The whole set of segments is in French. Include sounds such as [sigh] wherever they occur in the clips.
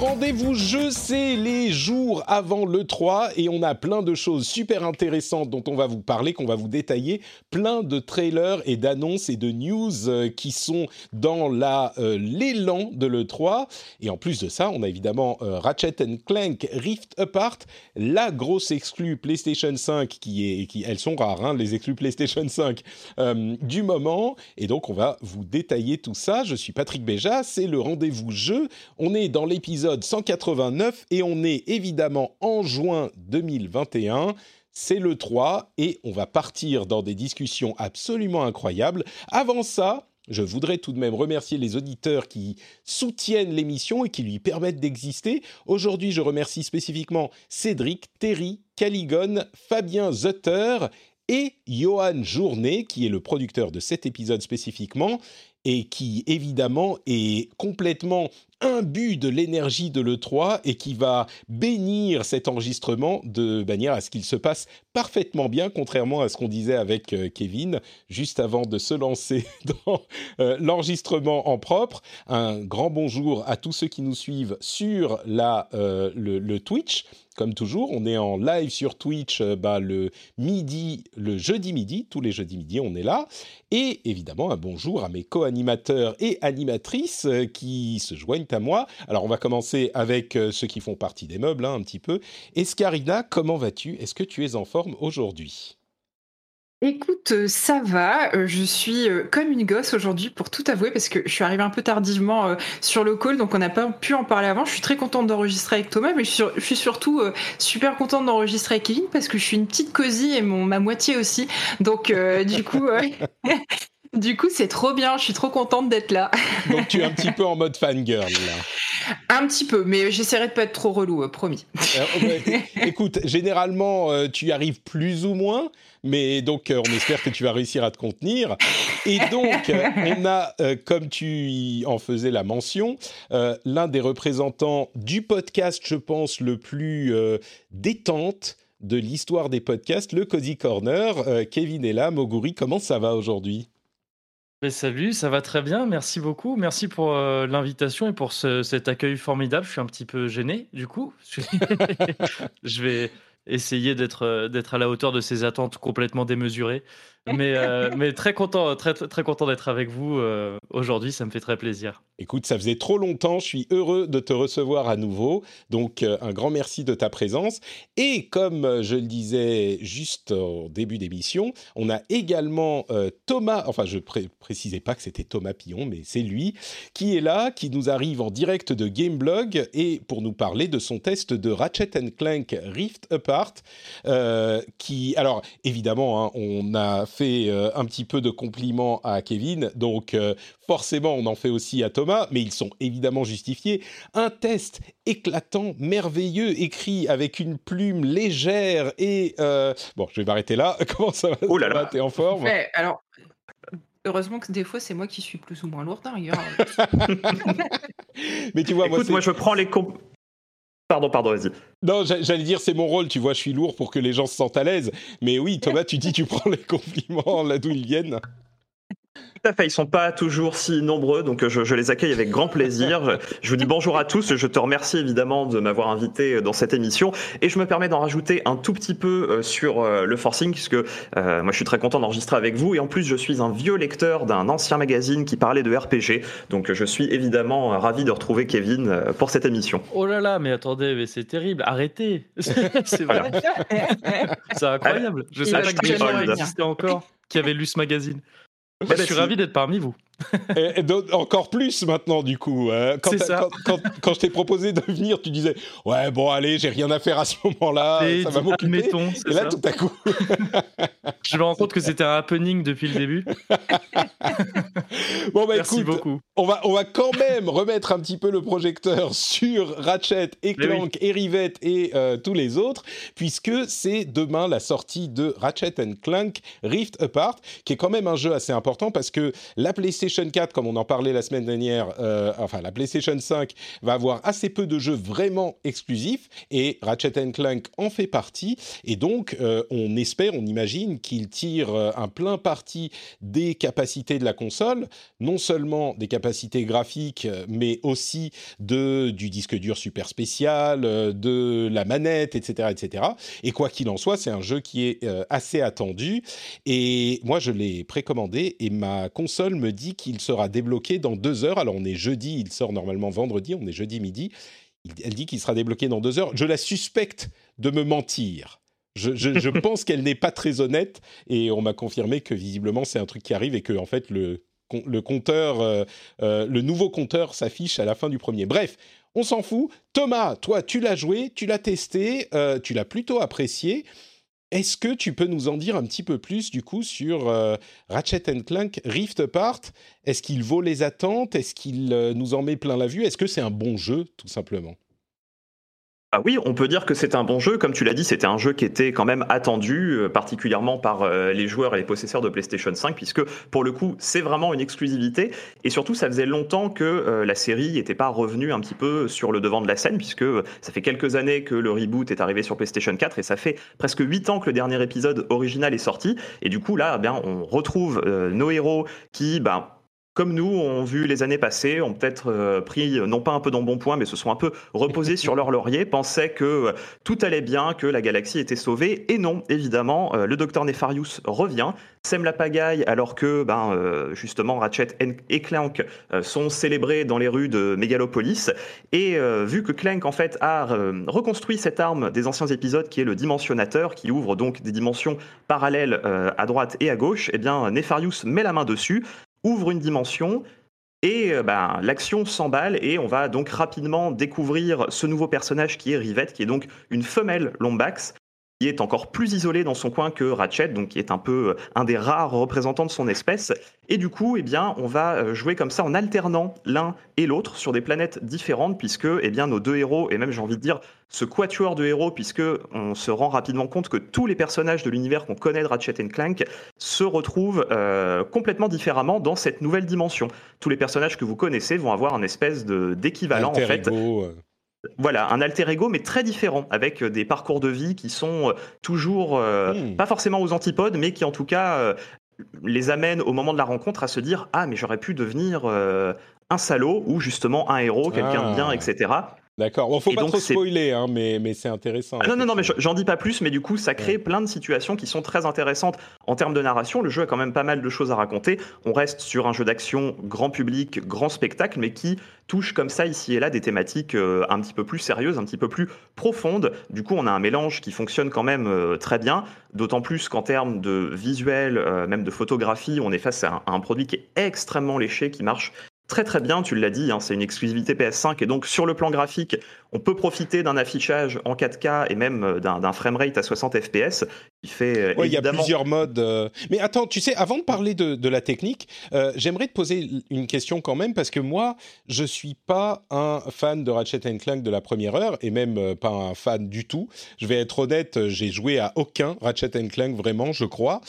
rendez-vous jeu. C'est les jours avant le 3 et on a plein de choses super intéressantes dont on va vous parler, qu'on va vous détailler. Plein de trailers et d'annonces et de news euh, qui sont dans euh, l'élan de l'E3. Et en plus de ça, on a évidemment euh, Ratchet Clank Rift Apart, la grosse exclue PlayStation 5 qui est, qui, elles sont rares, hein, les exclus PlayStation 5 du moment. Et donc on va vous détailler tout ça. Je suis Patrick Béja, c'est le rendez-vous jeu on est dans l'épisode 189 et on est évidemment en juin 2021 c'est le 3 et on va partir dans des discussions absolument incroyables. Avant ça, je voudrais tout de même remercier les auditeurs qui soutiennent l'émission et qui lui permettent d'exister. Aujourd'hui, je remercie spécifiquement Cédric, Terry, Caligone, Fabien Zutter et Johan Journet, qui est le producteur de cet épisode spécifiquement et qui évidemment est complètement imbu de l'énergie de l'E3 et qui va bénir cet enregistrement de manière à ce qu'il se passe parfaitement bien, contrairement à ce qu'on disait avec euh, Kevin juste avant de se lancer [laughs] dans euh, l'enregistrement en propre. Un grand bonjour à tous ceux qui nous suivent sur la, euh, le, Twitch comme toujours, on est en live sur Twitch bah, le midi, le jeudi midi, tous les jeudis midi, on est là. Et évidemment, un bonjour à mes co-animateurs et animatrices qui se joignent à moi. Alors, on va commencer avec euh, ceux qui font partie des meubles, hein, un petit peu. Escarina, comment vas-tu? Est-ce que tu es en forme aujourd'hui? Écoute, euh, ça va. Euh, je suis comme une gosse aujourd'hui pour tout avouer parce que je suis arrivée un peu tardivement sur le call, donc on n'a pas pu en parler avant. Je suis très contente d'enregistrer avec Thomas, mais je suis, surtout super contente d'enregistrer avec Kevin parce que je suis une petite cosy et mon, ma moitié aussi. Donc du coup, [laughs] Du coup, c'est trop bien, je suis trop contente d'être là. Donc tu es un petit peu en mode fangirl là. [laughs] Un petit peu, mais j'essaierai de pas être trop relou, euh, promis. Euh, écoute, généralement euh, tu y arrives plus ou moins, mais donc on espère que tu vas réussir à te contenir. Et donc [laughs] on a, comme tu en faisais la mention, l'un des représentants du podcast, je pense, le plus détente de l'histoire des podcasts, le Cozy Corner. Kevin est là, Moguri, comment ça va aujourd'hui? Salut, ça va très bien, merci beaucoup. Merci pour euh, l'invitation et pour cet accueil formidable. Je suis un petit peu gêné, du coup. [laughs] je vais essayer d'être euh, d'être à la hauteur de ces attentes complètement démesurées. Mais, euh, mais très content, très, content d'être avec vous euh, aujourd'hui, ça me fait très plaisir. Écoute, ça faisait trop longtemps, je suis heureux de te recevoir à nouveau, donc un grand merci de ta présence. Et comme je le disais juste au début d'émission, on a également Thomas, enfin je ne précisais pas que c'était Thomas Pillon, mais c'est lui qui est là, qui nous arrive en direct de Gameblog et pour nous parler de son test de Ratchet Clank Rift Apart, qui, alors évidemment, hein, on a fait euh, un petit peu de compliments à Kevin, donc euh, forcément on en fait aussi à Thomas, mais ils sont évidemment justifiés. Un test éclatant, merveilleux, écrit avec une plume légère et... Euh, bon, je vais m'arrêter là. [laughs] Comment ça va Oh là là T'es en forme? Alors, Heureusement que des fois, c'est moi qui suis plus ou moins lourde, hein, [laughs] [laughs] Mais tu vois, Écoute, moi, moi je prends les, Pardon, pardon. Non, j'allais dire, c'est mon rôle, tu vois, je suis lourd pour que les gens se sentent à l'aise. Mais oui, Thomas, tu dis, tu prends les compliments là d'où ils viennent. Tout à fait, ils sont pas toujours si nombreux, donc je, les accueille avec grand plaisir. [laughs] Je, vous dis bonjour à tous, je te remercie évidemment de m'avoir invité dans cette émission, et je me permets d'en rajouter un tout petit peu euh, sur euh, le forcing, puisque euh, moi je suis très content d'enregistrer avec vous, et en plus je suis un vieux lecteur d'un ancien magazine qui parlait de RPG, donc je suis évidemment ravi de retrouver Kevin pour cette émission. Oh là là, mais attendez, mais c'est terrible, arrêtez [laughs] C'est [laughs] vrai. c'est incroyable. Je sais pas que des gens existaient encore qui avaient lu ce magazine. Bah, je suis ravi d'être parmi vous. Et, encore plus maintenant, du coup. Hein. Quand, quand, je t'ai proposé de venir, tu disais Ouais, bon, allez, j'ai rien à faire à ce moment-là, ça va m'occuper. Et là, tout à coup. [laughs] je me rends compte que c'était un happening depuis le début. [laughs] bon bah Merci écoute, beaucoup. on va on va quand même remettre un petit peu le projecteur [laughs] sur Ratchet et oui. Clank et Rivet et euh, tous les autres, puisque c'est demain la sortie de Ratchet and Clank Rift Apart, qui est quand même un jeu assez important parce que la PlayStation 4, comme on en parlait la semaine dernière, euh, enfin la PlayStation 5 va avoir assez peu de jeux vraiment exclusifs et Ratchet Clank en fait partie. Et donc, euh, on espère, on imagine qu'il tire euh, un plein parti des capacités de la console, non seulement des capacités graphiques, mais aussi de, du disque dur super spécial, de la manette, etc., etc. Et quoi qu'il en soit, c'est un jeu qui est assez attendu. Et moi, je l'ai précommandé et ma console me dit qu'il sera débloqué dans deux heures. Alors, on est jeudi, il sort normalement vendredi, on est jeudi midi. Il- Elle dit qu'il sera débloqué dans deux heures. Je la suspecte de me mentir. Je, je- je [laughs] pense qu'elle n'est pas très honnête et on m'a confirmé que visiblement c'est un truc qui arrive et que en fait le compteur, euh, euh, le nouveau compteur s'affiche à la fin du premier. Bref, on s'en fout. Thomas, toi, tu l'as joué, tu l'as testé, euh, tu l'as plutôt apprécié. Est-ce que tu peux nous en dire un petit peu plus du coup sur euh, Ratchet Clank Rift Apart? Est-ce qu'il vaut les attentes? Est-ce qu'il euh, nous en met plein la vue? Est-ce que c'est un bon jeu tout simplement? Ah oui, on peut dire que c'est un bon jeu. Comme tu l'as dit, c'était un jeu qui était quand même attendu, euh, particulièrement par euh, les joueurs et les possesseurs de PlayStation 5, puisque pour le coup, c'est vraiment une exclusivité. Et surtout, ça faisait longtemps que euh, la série n'était pas revenue un petit peu sur le devant de la scène, puisque ça fait quelques années que le reboot est arrivé sur PlayStation 4 et ça fait presque 8 ans que le dernier épisode original est sorti. Et du coup, là, eh bien, on retrouve nos héros qui, ben, comme nous, ont vu les années passées, ont peut-être euh, pris, euh, non pas un peu d'embonpoint, mais se sont un peu reposés sur leur laurier, pensaient que euh, tout allait bien, que la galaxie était sauvée. Et non, évidemment, le docteur Nefarius revient, sème la pagaille, alors que, ben, justement, Ratchet et Clank sont célébrés dans les rues de Megalopolis. Et vu que Clank, en fait, a reconstruit cette arme des anciens épisodes, qui est le dimensionnateur, qui ouvre donc des dimensions parallèles à droite et à gauche, eh bien, Nefarius met la main dessus, ouvre une dimension et euh, ben, l'action s'emballe et on va donc rapidement découvrir ce nouveau personnage qui est Rivette, qui est donc une femelle Lombax, qui est encore plus isolée dans son coin que Ratchet, donc qui est un peu euh, un des rares représentants de son espèce. Et du coup, eh bien, on va euh, jouer comme ça en alternant l'un et l'autre sur des planètes différentes, puisque eh bien, nos deux héros, et même j'ai envie de dire ce quatuor de héros, puisque on se rend rapidement compte que tous les personnages de l'univers qu'on connaît de Ratchet Clank se retrouvent euh, complètement différemment dans cette nouvelle dimension. Tous les personnages que vous connaissez vont avoir un espèce de d'équivalent en fait. ego. Voilà, un alter ego, mais très différent, avec euh, des parcours de vie qui sont euh, toujours, euh, pas forcément aux antipodes, mais qui en tout cas euh, les amènent au moment de la rencontre à se dire Ah, mais j'aurais pu devenir euh, un salaud, ou justement un héros, quelqu'un Ah. de bien, etc. D'accord. Bon, faut Et pas donc, trop spoiler, hein, mais, mais c'est intéressant. Ah non, non, non, mais j'en dis pas plus, mais du coup, ça crée plein de situations qui sont très intéressantes en termes de narration. Le jeu a quand même pas mal de choses à raconter. On reste sur un jeu d'action grand public, grand spectacle, mais qui touche comme ça, ici et là, des thématiques euh, un petit peu plus sérieuses, un petit peu plus profondes. Du coup, on a un mélange qui fonctionne quand même euh, très bien, d'autant plus qu'en termes de visuel, euh, même de photographie, on est face à un, à un produit qui est extrêmement léché, qui marche très très bien, tu l'as dit, hein, c'est une exclusivité PS5 et donc sur le plan graphique, on peut profiter d'un affichage en 4K et même euh, d'un framerate à 60 FPS qui fait euh, il y a plusieurs modes. euh. Mais attends, tu sais, avant de parler de, de la technique, euh, j'aimerais te poser une question quand même, parce que moi, je suis pas un fan de Ratchet Clank de la première heure, et même pas un fan du tout. Je vais être honnête, j'ai joué à aucun Ratchet Clank vraiment, je crois.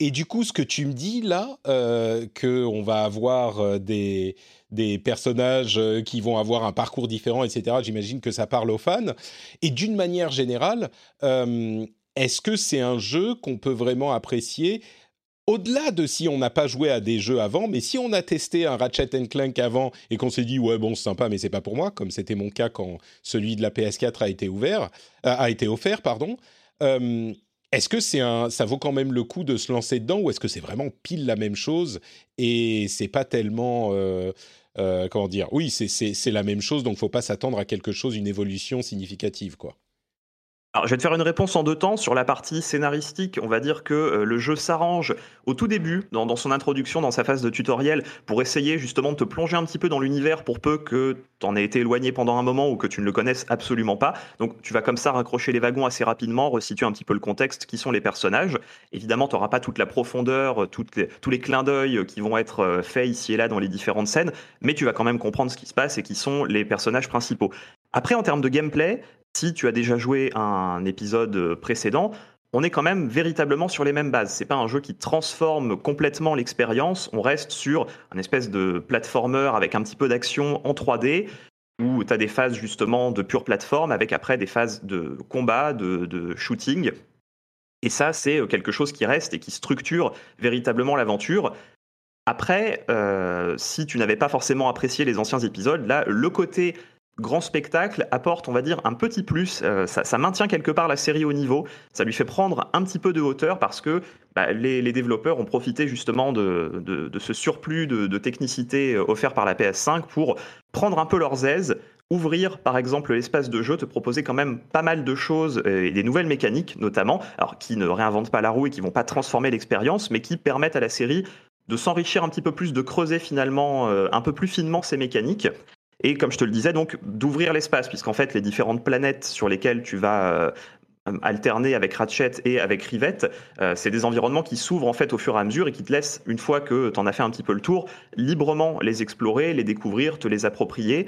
Et du coup, ce que tu me dis là, euh, que on va avoir des des personnages euh, qui vont avoir un parcours différent, etc. J'imagine que ça parle aux fans. Et d'une manière générale, euh, est-ce que c'est un jeu qu'on peut vraiment apprécier au-delà de si on n'a pas joué à des jeux avant, mais si on a testé un Ratchet Clank avant et qu'on s'est dit ouais bon c'est sympa mais c'est pas pour moi, comme c'était mon cas quand celui de la PS4 a été ouvert, euh, a été offert pardon. est-ce que c'est un, ça vaut quand même le coup de se lancer dedans ou est-ce que c'est vraiment pile la même chose et c'est pas tellement comment dire? Oui, c'est la même chose donc faut pas s'attendre à quelque chose, une évolution significative quoi. Alors, je vais te faire une réponse en deux temps. Sur la partie scénaristique, on va dire que euh, le jeu s'arrange au tout début, dans, son introduction, dans sa phase de tutoriel, pour essayer justement de te plonger un petit peu dans l'univers pour peu que tu en aies été éloigné pendant un moment ou que tu ne le connaisses absolument pas. Donc, tu vas comme ça raccrocher les wagons assez rapidement, resituer un petit peu le contexte, qui sont les personnages. Évidemment, tu n'auras pas toute la profondeur, tous les clins d'œil qui vont être euh, faits ici et là dans les différentes scènes, mais tu vas quand même comprendre ce qui se passe et qui sont les personnages principaux. Après, en termes de gameplay, si tu as déjà joué un épisode précédent, on est quand même véritablement sur les mêmes bases. C'est pas un jeu qui transforme complètement l'expérience. On reste sur un espèce de platformer avec un petit peu d'action en 3D où tu as des phases justement de pure plateforme avec après des phases de combat, de, shooting. Et ça, c'est quelque chose qui reste et qui structure véritablement l'aventure. Après, euh, si tu n'avais pas forcément apprécié les anciens épisodes, là, le côté grand spectacle apporte, on va dire, un petit plus. Euh, ça, maintient quelque part la série au niveau. Ça lui fait prendre un petit peu de hauteur parce que bah, les, développeurs ont profité justement de, ce surplus de, technicité euh, offert par la PS5 pour prendre un peu leurs aises, ouvrir par exemple l'espace de jeu, te proposer quand même pas mal de choses euh, et des nouvelles mécaniques notamment, alors qui ne réinventent pas la roue et qui vont pas transformer l'expérience, mais qui permettent à la série de s'enrichir un petit peu plus, de creuser finalement un peu plus finement ses mécaniques et comme je te le disais, donc d'ouvrir l'espace, puisqu'en fait les différentes planètes sur lesquelles tu vas euh, alterner avec Ratchet et avec Rivette, euh, c'est des environnements qui s'ouvrent en fait au fur et à mesure et qui te laissent, une fois que tu en as fait un petit peu le tour, librement les explorer, les découvrir, te les approprier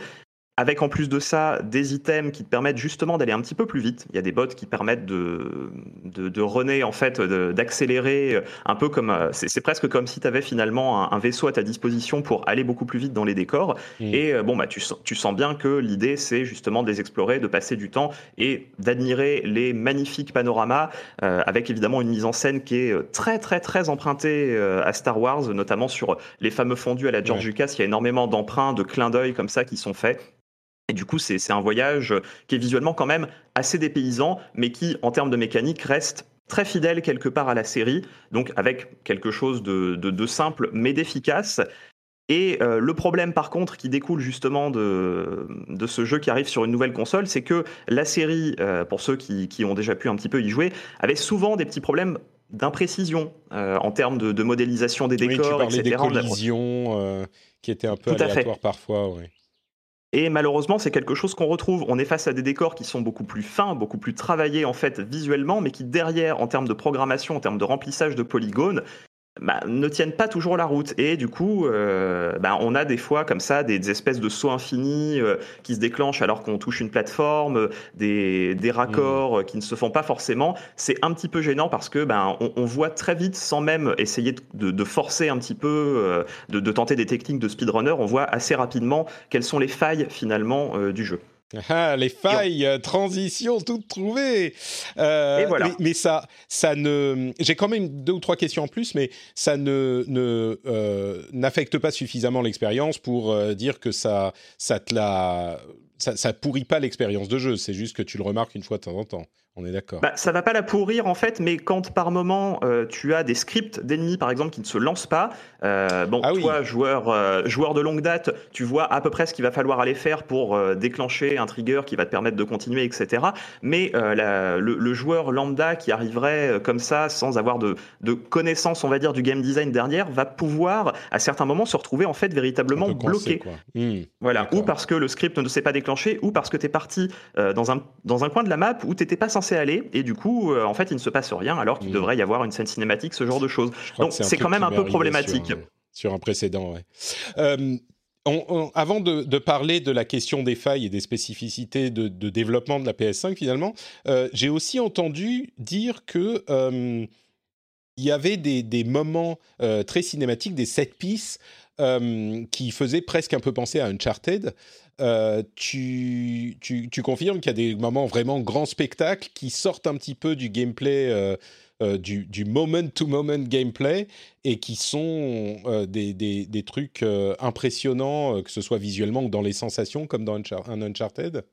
avec en plus de ça des items qui te permettent justement d'aller un petit peu plus vite. Il y a des bots qui permettent de, de, de runner, en fait, d'accélérer un peu comme. Euh, c'est presque comme si tu avais finalement un, vaisseau à ta disposition pour aller beaucoup plus vite dans les décors. Mmh. Et euh, bon, bah, tu, tu sens bien que l'idée, c'est justement de les explorer, de passer du temps et d'admirer les magnifiques panoramas, euh, avec évidemment une mise en scène qui est très, très, très empruntée à Star Wars, notamment sur les fameux fondus à la George Lucas. Il y a énormément d'emprunts, de clins d'œil comme ça qui sont faits. Et du coup, c'est un voyage qui est visuellement quand même assez dépaysant, mais qui, en termes de mécanique, reste très fidèle quelque part à la série, donc avec quelque chose de, simple mais d'efficace. Et euh, le problème par contre qui découle justement de, ce jeu qui arrive sur une nouvelle console, c'est que la série, euh, pour ceux qui, ont déjà pu un petit peu y jouer, avait souvent des petits problèmes d'imprécision euh, en termes de, modélisation des décors, oui, tu etc. des collisions qui étaient un peu aléatoires parfois. Oui. Et malheureusement, c'est quelque chose qu'on retrouve. On est face à des décors qui sont beaucoup plus fins, beaucoup plus travaillés en fait visuellement, mais qui derrière, en termes de programmation, en termes de remplissage de polygones, bah, ne tiennent pas toujours la route. Et du coup, euh, bah, on a des fois comme ça des, espèces de sauts infinis euh, qui se déclenchent alors qu'on touche une plateforme, des, des raccords mmh. qui ne se font pas forcément. C'est un petit peu gênant parce que ben on, voit très vite, sans même essayer de, de forcer un petit peu, euh, de, de, tenter des techniques de speedrunner, on voit assez rapidement quelles sont les failles finalement du jeu. Ah, les failles, euh, transition toutes trouvées. Euh, voilà. Mais, ça, ça ne. J'ai quand même deux ou trois questions en plus, mais ça ne, ne euh, n'affecte pas suffisamment l'expérience pour dire que ça, ça te la, ça, ça pourrit pas l'expérience de jeu. C'est juste que tu le remarques une fois de temps en temps. On est d'accord. Bah, ça va pas la pourrir en fait, mais quand par moment euh, tu as des scripts d'ennemis par exemple qui ne se lancent pas, euh, bon, ah toi joueur euh, joueur de longue date, tu vois à peu près ce qu'il va falloir aller faire pour déclencher un trigger qui va te permettre de continuer, etc. Mais le, joueur lambda qui arriverait comme ça sans avoir de, de connaissance, on va dire, du game design derrière, va pouvoir à certains moments se retrouver en fait véritablement bloqué. Hmm. voilà, ou parce que le script ne s'est pas déclenché, ou parce que tu es parti dans un dans un coin de la map où tu n'étais pas censé aller, et du coup, euh, en fait, il ne se passe rien, alors qu'il devrait y avoir une scène cinématique, ce genre de choses. Donc, c'est quand même un peu problématique. Sur, un précédent, ouais. Euh, avant de, parler de la question des failles et des spécificités de, développement de la PS5, finalement, euh, j'ai aussi entendu dire que il y avait des, des moments très cinématiques, des set pieces qui faisaient presque un peu penser à Uncharted. Euh, tu, confirmes qu'il y a des moments vraiment grands spectacles qui sortent un petit peu du gameplay, euh, euh, du, moment-to-moment gameplay, et qui sont des, trucs impressionnants, que ce soit visuellement ou dans les sensations, comme dans un Uncharted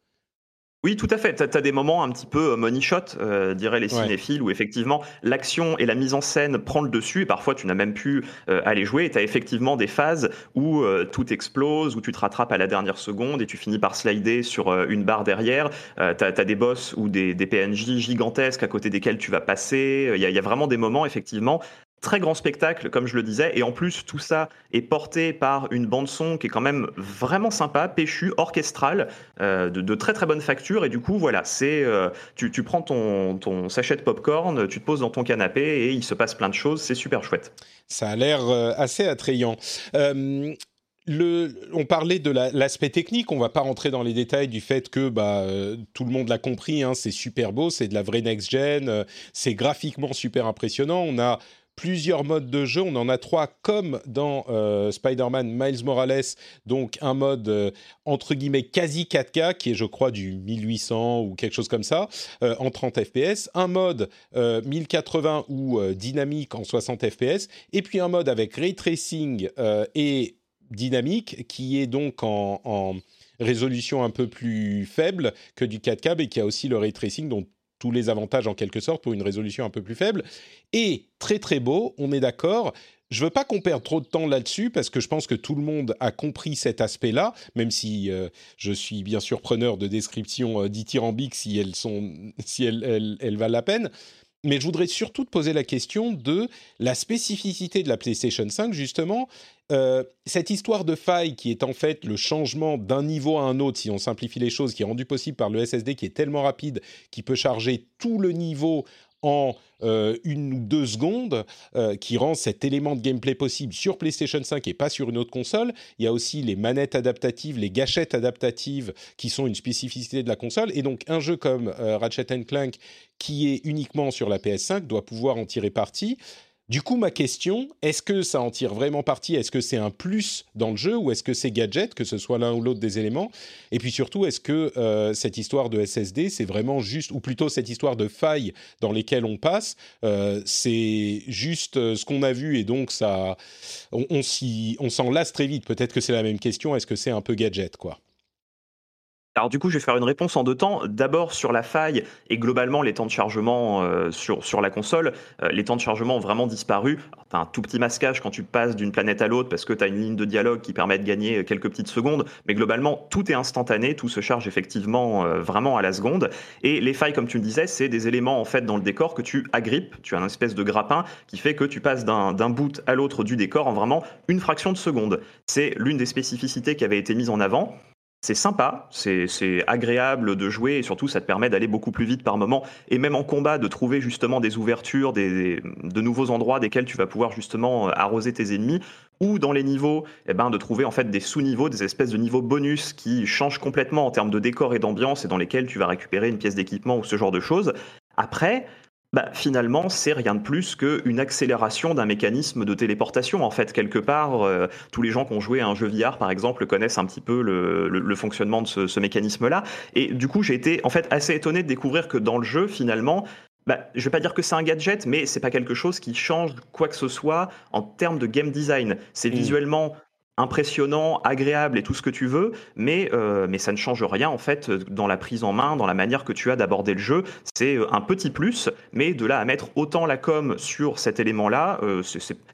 Oui, tout à fait. Tu as, des moments un petit peu euh, money shot, euh, diraient les cinéphiles, où effectivement l'action et la mise en scène prend le dessus, et parfois tu n'as même pu euh, aller jouer, et tu as effectivement des phases où tout explose, où tu te rattrapes à la dernière seconde, et tu finis par slider sur une barre derrière. tu as, des boss ou des, PNJ gigantesques à côté desquels tu vas passer. Il y, y, a vraiment des moments, effectivement, Très grand spectacle, comme je le disais, et en plus tout ça est porté par une bande son qui est quand même vraiment sympa, péchu, orchestrale, euh, de, très très bonne facture. Et du coup, voilà, c'est euh, tu, prends ton, ton sachet de popcorn, tu te poses dans ton canapé et il se passe plein de choses. C'est super chouette. Ça a l'air euh, assez attrayant. On parlait de l'aspect technique, on va pas rentrer dans les détails du fait que bah, tout le monde l'a compris, hein, c'est super beau, c'est de la vraie next-gen, c'est graphiquement super impressionnant, on a plusieurs modes de jeu. On en a trois comme dans euh, Spider-Man Miles Morales, donc un mode euh, entre guillemets quasi 4K qui est je crois du 1800 ou quelque chose comme ça euh, en 30 FPS, un mode 1080 ou dynamique en 60 FPS, et puis un mode avec ray tracing et dynamique qui est donc en, résolution un peu plus faible que du 4K et qui a aussi le ray tracing tous les avantages en quelque sorte pour une résolution un peu plus faible. Et très très beau, on est d'accord. Je veux pas qu'on perde trop de temps là-dessus parce que je pense que tout le monde a compris cet aspect-là, même si euh, je suis bien sûr preneur de descriptions euh, dithyrambiques si elles sont, si elles, elles valent la peine mais je voudrais surtout te poser la question de la spécificité de la PlayStation 5, justement. Euh, cette histoire de faille qui est en fait le changement d'un niveau à un autre, si on simplifie les choses, qui est rendu possible par le SSD qui est tellement rapide, qui peut charger tout le niveau en euh, une ou deux secondes, euh, qui rend cet élément de gameplay possible sur PlayStation 5 et pas sur une autre console. Il y a aussi les manettes adaptatives, les gâchettes adaptatives, qui sont une spécificité de la console. Et donc un jeu comme Ratchet Clank, qui est uniquement sur la PS5, doit pouvoir en tirer parti. Du coup, ma question, est-ce que ça en tire vraiment parti? Est-ce que c'est un plus dans le jeu ou est-ce que c'est gadget, que ce soit l'un ou l'autre des éléments? Et puis surtout, est-ce que euh, cette histoire de SSD, c'est vraiment juste, ou plutôt cette histoire de failles dans lesquelles on passe, euh, c'est juste euh, ce qu'on a vu et donc ça, on, on s'en lasse très vite. Peut-être que c'est la même question. Est-ce que c'est un peu gadget, quoi? Alors du coup, je vais faire une réponse en deux temps. D'abord sur la faille et globalement les temps de chargement euh, sur, sur la console. Euh, les temps de chargement ont vraiment disparu. Tu as un tout petit masquage quand tu passes d'une planète à l'autre parce que tu as une ligne de dialogue qui permet de gagner quelques petites secondes. Mais globalement, tout est instantané, tout se charge effectivement euh, vraiment à la seconde. Et les failles, comme tu le disais, c'est des éléments en fait dans le décor que tu agrippes. Tu as un espèce de grappin qui fait que tu passes d'un bout à l'autre du décor en vraiment une fraction de seconde. C'est l'une des spécificités qui avait été mise en avant c'est sympa, c'est agréable de jouer et surtout ça te permet d'aller beaucoup plus vite par moment et même en combat de trouver justement des ouvertures, des, de nouveaux endroits desquels tu vas pouvoir justement euh, arroser tes ennemis ou dans les niveaux, eh ben, de trouver en fait des sous-niveaux, des espèces de niveaux bonus qui changent complètement en termes de décor et d'ambiance et dans lesquels tu vas récupérer une pièce d'équipement ou ce genre de choses. Après, bah, finalement, c'est rien de plus qu'une accélération d'un mécanisme de téléportation. En fait, quelque part, euh, tous les gens qui ont joué à un jeu VR, par exemple, connaissent un petit peu le, fonctionnement de ce, mécanisme-là. Et du coup, j'ai été en fait assez étonné de découvrir que dans le jeu, finalement, bah, je vais pas dire que c'est un gadget, mais c'est pas quelque chose qui change quoi que ce soit en termes de game design. C'est mmh. visuellement impressionnant, agréable et tout ce que tu veux, mais, euh, mais ça ne change rien en fait dans la prise en main, dans la manière que tu as d'aborder le jeu. C'est euh, un petit plus, mais de là à mettre autant la com sur cet élément-là, euh,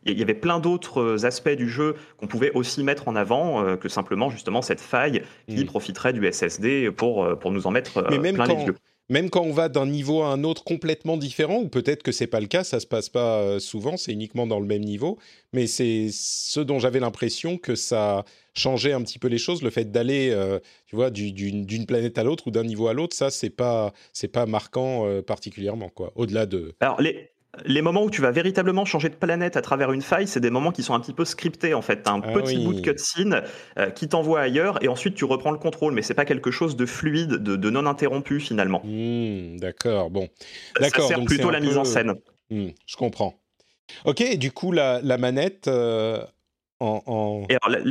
il y avait plein d'autres aspects du jeu qu'on pouvait aussi mettre en avant que simplement justement cette faille qui mmh. profiterait du SSD pour, pour nous en mettre plein les yeux même quand on va d'un niveau à un autre complètement différent, ou peut-être que c'est pas le cas, ça se passe pas euh, souvent, c'est uniquement dans le même niveau, mais c'est ce dont j'avais l'impression que ça changeait un petit peu les choses, le fait d'aller, euh, tu vois, d'une planète à l'autre ou d'un niveau à l'autre, ça c'est pas c'est pas marquant euh, particulièrement quoi. Au-delà de. Les moments où tu vas véritablement changer de planète à travers une faille, c'est des moments qui sont un petit peu scriptés en fait. As un ah petit bout de cutscene euh, qui t'envoie ailleurs et ensuite tu reprends le contrôle, mais c'est pas quelque chose de fluide, de, non interrompu finalement. Hmm, d'accord, bon. D'accord. Ça sert plutôt la mise en scène. Hmm, je comprends. Ok, du coup la, manette euh, en, Et alors,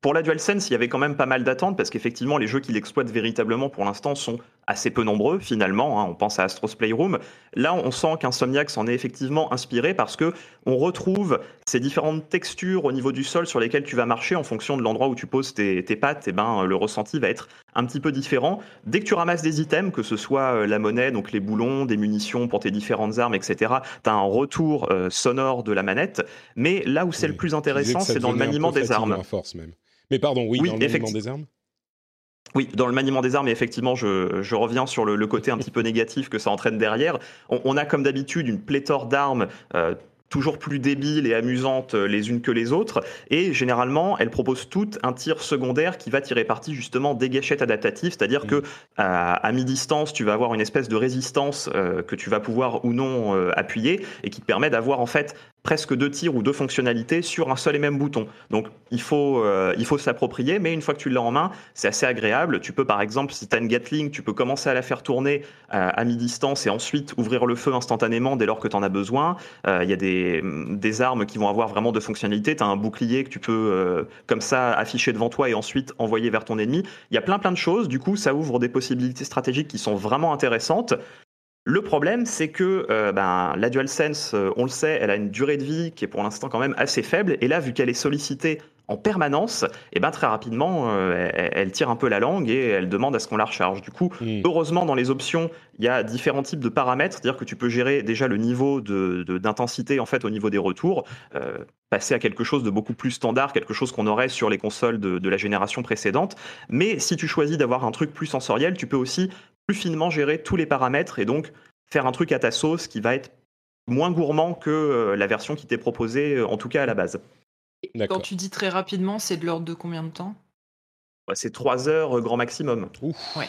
pour la DualSense, il y avait quand même pas mal d'attentes parce qu'effectivement, les jeux qui l'exploitent véritablement pour l'instant sont assez peu nombreux finalement. Hein. On pense à Astro's Playroom. Là, on sent qu'Insomniac s'en est effectivement inspiré parce que on retrouve ces différentes textures au niveau du sol sur lesquelles tu vas marcher en fonction de l'endroit où tu poses tes, pattes. Et eh ben, le ressenti va être un petit peu différent. Dès que tu ramasses des items, que ce soit euh, la monnaie, donc les boulons, des munitions pour tes différentes armes, etc., tu as un retour euh, sonore de la manette. Mais là où c'est le plus intéressant, c'est dans le maniement des armes. Force même. Mais pardon, oui, dans le maniement des armes oui, dans le maniement des armes, et effectivement, je, reviens sur le, côté un petit peu négatif que ça entraîne derrière. On, a comme d'habitude une pléthore d'armes. Euh, toujours plus débiles et amusantes euh, les unes que les autres. Et généralement, elles proposent toutes un tir secondaire qui va tirer parti justement des gâchettes adaptatives, c'est-à-dire mm. que à, mi-distance, tu vas avoir une espèce de résistance euh, que tu vas pouvoir ou non euh, appuyer et qui te permet d'avoir en fait presque deux tirs ou deux fonctionnalités sur un seul et même bouton. Donc il faut, il faut s'approprier, mais une fois que tu l'as en main, c'est assez agréable. Tu peux par exemple, si tu as une Gatling, tu peux commencer à la faire tourner à mi-distance et ensuite ouvrir le feu instantanément dès lors que tu en as besoin. Il y a des des, armes qui vont avoir vraiment de fonctionnalités. Tu as un bouclier que tu peux euh, comme ça afficher devant toi et ensuite envoyer vers ton ennemi. Il y a plein plein de choses. Du coup, ça ouvre des possibilités stratégiques qui sont vraiment intéressantes. Le problème, c'est que euh, ben, la DualSense, euh, on le sait, elle a une durée de vie qui est pour l'instant quand même assez faible. Et là, vu qu'elle est sollicitée en permanence, et eh ben très rapidement, euh, elle, tire un peu la langue et elle demande à ce qu'on la recharge. Du coup, hmm. heureusement, dans les options, il y a différents types de paramètres, c'est-à-dire que tu peux gérer déjà le niveau d'intensité de, en fait au niveau des retours, euh, passer à quelque chose de beaucoup plus standard, quelque chose qu'on aurait sur les consoles de, de la génération précédente. Mais si tu choisis d'avoir un truc plus sensoriel, tu peux aussi plus finement gérer tous les paramètres et donc faire un truc à ta sauce qui va être moins gourmand que euh, la version qui t'est proposée, en tout cas à la base. Quand tu dis très rapidement, c'est de l'ordre de combien de temps? Bah, C'est 3 heures euh, grand maximum. Ouais.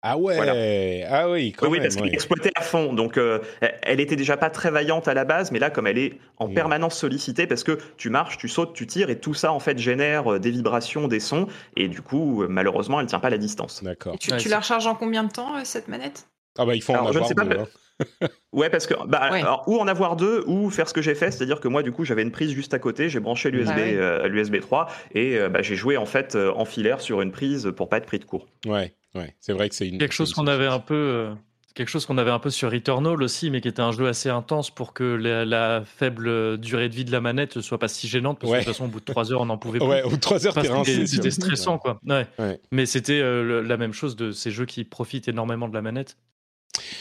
Ah ouais, ah oui, quand oui, parce qu'elle est exploitée à fond. Donc, euh, elle était déjà pas très vaillante à la base, mais là, comme elle est en mmh. permanence sollicitée, parce que tu marches, tu sautes, tu tires, et tout ça, en fait, génère euh, des vibrations, des sons, et du coup, malheureusement, elle tient pas la distance. D'accord. Tu, la recharges en combien de temps, cette manette? Ah bah, ils font en je ne sais pas, hein. [laughs] ouais, parce que bah, ou en avoir deux ou faire ce que j'ai fait, c'est-à-dire que moi du coup j'avais une prise juste à côté, j'ai branché l'USB ah l'USB 3 et euh, bah, j'ai joué en fait euh, en filaire sur une prise pour pas être pris de court. Ouais, ouais, c'est vrai que c'est une quelque chose qu'on avait un peu euh, quelque chose qu'on avait un peu sur Returnal aussi, mais qui était un jeu assez intense pour que la, faible durée de vie de la manette ne soit pas si gênante, parce que de toute façon, au bout de 3 heures, on n'en pouvait [laughs] plus. Ouais, au bout de 3 heures, C'était stressant, quoi. Ouais. Mais c'était la même chose de ces jeux qui profitent énormément de la manette.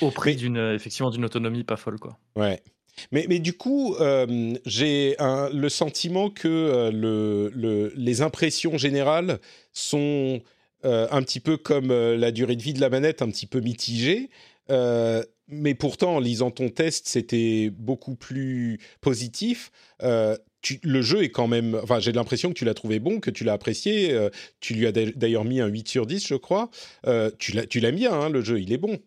Au prix d'une effectivement d'une autonomie pas folle quoi. Ouais. Mais, mais du coup, euh, j'ai le sentiment que euh, le, le, les impressions générales sont euh, un petit peu comme la durée de vie de la manette, un petit peu mitigée. mais pourtant, en lisant ton test, c'était beaucoup plus positif. Tu, le jeu est quand même. Enfin, j'ai l'impression que tu l'as trouvé bon, que tu l'as apprécié. tu lui as d'ailleurs mis un 8 sur 10, je crois. tu l'as mis, hein, le jeu, il est bon.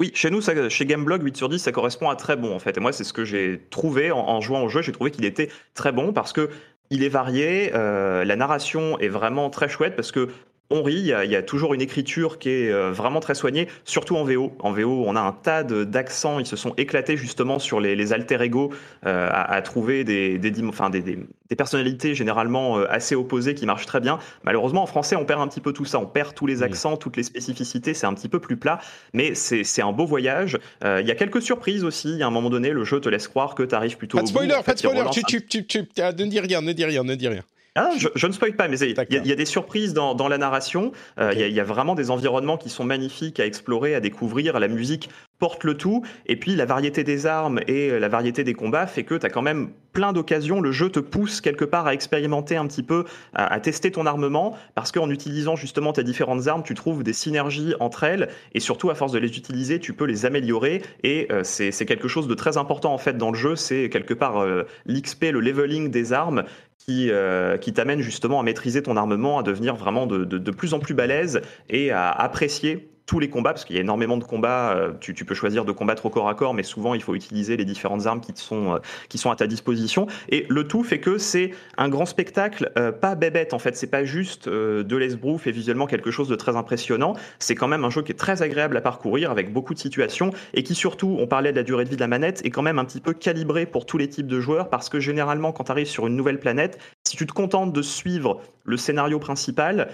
Oui, chez nous, chez Gameblog, 8 sur 10, ça correspond à très bon en fait. Et moi, c'est ce que j'ai trouvé en, jouant au jeu. J'ai trouvé qu'il était très bon parce que il est varié, euh, la narration est vraiment très chouette parce que on rit, il y, a, toujours une écriture qui est euh, vraiment très soignée, surtout en VO. En VO, on a un tas d'accents, ils se sont éclatés justement sur les, alter ego euh, à, trouver des, des, enfin, des, des, personnalités généralement euh, assez opposées qui marchent très bien. Malheureusement, en français, on perd un petit peu tout ça, on perd tous les accents, toutes les spécificités, c'est un petit peu plus plat, mais c'est un beau voyage. Il y a quelques surprises aussi, à un moment donné, le jeu te laisse croire que tu arrives plutôt pas de spoiler, Pas de spoiler, tu, tu, tu, ne dis rien, ne dis rien, ne dis rien. Ah, je, ne spoil pas, mais il y, a des surprises dans, la narration. Euh, il y, a vraiment des environnements qui sont magnifiques à explorer, à découvrir. La musique porte le tout. Et puis la variété des armes et la variété des combats fait que tu as quand même plein d'occasions. Le jeu te pousse quelque part à expérimenter un petit peu, à, tester ton armement, parce qu'en utilisant justement tes différentes armes, tu trouves des synergies entre elles. Et surtout, à force de les utiliser, tu peux les améliorer. Et euh, c'est quelque chose de très important en fait dans le jeu. C'est quelque part euh, l'XP, le leveling des armes qui, euh, qui t'amène justement à maîtriser ton armement, à devenir vraiment de, plus en plus balèze et à apprécier tous les combats, parce qu'il y a énormément de combats, euh, tu, peux choisir de combattre au corps à corps, mais souvent il faut utiliser les différentes armes qui, sont, euh, qui sont à ta disposition. Et le tout fait que c'est un grand spectacle, euh, pas bébête en fait, c'est pas juste de l'esbrouf et visuellement quelque chose de très impressionnant, c'est quand même un jeu qui est très agréable à parcourir avec beaucoup de situations et qui surtout, on parlait de la durée de vie de la manette, est quand même un petit peu calibré pour tous les types de joueurs parce que généralement quand tu arrives sur une nouvelle planète, si tu te contentes de suivre le scénario principal,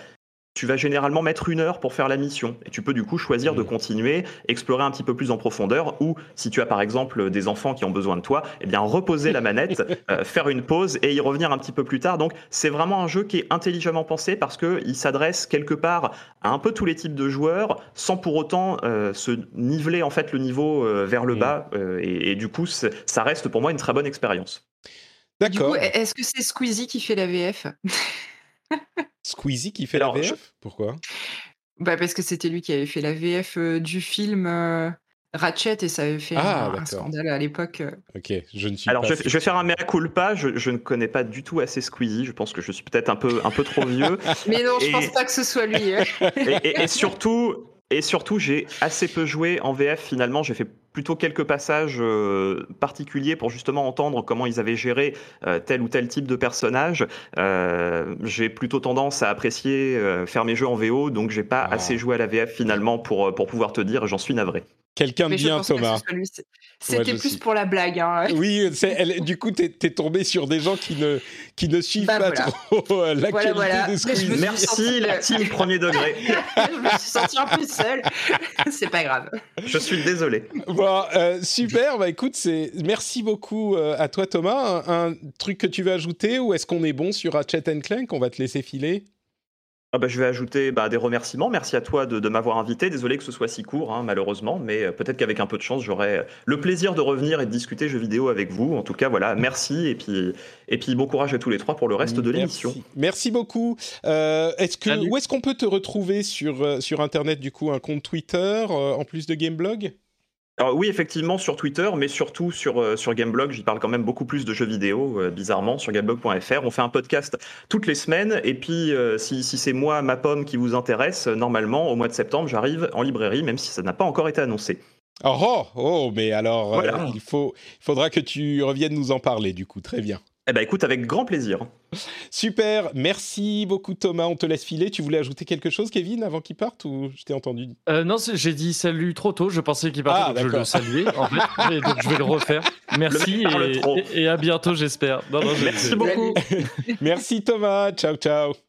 tu vas généralement mettre une heure pour faire la mission. Et tu peux du coup choisir de continuer, explorer un petit peu plus en profondeur, ou si tu as par exemple des enfants qui ont besoin de toi, eh bien reposer la manette, [laughs] euh, faire une pause et y revenir un petit peu plus tard. Donc c'est vraiment un jeu qui est intelligemment pensé parce qu'il s'adresse quelque part à un peu tous les types de joueurs, sans pour autant euh, se niveler en fait le niveau euh, vers le bas. Et, et, du coup, ça reste pour moi une très bonne expérience. D'accord. Est-ce que c'est Squeezie qui fait la VF [laughs] Squeezie qui fait la VF Pourquoi? Bah Parce que c'était lui qui avait fait la VF euh, du film euh, Ratchet et ça avait fait ah, un, scandale à l'époque. Euh. Ok, je ne suis Alors, pas. Alors, je, vais faire un mea culpa. Je, je, ne connais pas du tout assez Squeezie. Je pense que je suis peut-être un peu, un peu trop vieux. [laughs] Mais non, je ne pense pas que ce soit lui. Hein. [laughs] et, et surtout, et surtout, j'ai assez peu joué en VF finalement. J'ai fait plutôt quelques passages euh, particuliers pour justement entendre comment ils avaient géré euh, tel ou tel type de personnage. Euh, j'ai plutôt tendance à apprécier faire mes jeux en VO, donc j'ai pas ah. assez joué à la VF finalement pour, pour pouvoir te dire, j'en suis navré. Quelqu'un de bien, Thomas. C'était plus pour la blague. Hein. Oui, [laughs] du coup, tu es, tombé sur des gens qui ne, qui ne suivent bah, pas trop l'actualité de Squeezie. Merci, la team [laughs] premier degré. je me suis senti un peu seul. [laughs] C'est pas grave. Je suis désolé. Euh, super, bah écoute, c'est merci beaucoup euh, à toi Thomas. Un, truc que tu veux ajouter ou est-ce qu'on est bon sur Ratchet Clank? On va te laisser filer. Ah bah, je vais ajouter bah, des remerciements. Merci à toi de, m'avoir invité. Désolé que ce soit si court, hein, malheureusement, mais euh, peut-être qu'avec un peu de chance, j'aurai le plaisir de revenir et de discuter jeux vidéo avec vous. En tout cas, voilà, merci et puis, et puis bon courage à tous les trois pour le reste de l'émission. Merci beaucoup. est-ce que, où est-ce qu'on peut te retrouver sur, sur Internet, du coup, un compte Twitter en plus de Gameblog? Alors oui, effectivement, sur Twitter, mais surtout sur, euh, sur Gameblog, j'y parle quand même beaucoup plus de jeux vidéo, euh, bizarrement, sur gameblog.fr. On fait un podcast toutes les semaines, et puis euh, si, si c'est moi, ma pomme, qui vous intéresse, normalement, au mois de septembre, j'arrive en librairie, même si ça n'a pas encore été annoncé. Oh, oh, oh mais alors, il, faut, il faudra que tu reviennes nous en parler, du coup, très bien. Eh ben écoute, avec grand plaisir. Super, merci beaucoup Thomas, on te laisse filer. Tu voulais ajouter quelque chose Kevin avant qu'il parte ou je t'ai entendu? Euh, Non, j'ai dit salut trop tôt, je pensais qu'il partait, ah, donc je le saluais en fait, [laughs] donc je vais le refaire. Merci et, à bientôt j'espère. merci beaucoup. [laughs] merci Thomas, ciao ciao.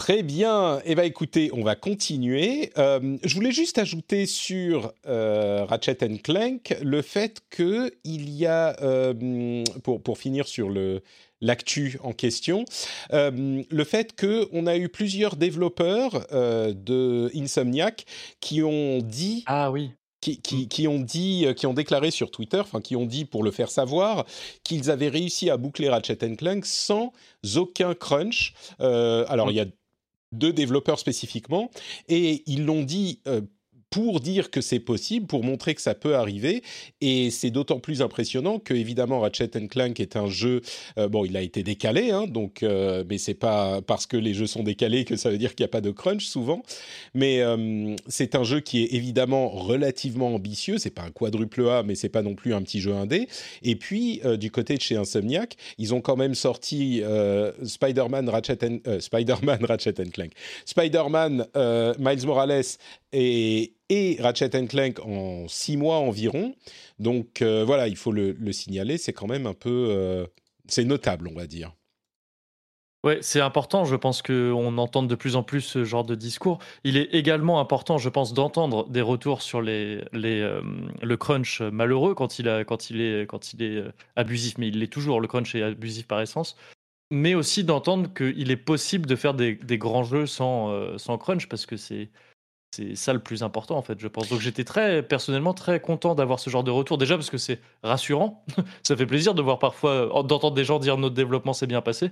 Très bien. Eh bien, écoutez, on va continuer. Euh, je voulais juste ajouter sur euh, Ratchet Clank le fait qu'il y a, euh, pour, pour finir sur le, l'actu en question, le fait qu'on a eu plusieurs développeurs de Insomniac qui ont dit ah oui qui, qui, qui, ont dit, qui ont déclaré sur Twitter, enfin qui ont dit pour le faire savoir, qu'ils avaient réussi à boucler Ratchet Clank sans aucun crunch. alors il y a de développeurs spécifiquement, et ils l'ont dit euh, pour dire que c'est possible, pour montrer que ça peut arriver. Et c'est d'autant plus impressionnant que, évidemment, Ratchet Clank est un jeu. Euh, bon, il a été décalé, hein, donc, euh, mais c'est pas parce que les jeux sont décalés que ça veut dire qu'il n'y a pas de crunch souvent. Mais euh, c'est un jeu qui est évidemment relativement ambitieux. C'est pas un quadruple A, mais c'est pas non plus un petit jeu indé. Et puis, du côté de chez Insomniac, ils ont quand même sorti Spider-Man Ratchet, Spider-Man [laughs] Ratchet Clank, Spider-Man Miles Morales et, et Ratchet Clank en six mois environ. Donc euh, voilà, il faut le, signaler, c'est quand même un peu... Euh, c'est notable, on va dire. Ouais, c'est important. Je pense qu'on entende de plus en plus ce genre de discours. Il est également important, je pense, d'entendre des retours sur les, les, euh, le crunch malheureux quand il, a, quand, il est, quand il est abusif, mais il l'est toujours. Le crunch est abusif par essence. Mais aussi d'entendre qu'il est possible de faire des, des grands jeux sans, sans crunch parce que c'est c'est ça le plus important en fait, je pense. Donc j'étais très personnellement très content d'avoir ce genre de retour déjà parce que c'est rassurant, [laughs] ça fait plaisir de voir parfois d'entendre des gens dire notre développement s'est bien passé,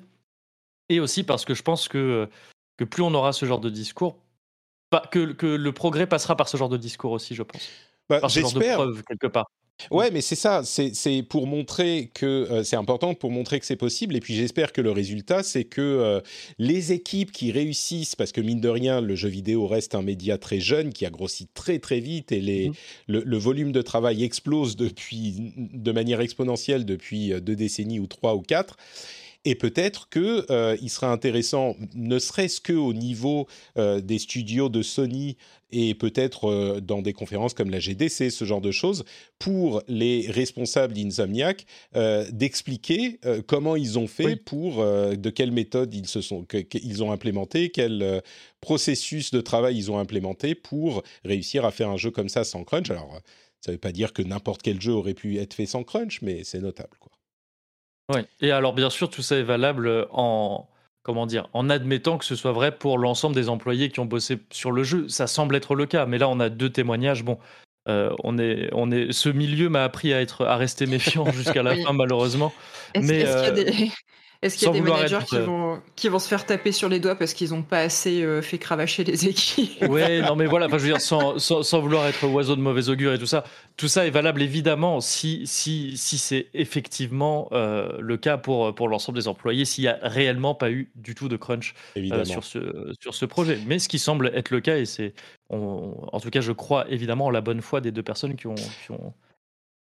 et aussi parce que je pense que que plus on aura ce genre de discours, que, que le progrès passera par ce genre de discours aussi, je pense. Bah, par ce genre de preuve quelque part. Ouais, mais c'est ça, c'est pour montrer que euh, c'est important pour montrer que c'est possible. Et puis j'espère que le résultat, c'est que euh, les équipes qui réussissent, parce que mine de rien, le jeu vidéo reste un média très jeune qui a grossi très très vite et les, mmh. le, volume de travail explose depuis de manière exponentielle depuis euh, deux décennies ou trois ou quatre Et peut-être que euh, il serait intéressant, ne serait-ce que au niveau euh, des studios de Sony et peut-être euh, dans des conférences comme la GDC, ce genre de choses, pour les responsables d'Insomniac, d'expliquer comment ils ont fait pour, de quelle méthode ils se sont, ont implémenté, quel processus de travail ils ont implémenté pour réussir à faire un jeu comme ça sans crunch. Alors, ça ne veut pas dire que n'importe quel jeu aurait pu être fait sans crunch, mais c'est notable, quoi. Oui. Et alors, bien sûr, tout ça est valable en, comment dire, en admettant que ce soit vrai pour l'ensemble des employés qui ont bossé sur le jeu. Ça semble être le cas, mais là, on a deux témoignages. Bon, euh, on est, on est, ce milieu m'a appris à être, à rester méfiant [laughs] jusqu'à la fin, malheureusement. mais est-ce qu'il y a des managers qui, vont, qui vont se faire taper sur les doigts parce qu'ils n'ont pas assez euh, fait cravacher les équipes? Ouais, [laughs] non mais voilà, enfin, je veux dire, sans, sans, vouloir être oiseau de mauvais augure et tout ça, tout ça est valable évidemment si, si, si c'est effectivement euh, le cas pour, pour l'ensemble des employés, s'il n'y a réellement pas eu du tout de crunch euh, sur, ce, sur ce projet. Mais ce qui semble être le cas, et c'est, en tout cas, je crois évidemment en la bonne foi des deux personnes qui ont, qui ont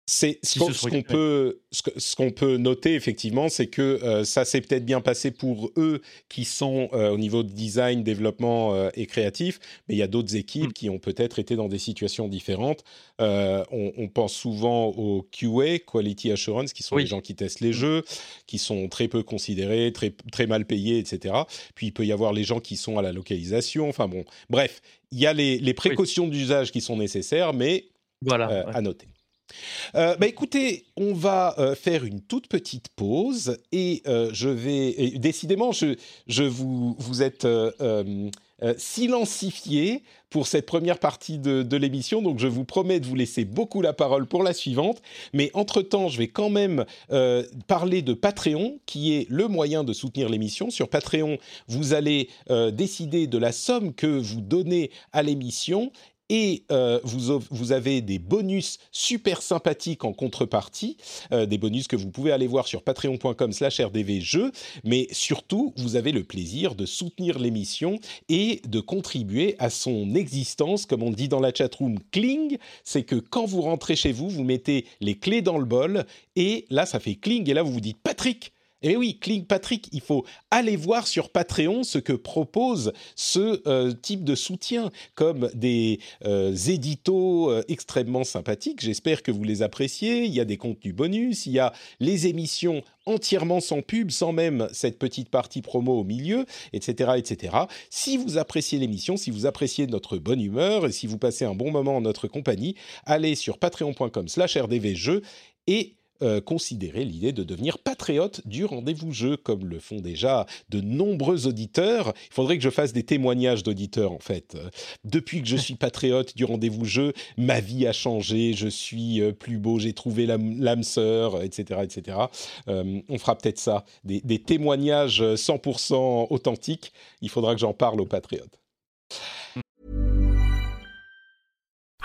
c'est ce qu'on peut, ce qu'on peut noter effectivement, c'est que euh, ça s'est peut-être bien passé pour eux qui sont euh, au niveau de design, développement euh, et créatif, mais il y a d'autres équipes mm. qui ont peut-être été dans des situations différentes. On, pense souvent au QA, Quality Assurance, qui sont les gens qui testent les mm. jeux, qui sont très peu considérés, très très mal payés, etc. Puis il peut y avoir les gens qui sont à la localisation. Enfin bon, bref, il y a les, les précautions d'usage qui sont nécessaires, mais voilà, à noter. Euh, bah écoutez, on va euh, faire une toute petite pause et euh, je vais. décidément, je, je vous, vous êtes silencifié pour cette première partie de, de l'émission, donc je vous promets de vous laisser beaucoup la parole pour la suivante. Mais entre-temps, je vais quand même parler de Patreon, qui est le moyen de soutenir l'émission. Sur Patreon, vous allez décider de la somme que vous donnez à l'émission et euh, vous, avez des bonus super sympathiques en contrepartie, euh, des bonus que vous pouvez aller voir sur patreon.com slash rdvjeux, mais surtout, vous avez le plaisir de soutenir l'émission et de contribuer à son existence, comme on dit dans la chatroom, cling, c'est que quand vous rentrez chez vous, vous mettez les clés dans le bol, et là, ça fait cling, et là, vous vous dites, Patrick, eh oui, Click Patrick, il faut aller voir sur Patreon ce que propose ce euh, type de soutien, comme des euh, éditos euh, extrêmement sympathiques. J'espère que vous les appréciez. Il y a des contenus bonus, il y a les émissions entièrement sans pub, sans même cette petite partie promo au milieu, etc., etc. Si vous appréciez l'émission, si vous appréciez notre bonne humeur et si vous passez un bon moment en notre compagnie, allez sur patreon.com/rdvjeux et euh, considérer l'idée de devenir patriote du rendez-vous jeu, comme le font déjà de nombreux auditeurs. Il faudrait que je fasse des témoignages d'auditeurs, en fait. Euh, depuis que je suis patriote du rendez-vous jeu, ma vie a changé, je suis euh, plus beau, j'ai trouvé l'âme sœur, etc. etc. on fera peut-être ça, des, des témoignages 100% authentiques. Il faudra que j'en parle aux patriotes.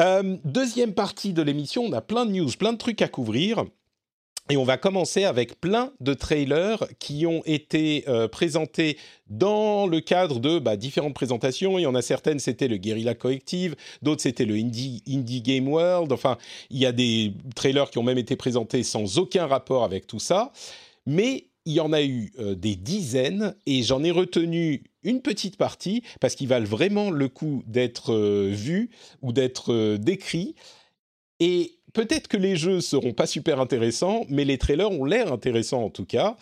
Euh, deuxième partie de l'émission, on a plein de news, plein de trucs à couvrir. Et on va commencer avec plein de trailers qui ont été euh, présentés dans le cadre de bah, différentes présentations. Il y en a certaines, c'était le Guerrilla Collective, d'autres, c'était le Indie, Indie Game World. Enfin, il y a des trailers qui ont même été présentés sans aucun rapport avec tout ça. Mais il y en a eu euh, des dizaines et j'en ai retenu une petite partie parce qu'ils valent vraiment le coup d'être euh, vus ou d'être décrits. Et peut-être que les jeux seront pas super intéressants, mais les trailers ont l'air intéressants en tout cas.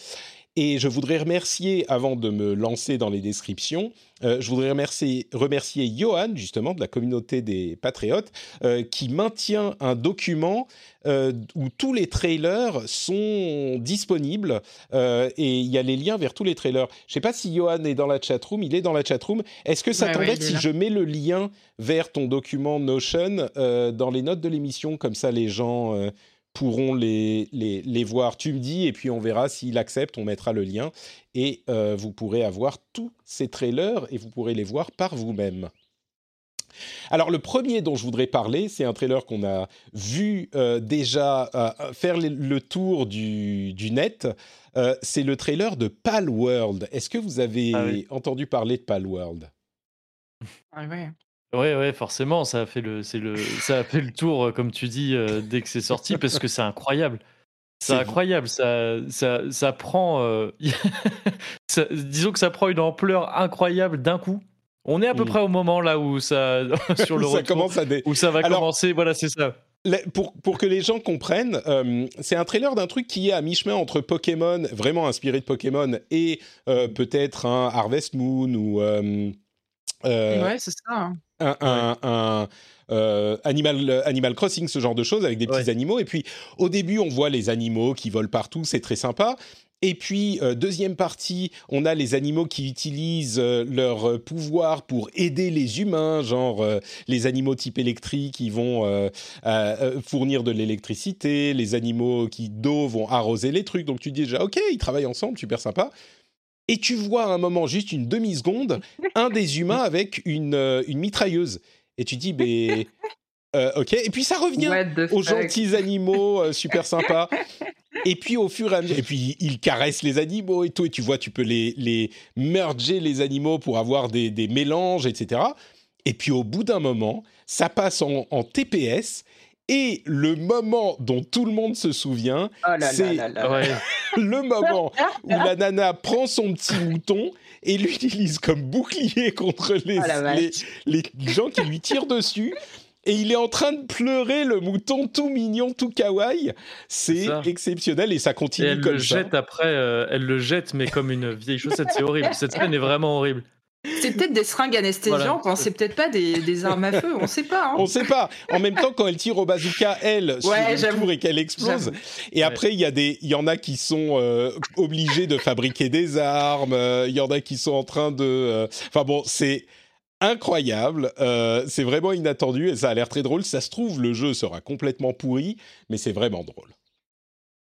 Et je voudrais remercier, avant de me lancer dans les descriptions, euh, je voudrais remercier, remercier Johan, justement, de la communauté des Patriotes, euh, qui maintient un document euh, où tous les trailers sont disponibles et il y a les liens vers tous les trailers. Je ne sais pas si Johan est dans la chatroom, il est dans la chatroom. Est-ce que ça Ouais, t'embête ouais, si je mets le lien vers ton document Notion dans les notes de l'émission Comme ça, les gens pourront les, les, les voir. Tu me dis, et puis on verra s'il accepte, on mettra le lien. Et euh, vous pourrez avoir tous ces trailers et vous pourrez les voir par vous-même. Alors le premier dont je voudrais parler, c'est un trailer qu'on a vu euh, déjà euh, faire le, tour du, du net. Euh, c'est le trailer de Palworld. Est-ce que vous avez Ah oui. entendu parler de Palworld? Ah ouais. Ouais, ouais, forcément, ça a fait le, c'est le, ça a fait le tour, euh, comme tu dis, euh, dès que c'est sorti, parce que c'est incroyable. C'est incroyable, ça, ça, ça prend. euh, [laughs] ça- disons que ça prend une ampleur incroyable d'un coup. On est à peu Mm. près au moment là où ça, [laughs] sur le ça retour, commence à dé- où ça va Alors- commencer. Voilà, c'est ça. Pour, pour que les gens comprennent, euh, c'est un trailer d'un truc qui est à mi-chemin entre Pokémon, vraiment inspiré de Pokémon, et euh, peut-être un Harvest Moon ou euh, euh, ouais, c'est ça. Un, un- un, euh, Animal, Animal Crossing, ce genre de choses, avec des petits Ouais. animaux. Et puis, au début, on voit les animaux qui volent partout, c'est très sympa. Et puis, euh, deuxième partie, on a les animaux qui utilisent euh, leur euh, pouvoir pour aider les humains, genre euh, les animaux type électrique qui vont euh, euh, euh, fournir de l'électricité, les animaux qui d'eau vont arroser les trucs. Donc tu dis déjà, ok, ils travaillent ensemble, super sympa. Et tu vois à un moment, juste une demi-seconde, un [laughs] des humains avec une, euh, une mitrailleuse. Et tu dis, ben, [laughs] euh, ok. Et puis ça revient aux fuck? gentils animaux, euh, super sympas. Et puis au fur et à mesure, et puis ils caressent les animaux et tout, et tu vois, tu peux les, les merger les animaux pour avoir des, des mélanges, etc. Et puis au bout d'un moment, ça passe en, en TPS, et le moment dont tout le monde se souvient, Oh là c'est. Ouais. [laughs] le moment où la nana prend son petit mouton et l'utilise comme bouclier contre les, Oh vache. les, les gens qui lui tirent dessus. Et il est en train de pleurer le mouton tout mignon, tout kawaii. C'est exceptionnel et ça Et continue elle comme le ça. jette après, euh, elle le jette, mais comme une vieille chaussette, c'est horrible. Cette scène est vraiment horrible. C'est peut-être des seringues anesthésiantes, Voilà. hein, c'est peut-être pas des, des armes à feu, on sait pas. hein. On sait pas. En même temps, quand elle tire au bazooka, elle, sur Ouais, une j'avoue. tour et qu'elle explose. Et après, il y a des, il y en a qui sont euh, obligés de fabriquer des armes. euh, Il y en a qui sont en train de. euh, Enfin bon, c'est incroyable. euh, c'est vraiment inattendu et ça a l'air très drôle. Ça se trouve, le jeu sera complètement pourri, mais c'est vraiment drôle.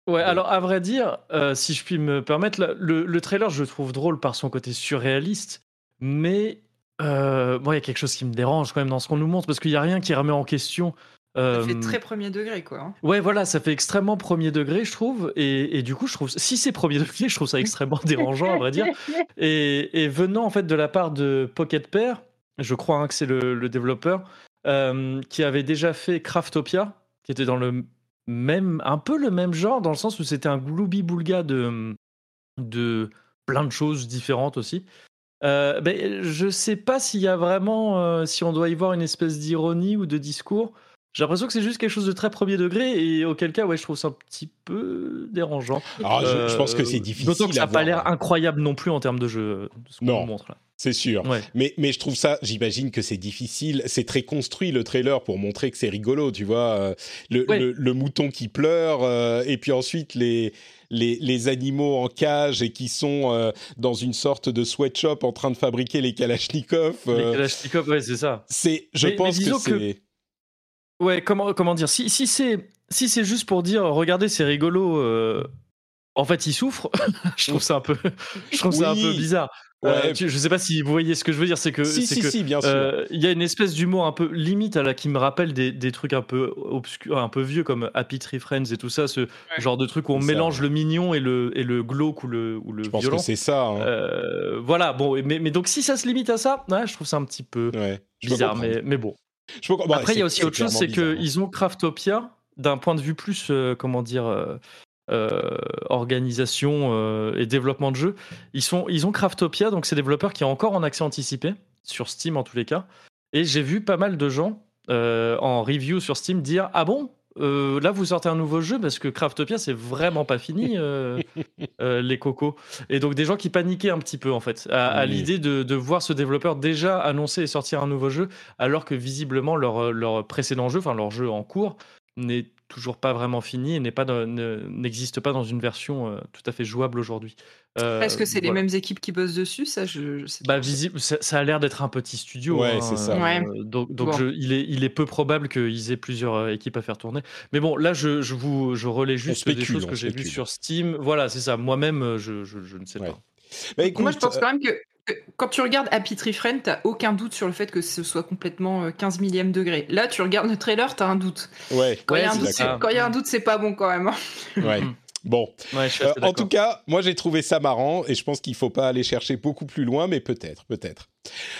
Ouais, alors à vrai dire, euh, si je puis me permettre, le, le trailer, je le trouve drôle par son côté surréaliste, mais euh, moi, il y a quelque chose qui me dérange quand même dans ce qu'on nous montre, parce qu'il n'y a rien qui remet en question. Ça euh, fait très premier degré, quoi. hein. Ouais, voilà, ça fait extrêmement premier degré, je trouve. Et, et du coup, je trouve, si c'est premier [laughs] degré, je trouve ça extrêmement [laughs] dérangeant, à vrai dire. Et, et venant en fait de la part de Pocket Pair, je crois hein, que c'est le, le développeur, euh, qui avait déjà fait Craftopia, qui était dans le même, un peu le même genre, dans le sens où c'était un gloubi boulga de, de plein de choses différentes aussi. Euh, ben, je sais pas s'il y a vraiment, euh, si on doit y voir une espèce d'ironie ou de discours. J'ai l'impression que c'est juste quelque chose de très premier degré et auquel cas, ouais, je trouve ça un petit peu dérangeant. Alors, je, je pense que c'est Euh, difficile. D'autant que ça n'a pas l'air incroyable non plus en termes de jeu, de ce qu'on montre là. C'est sûr. Ouais. Mais, mais je trouve ça, j'imagine que c'est difficile. C'est très construit le trailer pour montrer que c'est rigolo, tu vois. euh, Le, Ouais. le, le mouton qui pleure, euh, et puis ensuite les, les, les animaux en cage et qui sont euh, dans une sorte de sweatshop en train de fabriquer les Kalachnikov. Les euh, Kalachnikov, ouais, c'est ça. c'est, je Mais- mais pense que disons que- c'est. Ouais, comment, comment dire Si, si c'est si c'est juste pour dire, regardez, c'est rigolo. en fait, il souffre. [laughs] je trouve ça un peu, je trouve ça un peu bizarre. Ouais. Euh, tu- je sais pas si vous voyez ce que je veux dire. C'est que si, si, que, si, bien sûr. euh, Il y a une espèce d'humour un peu limite à la qui me rappelle des, des trucs un peu obscurs, un peu vieux comme Happy Tree Friends et tout ça, ce genre de truc où on ça. mélange le mignon et le, et le glauque ou le, ou le je pense violent. que c'est ça. hein. Euh, voilà, bon, mais, mais donc si ça se limite à ça, ouais, je trouve ça un petit peu. Je bizarre, mais, mais bon. Je peux comprendre. Après, il y a aussi autre chose, c'est bizarre, hein. qu'ils ont Craftopia d'un point de vue plus, euh, comment dire, euh, organisation euh, et développement de jeu. Ils, sont, ils ont Craftopia, donc c'est des développeurs qui est encore en accès anticipé, sur Steam en tous les cas. Et j'ai vu pas mal de gens euh, en review sur Steam dire Ah bon là, vous sortez un nouveau jeu parce que Craftopia, c'est vraiment pas fini, [laughs] les cocos. Et donc, des gens qui paniquaient un petit peu, en fait, à, l'idée de, de voir ce développeur déjà annoncer et sortir un nouveau jeu, alors que visiblement, leur, leur précédent jeu, enfin, leur jeu en cours, n'est toujours pas vraiment fini et n'est pas n'existe pas dans une version euh, tout à fait jouable aujourd'hui. Euh, Est-ce que c'est les mêmes équipes qui bossent dessus? Ça, je, je sais Bah, visible, ça, ça a l'air d'être un petit studio. Ouais, hein, c'est ça. euh, Ouais. donc, donc Bon. je- il, est, il est peu probable qu'ils aient plusieurs euh, équipes à faire tourner. Mais bon, là, je, je vous je relais juste des spécule, choses on que j'ai vues sur Steam. Voilà, c'est ça. Moi-même, je, je, je ne sais Ouais. pas. Bah, écoute, Moi, je pense quand même que quand tu regardes Happy Tree Friend, t'as aucun doute sur le fait que ce soit complètement euh, 15 millième degré. Là, tu regardes le trailer, t'as un doute. ouais, Quand il y a Ouais, un doute, c'est- quand il y a un doute, c'est pas bon quand même. hein. ouais. Mhm. Bon, Ouais, Euh, en tout cas, moi j'ai trouvé ça marrant et je pense qu'il faut pas aller chercher beaucoup plus loin, mais peut-être, peut-être.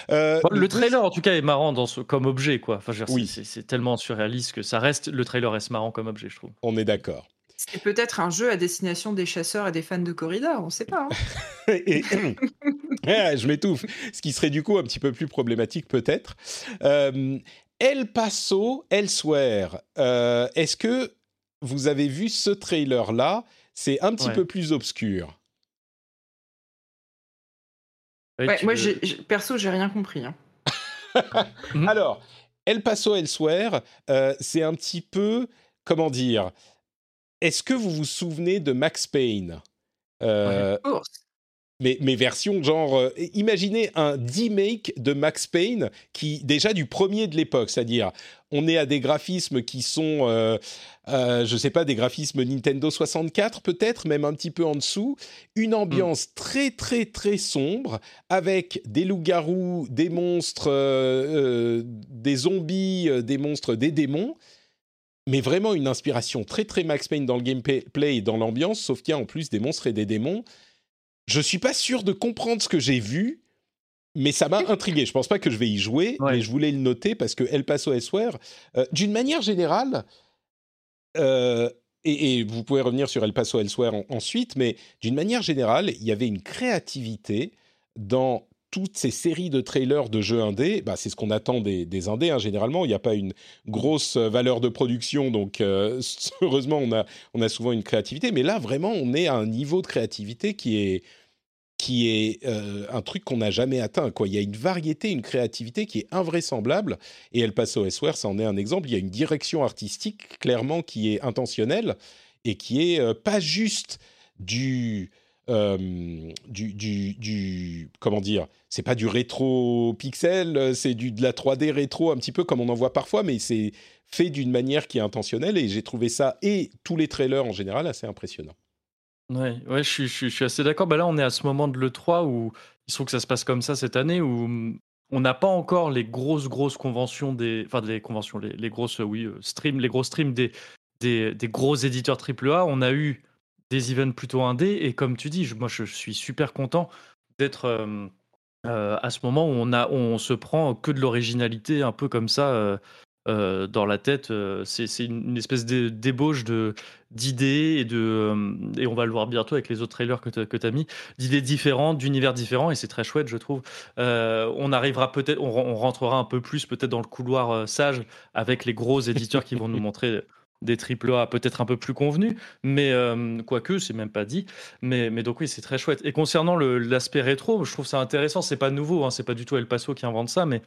Euh, le trailer, en tout cas, est marrant dans ce, comme objet, quoi. Enfin, Oui. c'est tellement surréaliste que ça reste. Le trailer reste marrant comme objet, je trouve. On est d'accord. C'est peut-être un jeu à destination des chasseurs et des fans de corrida, on sait pas. hein. [laughs] Et- Ah, [coughs] je m'étouffe. Ce qui serait du coup un petit peu plus problématique peut-être. Euh, El Paso Elsewhere. Euh, Est-ce que vous avez vu ce trailer-là? C'est un petit Ouais. peu plus obscur. Ouais, moi, veux- j'ai- j'ai- perso, j'ai rien compris. hein. [laughs] Mhm. Alors, El Paso Elsewhere, euh, c'est un petit peu, comment dire Est-ce que vous vous souvenez de Max Payne? Euh, mais, mais version genre, euh, imaginez un remake de Max Payne qui déjà du premier de l'époque, c'est-à-dire on est à des graphismes qui sont, euh, euh, je sais pas, des graphismes Nintendo 64 peut-être, même un petit peu en dessous, une ambiance très très très sombre avec des loups-garous, des monstres, des zombies, des monstres, des démons. Mais vraiment une inspiration très très Max Payne dans le gameplay et dans l'ambiance, sauf qu'il y a en plus des monstres et des démons je suis pas sûr de comprendre ce que j'ai vu, mais ça m'a intrigué. Je pense pas que je vais y jouer, Ouais. mais je voulais le noter parce que El Paso Elsewhere, euh, d'une manière générale, euh, et, et vous pouvez revenir sur El Paso Elsewhere en- ensuite, mais d'une manière générale, il y avait une créativité dans toutes ces séries de trailers de jeux indés. Bah, c'est ce qu'on attend des, des indés, hein, généralement. Il n'y a pas une grosse euh, valeur de production, donc euh, [laughs] heureusement, on a, souvent une créativité. Mais là, vraiment, on est à un niveau de créativité qui est, euh, un truc qu'on n'a jamais atteint. Il y a une variété, une créativité qui est invraisemblable. Et El Paso Esware, ça en est un exemple. Il y a une direction artistique, clairement, qui est intentionnelle et qui est euh, pas juste du, euh, du, du, du- Comment dire C'est pas du rétro pixel, euh, c'est du, de la 3D rétro, un petit peu comme on en voit parfois, mais c'est fait d'une manière qui est intentionnelle. Et j'ai trouvé ça, et tous les trailers en général, assez impressionnant. Ouais, ouais, je suis, je assez d'accord. Bah là, on est à ce moment de l'E3 où il se trouve que ça se passe comme ça cette année, où mm, on n'a pas encore les grosses, grosses conventions des. Enfin, des conventions, les, les grosses, oui, euh, streams, les gros streams des, des, des gros éditeurs AAA. On a eu des events plutôt indés, et comme tu dis, je- moi, je suis super content d'être. euh, euh, à ce moment où on, a, on se prend que de l'originalité, un peu comme ça, euh, dans la tête. c'est une, espèce de débauche de d'idées et de et on va le voir bientôt avec les autres trailers que tu as mis d'idées différentes d'univers différents et c'est très chouette je trouve on arrivera peut-être on, on rentrera un peu plus peut-être dans le couloir sage avec les gros éditeurs qui vont nous [laughs] montrer des triple A peut-être un peu plus convenus mais euh, quoique c'est même pas dit mais, mais donc oui c'est très chouette et concernant l'aspect rétro je trouve ça intéressant c'est pas nouveau hein, c'est pas du tout El Paso qui invente ça mais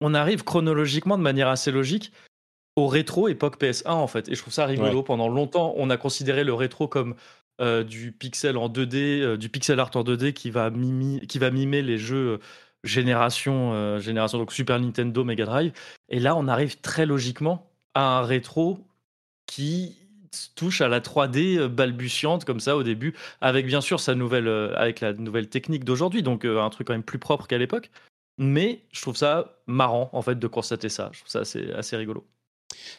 on arrive chronologiquement de manière assez logique au rétro époque PS1 en fait. Et je trouve ça rigolo. Ouais. Pendant longtemps, on a considéré le rétro comme euh, du pixel en 2D, euh, du pixel art en 2D qui va, mimi- qui va mimer les jeux euh, génération, génération, donc Super Nintendo, Mega Drive. Et là, on arrive très logiquement à un rétro qui touche à la 3D euh, balbutiante comme ça au début, avec bien sûr sa nouvelle, euh, avec la nouvelle technique d'aujourd'hui, donc euh, un truc quand même plus propre qu'à l'époque. Mais je trouve ça marrant en fait de constater ça. Je trouve ça assez, assez rigolo.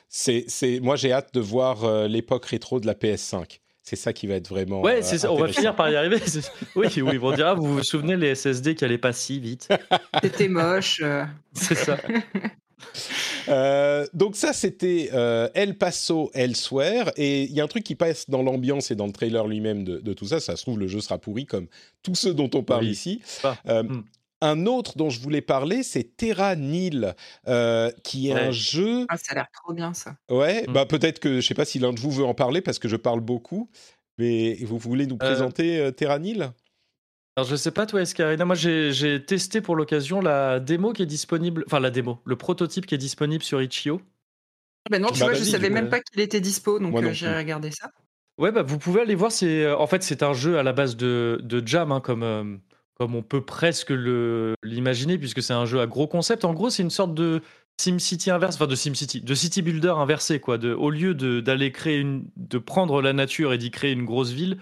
C'est, c'est, moi, j'ai hâte de voir euh, l'époque rétro de la PS5. C'est ça qui va être vraiment. Ouais, euh, c'est ça, on va finir par y arriver. [laughs] Oui, oui, ils vont dire, ah, vous vous souvenez les SSD qui allaient pas si vite. C'était moche. [laughs] C'est ça. [laughs] [laughs] Euh, donc ça, c'était euh, El Paso Elsewhere. Et il y a un truc qui passe dans l'ambiance et dans le trailer lui-même de, de tout ça. Ça se trouve, le jeu sera pourri comme tous ceux dont on parle Oui. ici. Euh, Hmm. un autre dont je voulais parler, c'est Terra Nil, euh, qui est Ouais. un jeu. Ah, ça a l'air trop bien ça. Ouais, Mm. bah peut-être que je sais pas si l'un de vous veut en parler parce que je parle beaucoup, mais vous voulez nous présenter euh, Terra Nil? Alors je sais pas toi Escarina, moi j'ai j'ai testé pour l'occasion la démo qui est disponible, enfin la démo, le prototype qui est disponible sur Itch.io. Ben non, tu Bah, vois, je savais même pas qu'il était dispo, donc euh, j'irai plus. regarder ça. Ouais, bah, vous pouvez aller voir. C'est euh, en fait c'est un jeu à la base de, de Jam, hein, comme euh, comme on peut presque le l'imaginer, puisque c'est un jeu à gros concept. En gros, c'est une sorte de SimCity inverse, enfin de SimCity, de City Builder inversé quoi. De, au lieu de d'aller créer une, de prendre la nature et d'y créer une grosse ville,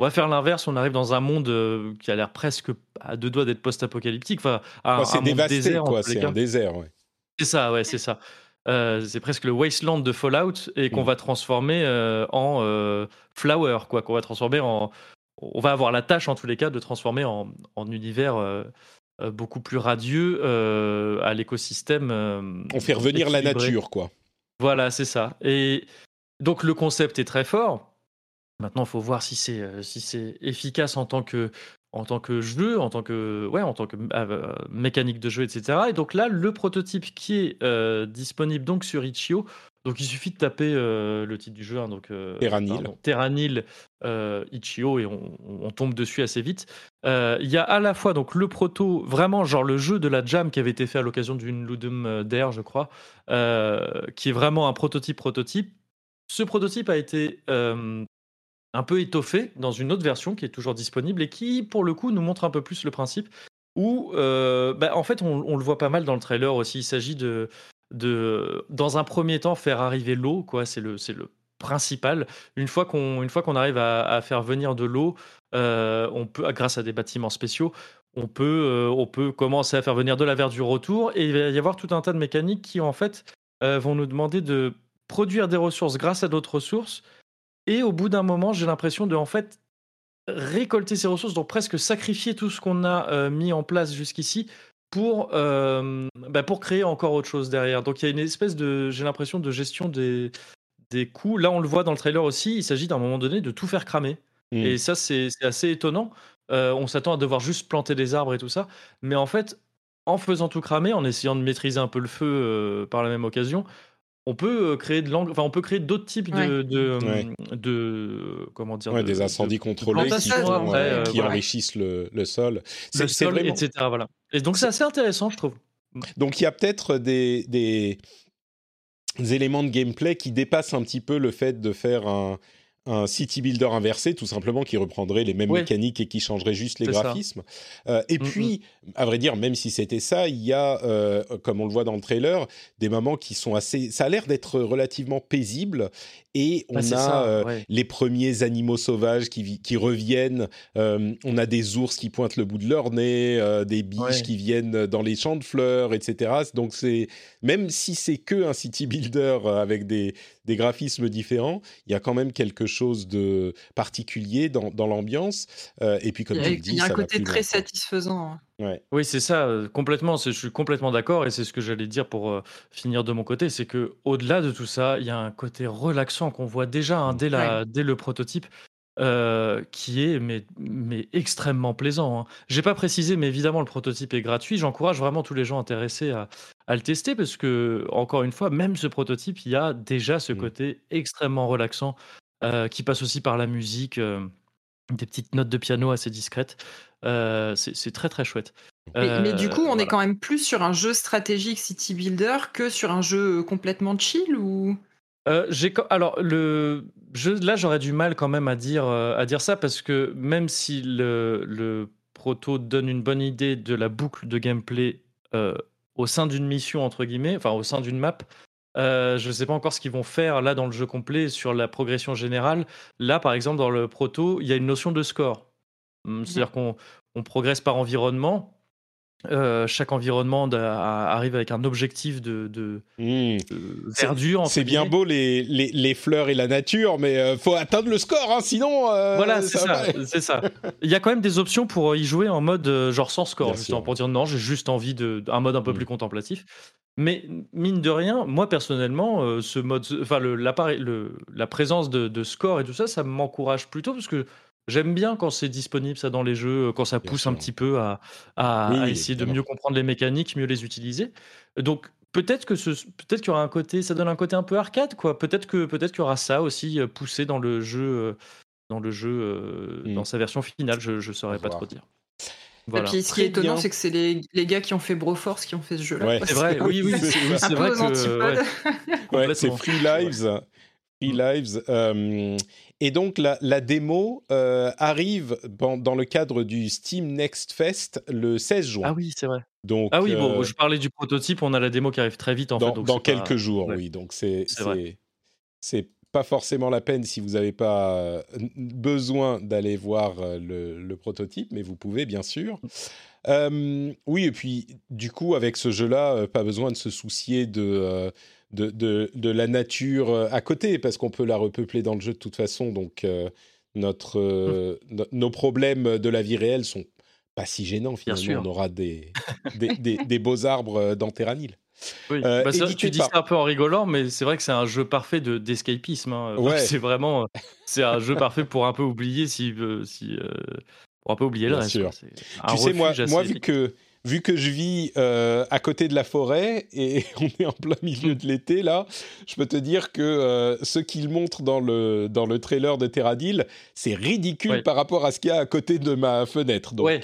on va faire l'inverse. On arrive dans un monde euh, qui a l'air presque à deux doigts d'être post-apocalyptique. Enfin, un, Ouais, C'est dévasté, désert, quoi. C'est un désert, ouais. C'est ça, ouais, c'est ça. Euh, c'est presque le wasteland de Fallout et qu'on Mm. va transformer euh, en euh, flower, quoi. Qu'on va transformer en. On va avoir la tâche, en tous les cas, de transformer en, en univers beaucoup plus radieux à l'écosystème. On fait revenir la équilibré. nature, quoi. Voilà, c'est ça. Et donc le concept est très fort. Maintenant, il faut voir si c'est si c'est efficace en tant que en tant que jeu, en tant que ouais, en tant que euh, mécanique de jeu, etc. Et donc là, le prototype qui est euh, disponible donc sur Itch.io. Donc il suffit de taper euh, le titre du jeu, hein, donc Terranil. Terranil Itch.io et on, on tombe dessus assez vite. Il y a à la fois donc le proto, vraiment genre le jeu de la jam qui avait été fait à l'occasion d'une Ludum Dare, je crois, qui est vraiment un prototype prototype. Ce prototype a été un peu étoffé dans une autre version qui est toujours disponible et qui, pour le coup, nous montre un peu plus le principe. Où, euh, bah, en fait, on, le voit pas mal dans le trailer aussi. Il s'agit de, de, dans un premier temps, faire arriver l'eau. quoi. C'est le, c'est le principal. Une fois qu'on, une fois qu'on arrive à, faire venir de l'eau, euh, on peut, grâce à des bâtiments spéciaux, on peut, euh, on peut commencer à faire venir de la verdure autour et il va y avoir tout un tas de mécaniques qui en fait vont nous demander de produire des ressources grâce à d'autres ressources et au bout d'un moment j'ai l'impression de en fait récolter ces ressources donc presque sacrifier tout ce qu'on a euh, mis en place jusqu'ici pour euh, bah, pour créer encore autre chose derrière donc il y a une espèce de j'ai l'impression de gestion des des coûts là on le voit dans le trailer aussi il s'agit d'un moment donné de tout faire cramer Mm. et ça, c'est assez étonnant. Euh, on s'attend à devoir juste planter des arbres et tout ça. Mais en fait, en faisant tout cramer, en essayant de maîtriser un peu le feu par la même occasion, on peut euh, créer de l'angle, enfin, on peut créer d'autres types de, de, Ouais. de- comment dire, Ouais, de- des de- incendies de contrôlés qui, euh, euh, qui voilà. enrichissent le, le sol. le sol, vraiment. etc. Voilà. Et donc, c'est assez intéressant, je trouve. Donc il y a peut-être des, des éléments de gameplay qui dépassent un petit peu le fait de faire un, un city builder inversé, tout simplement, qui reprendrait les mêmes Ouais. mécaniques et qui changerait juste les graphismes. Euh, et Mm, puis, à vrai dire, même si c'était ça, il y a, euh, comme on le voit dans le trailer, des moments qui sont assez... Ça a l'air d'être relativement paisible et on Bah, a ça, euh, ouais. les premiers animaux sauvages qui, qui reviennent. On a des ours qui pointent le bout de leur nez, des biches Ouais. qui viennent dans les champs de fleurs, etc. Donc c'est même si c'est que un city builder avec des, des graphismes différents, il y a quand même quelque chose de particulier dans, dans l'ambiance. Euh, et puis comme tu le dis, il y a un côté très satisfaisant. hein. Ouais. Oui, c'est ça, euh, complètement. c'est- Je suis complètement d'accord et c'est ce que j'allais dire pour euh, finir de mon côté, c'est que au-delà de tout ça, il y a un côté relaxant qu'on voit déjà hein, dès, la, dès le prototype, euh, qui est mais, mais extrêmement plaisant. hein. J'ai pas précisé, mais évidemment le prototype est gratuit. J'encourage vraiment tous les gens intéressés à, à le tester parce que encore une fois, même ce prototype, il y a déjà ce Mm. côté extrêmement relaxant euh, qui passe aussi par la musique. euh, des petites notes de piano assez discrètes. Euh, c'est très très chouette. Mais, mais du coup, on voilà. est quand même plus sur un jeu stratégique city builder que sur un jeu complètement chill ou? Alors le là j'aurais du mal quand même à dire à dire ça parce que même si le, le proto donne une bonne idée de la boucle de gameplay au sein d'une mission entre guillemets, enfin au sein d'une map, euh, je ne sais pas encore ce qu'ils vont faire là dans le jeu complet sur la progression générale. Là par exemple dans le proto, il y a une notion de score, Hum, c'est-à-dire qu'on on progresse par environnement. Euh, chaque environnement arrive avec un objectif de, de- Mm. de C'est- verdure. C'est bien beau les, les, les fleurs et la nature, mais euh, faut atteindre le score, hein, sinon. euh, Voilà, c'est ça, pas. [laughs] c'est ça. Il y a quand même des options pour y jouer en mode euh, genre sans score, justement, pour dire non, j'ai juste envie de un mode un peu Mm. plus contemplatif. Mais mine de rien, moi personnellement, euh, ce mode, enfin le, la présence de, de score et tout ça, ça m'encourage plutôt parce que J'aime bien quand c'est disponible ça dans les jeux, quand ça Bien pousse un petit peu à, à- Oui, à essayer de mieux comprendre les mécaniques, mieux les utiliser. Donc peut-être que ce, peut-être qu'il y aura un côté, ça donne un côté un peu arcade quoi. Peut-être que peut-être qu'il y aura ça aussi euh, poussé dans le jeu, euh, dans le jeu, euh, dans sa version finale. Je ne saurais pas voir. trop dire. Et puis ce qui est étonnant, c'est que c'est les, les gars qui ont fait Broforce qui ont fait ce jeu-là. Ouais. C'est vrai, oui, oui, C'est oui, c'est vrai aux que antipodes. ouais, Ouais, c'est. Free Lives. Free Lives. euh, et donc, la, la démo euh, arrive dans, dans le cadre du Steam Next Fest le 16 juin. Ah oui, c'est vrai. Donc, Ah oui, bon, euh, je parlais du prototype, on a la démo qui arrive très vite en dans, fait. donc dans pas- quelques jours, ouais. oui. Donc, c'est C'est pas forcément la peine si vous n'avez pas euh, besoin d'aller voir le, le prototype, mais vous pouvez, bien sûr. Euh, oui, et puis, du coup, avec ce jeu-là, pas besoin de se soucier de, de, de, de la nature euh, à côté, parce qu'on peut la repeupler dans le jeu de toute façon. Donc, euh, notre, euh, no- nos problèmes de la vie réelle sont pas si gênants, finalement. sûr. On aura des, [laughs] des, des- des beaux arbres dans Terranil. Oui. Euh, Bah, tu dis ça un peu en rigolant, mais c'est vrai que c'est un jeu parfait de d'escapisme. hein. Ouais. [laughs] C'est vraiment, [laughs] c'est un jeu parfait pour un peu oublier si, si pour un peu oublier le Bien reste. sûr. tu sais, moi, vu, que, vu que je vis euh, à côté de la forêt et [laughs] on est en plein milieu de l'été, là, je peux te dire que euh, ce qu'ils montrent dans le, dans le trailer de Terradil, c'est ridicule Ouais. par rapport à ce qu'il y a à côté de ma fenêtre. Donc, Ouais.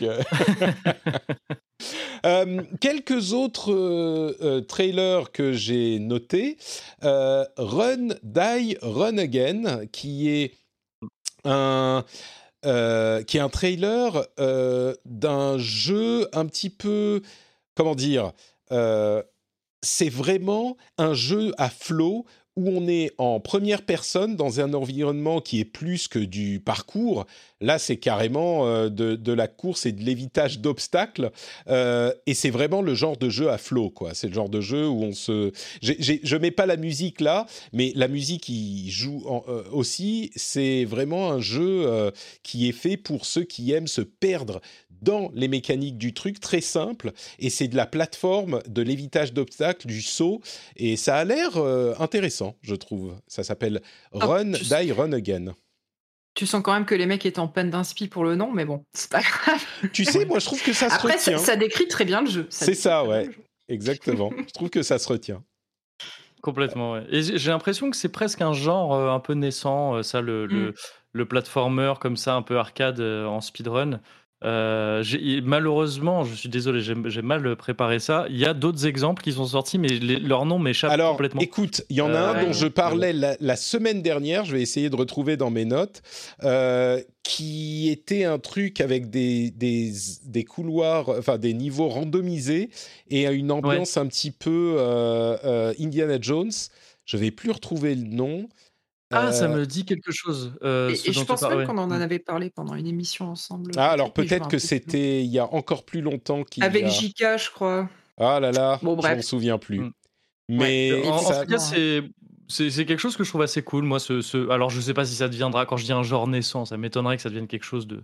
euh, [laughs] quelques autres trailers que j'ai notés. Run, Die, Run Again, qui est un, euh, qui est un trailer euh, d'un jeu un petit peu, comment dire, euh, c'est vraiment un jeu à flot où on est en première personne dans un environnement qui est plus que du parcours. Là, c'est carrément euh, de, la course et de l'évitage d'obstacles. Euh, et c'est vraiment le genre de jeu à flot, quoi. C'est le genre de jeu où on se... j'ai- j'ai- je mets pas la musique là, mais la musique qui joue euh, aussi, c'est vraiment un jeu qui est fait pour ceux qui aiment se perdre dans les mécaniques du truc, très simple. Et c'est de la plateforme, de l'évitage d'obstacles, du saut. Et ça a l'air euh, intéressant, je trouve. Ça s'appelle Ah, Run, tu- Die, Run Again. Tu sens quand même que les mecs étaient en peine d'inspi pour le nom, mais bon, c'est pas grave. Tu sais, moi, je trouve que ça se Après, ça, retient. ça décrit très bien le jeu. C'est ça, ouais. Exactement. [laughs] je trouve que ça se retient. Complètement. ouais. Et j'ai l'impression que c'est presque un genre euh, un peu naissant, euh, ça, le, Mm. le platformer comme ça, un peu arcade euh, en speedrun. Euh, malheureusement, je suis désolé, j'ai mal préparé ça. Il y a d'autres exemples qui sont sortis, mais les- leur nom m'échappe Alors, complètement. écoute, il y en a Euh, un dont ouais. je parlais la, la semaine dernière, je vais essayer de retrouver dans mes notes, euh, qui était un truc avec des, des, des couloirs, enfin des niveaux randomisés et une ambiance un petit peu euh, euh, Indiana Jones. Je vais plus retrouver le nom. Ah, ça me dit quelque chose. euh, Et, je pense même qu'on en Mm. avait parlé pendant une émission ensemble. Ah, alors je peut-être que c'était il y a encore plus longtemps qu'il y Avec a... JK, je crois. Ah là là, Bon, je bref. m'en souviens plus. Mm. Mais Ouais, En, tout cas, c'est c'est quelque chose que je trouve assez cool. Moi, ce, ce- alors je sais pas si ça deviendra. Quand je dis un genre naissant, ça m'étonnerait que ça devienne quelque chose de.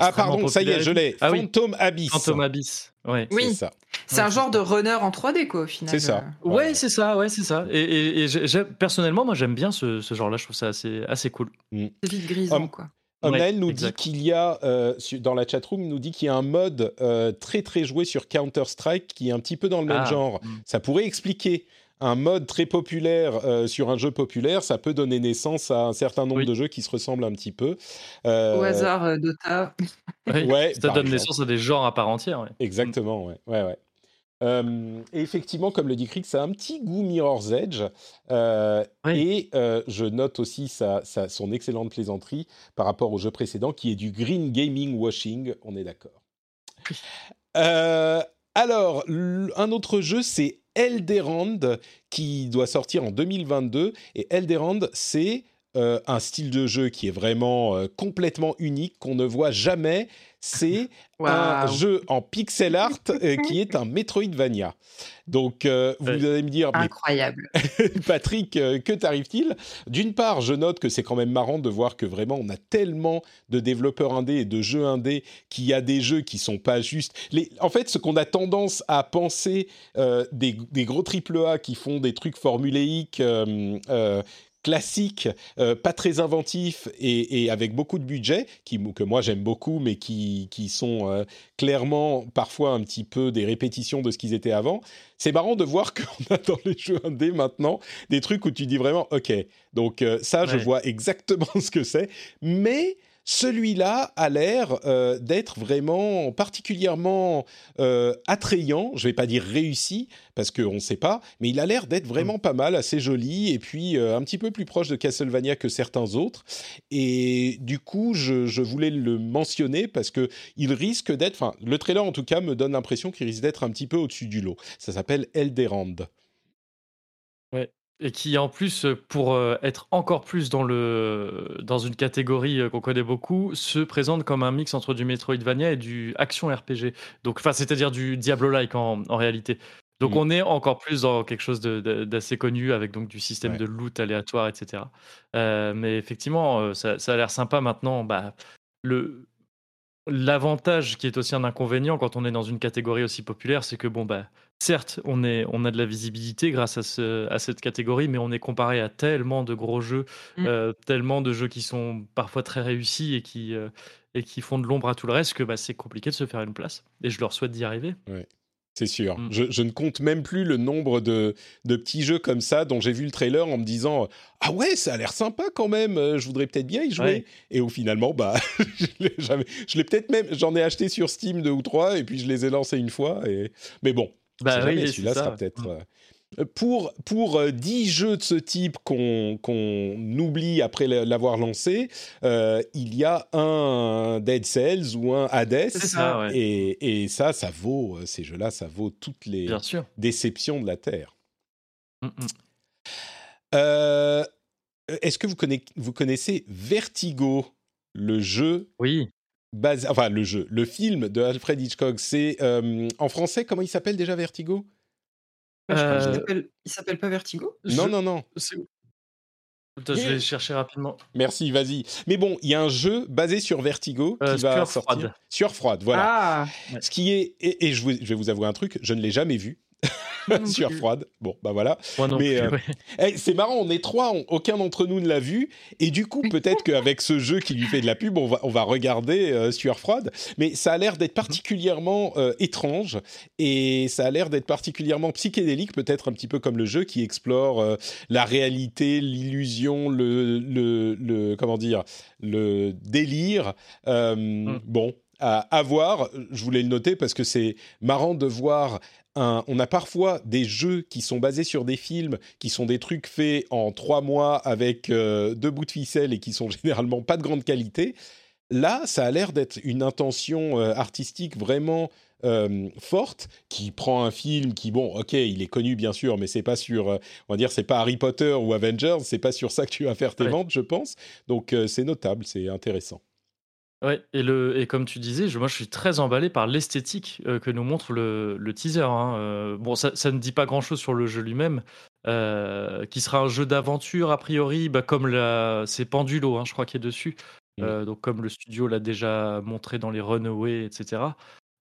Ah pardon, ça y est, je l'ai. Ah oui. Phantom Abyss. Phantom Abyss. Ouais. Oui. C'est ça. C'est un genre de runner en 3D, quoi, au final. C'est ça. Euh, Ouais, c'est ça, ouais, c'est ça. Et, et- et j'ai- j'ai- personnellement, moi, j'ème bien ce, ce genre-là. Je trouve ça assez, assez cool. C'est vite grisant, Hum. quoi. Omnael Ouais, nous exact. dit qu'il y a, euh, dans la chatroom, il nous dit qu'il y a un mode euh, très très joué sur Counter-Strike qui est un petit peu dans le même Ah, genre. mm. Ça pourrait expliquer un mode très populaire euh, sur un jeu populaire, ça peut donner naissance à un certain nombre Oui. de jeux qui se ressemblent un petit peu. Euh, Au hasard, euh, Dota. [laughs] Ouais, ça donne exemple. naissance à des genres à part entière. ouais. Exactement, ouais. ouais, ouais. Euh, et effectivement, comme le dit Crick, ça a un petit goût Mirror's Edge. Euh, Oui. Et euh, je note aussi sa, sa- son excellente plaisanterie par rapport au jeu précédent, qui est du green gaming washing. On est d'accord. Alors, un autre jeu, c'est Elderand, qui doit sortir en 2022. Et Elderand, c'est euh, un style de jeu qui est vraiment euh, complètement unique, qu'on ne voit jamais. C'est [laughs] un jeu en pixel art euh, qui est un Metroidvania. Donc, euh, vous allez me dire, mais Incroyable. [laughs] Patrick, euh, que t'arrive-t-il? D'une part, je note que c'est quand même marrant de voir que vraiment on a tellement de développeurs indés et de jeux indés qu'il y a des jeux qui sont pas juste. Les... En fait, ce qu'on a tendance à penser euh, des, des gros triple A qui font des trucs formuléiques euh, euh, classique, euh, pas très inventif et, et, avec beaucoup de budget, qui, que moi j'aime beaucoup, mais qui, qui sont euh, clairement parfois un petit peu des répétitions de ce qu'ils étaient avant. C'est marrant de voir [laughs] qu'on a dans les jeux indés maintenant des trucs où tu dis vraiment, ok, donc euh, ça je vois exactement [laughs] ce que c'est, mais celui-là a l'air euh, d'être vraiment particulièrement euh, attrayant. Je ne vais pas dire réussi parce qu'on ne sait pas, mais il a l'air d'être vraiment pas mal, assez joli et puis euh, un petit peu plus proche de Castlevania que certains autres. Et du coup, je, voulais le mentionner parce que il risque d'être, enfin, le trailer en tout cas me donne l'impression qu'il risque d'être un petit peu au-dessus du lot. Ça s'appelle Elderand. Ouais, et qui en plus, pour être encore plus dans, le, dans une catégorie qu'on connaît beaucoup, se présente comme un mix entre du Metroidvania et du action RPG. Donc, enfin, c'est-à-dire du Diablo-like en, en, réalité. Donc, mmh. on est encore plus dans quelque chose d'assez connu avec donc du système de loot aléatoire, etc. mais effectivement, ça, ça a l'air sympa maintenant. Bah, le, L'avantage qui est aussi un inconvénient quand on est dans une catégorie aussi populaire, c'est que bon bah certes on est on a de la visibilité grâce à, ce, à cette catégorie, mais on est comparé à tellement de gros jeux, mmh. euh, tellement de jeux qui sont parfois très réussis et qui euh, et qui font de l'ombre à tout le reste que bah, c'est compliqué de se faire une place. Et je leur souhaite d'y arriver. Ouais. C'est sûr. Mm. Je, ne compte même plus le nombre de, petits jeux comme ça dont j'ai vu le trailer en me disant Ah ouais, ça a l'air sympa quand même, euh, je voudrais peut-être bien y jouer. Et au finalement, bah, [laughs] je l'ai peut-être même, j'en ai acheté sur Steam deux ou trois et puis je les ai lancés une fois. Et... Mais bon, bah, celui-là sera peut-être. Mm. Euh, pour, pour 10 euh, jeux de ce type qu'on oublie après l'avoir lancé, euh, il y a un Dead Cells ou un Hades. et, et, ça, ça vaut, euh, ces jeux-là, ça vaut toutes les déceptions de la Terre. Mm, mm. Est-ce que vous connaissez, vous connaissez Vertigo, le jeu Oui. Basé, enfin, le jeu, le film de Alfred Hitchcock. C'est en français, comment il s'appelle déjà Vertigo? Euh, il s'appelle pas Vertigo? Non, non, non. je vais chercher rapidement. Merci, vas-y. Mais bon, il y a un jeu basé sur Vertigo qui euh, va sortir. Froide. Sur Froide, voilà. Ah. Ce qui est et, je, je, vais vous avouer un truc, je ne l'ai jamais vu. Sur [laughs] froide. Bon, bah voilà. Mais euh, c'est marrant, on est trois, aucun d'entre nous ne l'a vu, et du coup, peut-être qu'avec ce jeu qui lui fait de la pub, on va, on va regarder euh, sur froide. Mais ça a l'air d'être mhm. particulièrement euh, étrange, et ça a l'air d'être particulièrement psychédélique, peut-être un petit peu comme le jeu qui explore la réalité, l'illusion, le, le, le, comment dire, le délire. Mm. Bon, à, voir. Je voulais le noter parce que c'est marrant de voir. Un, on a parfois des jeux qui sont basés sur des films, qui sont des trucs faits en trois mois avec euh, deux bouts de ficelle et qui sont [laughs] généralement pas de grande qualité. Là, ça a l'air d'être une intention euh, artistique vraiment euh, forte qui prend un film qui bon ok il est connu bien sûr mais c'est pas sur on va dire c'est pas Harry Potter ou Avengers c'est pas sur ça que tu vas faire tes ventes je pense. Donc c'est notable c'est intéressant Ouais, et, le, et comme tu disais, je, moi je suis très emballé par l'esthétique euh, que nous montre le, le teaser. Hein. Euh, bon, ça, ça, ne dit pas grand chose sur le jeu lui-même, euh, qui sera un jeu d'aventure a priori, bah, comme la, c'est Pendulo, hein, je crois, qui est dessus. Mmh. donc, comme le studio l'a déjà montré dans les Runaway, etc.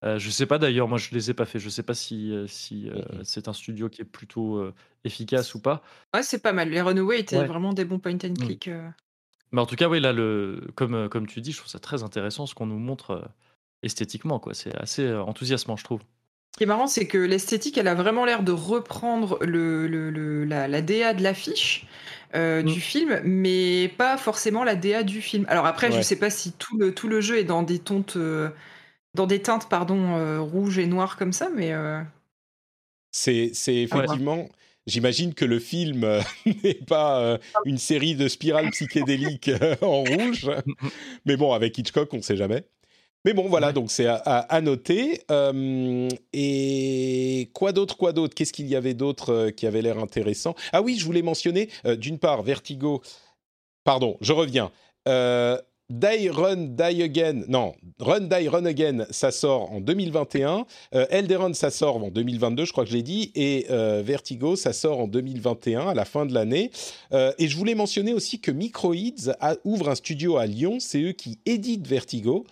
je sais pas d'ailleurs, moi je les ai pas fait. Je sais pas si, si mmh c'est un studio qui est plutôt efficace ou pas. Ouais, c'est pas mal. Les Runaway étaient vraiment des bons point and mmh. click. Mais en tout cas, oui, là, le, comme, euh, comme tu dis, je trouve ça très intéressant ce qu'on nous montre euh, esthétiquement. quoi. C'est assez euh, enthousiasmant, je trouve. Ce qui est marrant, c'est que l'esthétique, elle a vraiment l'air de reprendre le, le, la, la, DA de l'affiche mmh. du film, mais pas forcément la DA du film. Alors après, je ne sais pas si tout le, tout le jeu est dans des teintes, dans des teintes pardon, rouges et noires comme ça, mais. C'est effectivement. J'imagine que le film euh, [laughs] n'est pas euh, une série de spirales psychédéliques euh, en rouge, mais bon, avec Hitchcock, on ne sait jamais. Mais bon, voilà, donc c'est à, noter. et quoi d'autre, quoi d'autre? Qu'est-ce qu'il y avait d'autre qui avait l'air intéressant? Ah oui, je voulais mentionner, d'une part, Vertigo. Pardon, je reviens. Die Run Die Again, non, Run Die Run Again, ça sort en 2021. Euh, Elderon, ça sort en 2022, je crois que j'ai dit, et euh, Vertigo, ça sort en 2021, à la fin de l'année. Euh, et je voulais mentionner aussi que Microids a, ouvre un studio à Lyon, c'est eux qui éditent Vertigo.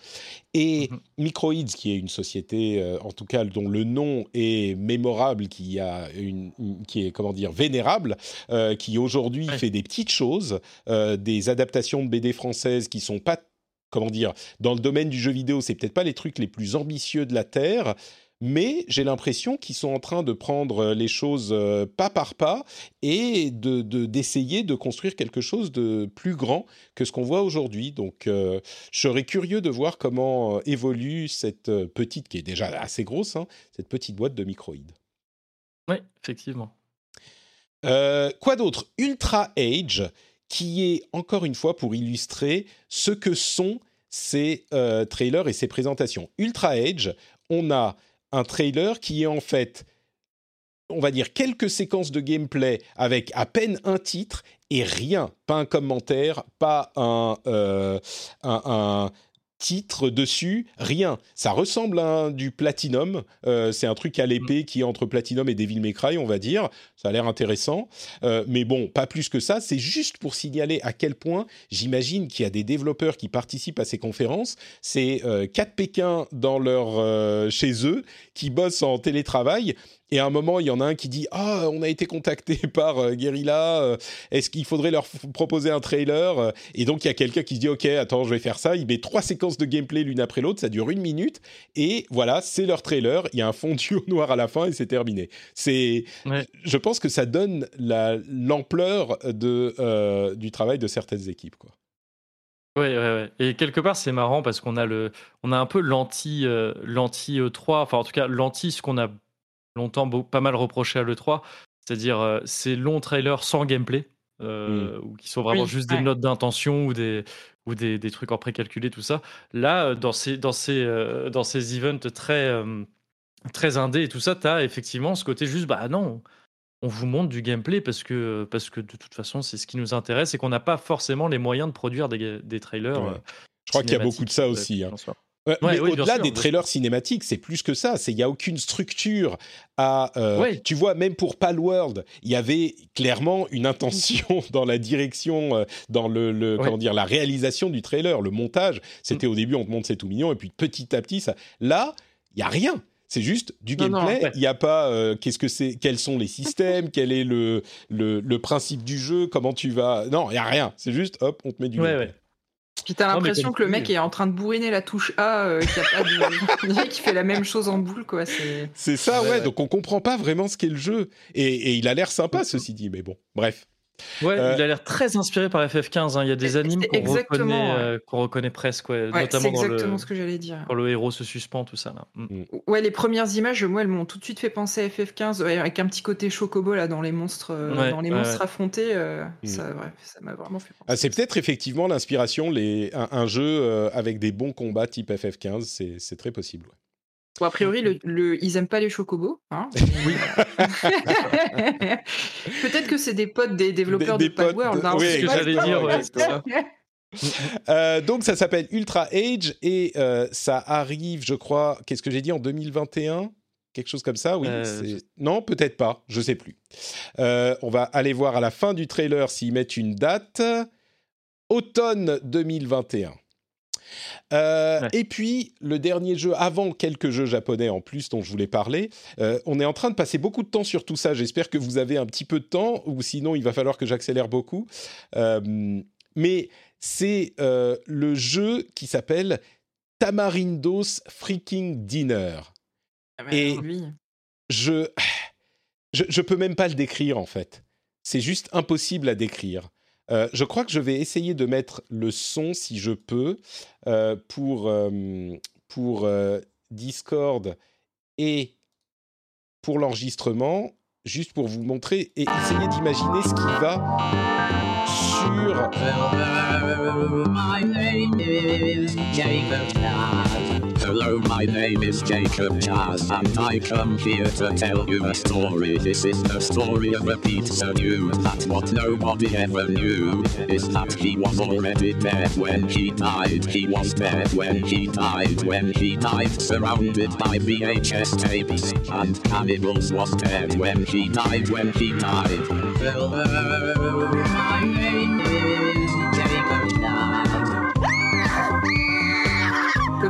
Et Mhm. Microids, qui est une société, euh, en tout cas dont le nom est mémorable, qui a une, une- qui est comment dire vénérable, euh, qui aujourd'hui Ouais. fait des petites choses, euh, des adaptations de BD françaises qui sont comment dire dans le domaine du jeu vidéo, c'est peut-être pas les trucs les plus ambitieux de la terre. Mais j'ai l'impression qu'ils sont en train de prendre euh, les choses euh, pas par pas et de de- d'essayer de, construire quelque chose de plus grand que ce qu'on voit aujourd'hui. Donc, euh, je serais curieux de voir comment évolue cette petite, qui est déjà assez grosse, hein, cette petite boîte de microïdes. Oui, effectivement. Euh, quoi d'autre? Ultra Age, qui est encore une fois pour illustrer ce que sont ces euh, trailers et ces présentations. Ultra Age, on a un trailer qui est en fait, on va dire, quelques séquences de gameplay avec à peine un titre et rien, pas un commentaire, pas un, euh, titre dessus, rien. Ça ressemble à un- du Platinum. Euh, c'est un truc à l'épée qui est entre Platinum et Devil May Cry, on va dire. Ça a l'air intéressant. Euh, mais bon, pas plus que ça. C'est juste pour signaler à quel point j'imagine qu'il y a des développeurs qui participent à ces conférences. C'est euh, quatre Pékins dans leur euh, chez eux qui bossent en télétravail. Et à un moment, il y en a un qui dit Ah, on a été contacté [laughs] par euh, Guerrilla. euh, Est-ce qu'il faudrait leur proposer un trailer Euh, Et donc, il y a quelqu'un qui se dit Ok, attends, je vais faire ça. Il met trois séquences de gameplay l'une après l'autre. Ça dure une minute. Et voilà, c'est leur trailer. Il y a un fondu au noir à la fin et c'est terminé. C'est, Ouais. je pense que ça donne la- l'ampleur de euh, du travail de certaines équipes. Quoi. Ouais, ouais, ouais. Et quelque part, c'est marrant parce qu'on a le, on a un peu l'anti, l'anti E3, enfin en tout cas l'anti ce qu'on a longtemps beau- pas mal reproché à l'E3, c'est-à-dire euh, ces longs trailers sans gameplay, euh, ou qui sont vraiment Oui, juste ouais. des notes d'intention ou des ou des, des trucs en précalculé, tout ça. Là, euh, dans ces dans ces euh, dans ces events très euh, très indés et tout ça, tu as effectivement ce côté juste bah non. On vous montre du gameplay parce que, parce que de toute façon, c'est ce qui nous intéresse et qu'on n'a pas forcément les moyens de produire des, des trailers. Ouais. Je crois qu'il y a beaucoup de ça aussi. hein. Soi. Ouais, oui, au-delà des trailers cinématiques, c'est plus que ça. C'est il y a aucune structure à. euh, Ouais. Tu vois, même pour Palworld, il y avait clairement une intention [laughs] dans la direction, euh, dans le, comment dire, la réalisation du trailer, le montage. C'était au début, on te montre c'est tout mignon, et puis petit à petit, ça. Là, il y a rien. C'est juste du Non, gameplay. Il n'y a pas euh, qu'est-ce que c'est, quels sont les systèmes, quel est le, le, le principe du jeu, comment tu vas. Non, il y a rien. C'est juste hop, on te met du gameplay. Puis t'as l'impression que le mec est en train de bourriner la touche A, euh, a pas de... [laughs] qu'il fait la même chose en boule, quoi. C'est... C'est ça, ouais, Ouais, ouais. Donc on comprend pas vraiment ce qu'est le jeu. Et, et il a l'air sympa, ceci dit. Mais bon, bref. Ouais, Euh, il a l'air très inspiré par FF15. hein. Il y a des animes c'est qu'on exactement, reconnaît, ouais. euh, qu'on reconnaît presque, ouais, Ouais, notamment c'est dans exactement le, ce que j'allais dire. quand le héros se suspend, tout ça. Là. Mm. Ouais, les premières images, moi, elles m'ont tout de suite fait penser à FF15, ouais, avec un petit côté chocobo là dans les monstres, euh, Ouais, dans les ouais, monstres ouais. affrontés. euh, Mm. Ça, m'a vraiment fait penser. Ah, c'est peut-être effectivement l'inspiration, les, un, un jeu avec des bons combats type FF15, c'est, c'est très possible. Bon, a priori, le, le- ils aiment pas les chocobos. Hein Oui. [laughs] Peut-être que c'est des potes des développeurs Des- de potes Palworld. de- oui, sait C'est ce que j'allais dire. ouais. [laughs] Euh, donc ça s'appelle Ultra Age et euh, ça arrive, je crois, qu'est-ce que j'ai dit en 2021 Quelque chose comme ça, oui. Euh, Non, peut-être pas, je sais plus. Euh, on va aller voir à la fin du trailer s'ils mettent une date. Automne 2021. Euh, Ouais. Et puis, le dernier jeu, avant quelques jeux japonais en plus dont je voulais parler, euh, on est en train de passer beaucoup de temps sur tout ça. J'espère que vous avez un petit peu de temps, ou sinon il va falloir que j'accélère beaucoup. Euh, mais c'est euh, le jeu qui s'appelle Tamarindos Freaking Dinner. Ah, bah, Et-. Je, je, je peux même pas le décrire en fait. C'est juste impossible à décrire. Euh, je crois que je vais essayer de mettre le son si je peux euh, pour, euh, pour Discord et pour l'enregistrement, juste pour vous montrer et essayer d'imaginer ce qui va sur Hello, my name is Jacob Jazz, and I come here to tell you a story. This is the story of a pizza knew that what nobody ever knew is that he was already dead when he died. He was dead when he died. When he died, surrounded by VHS tapes and cannibals, was dead when he died. When he died. Hello, my name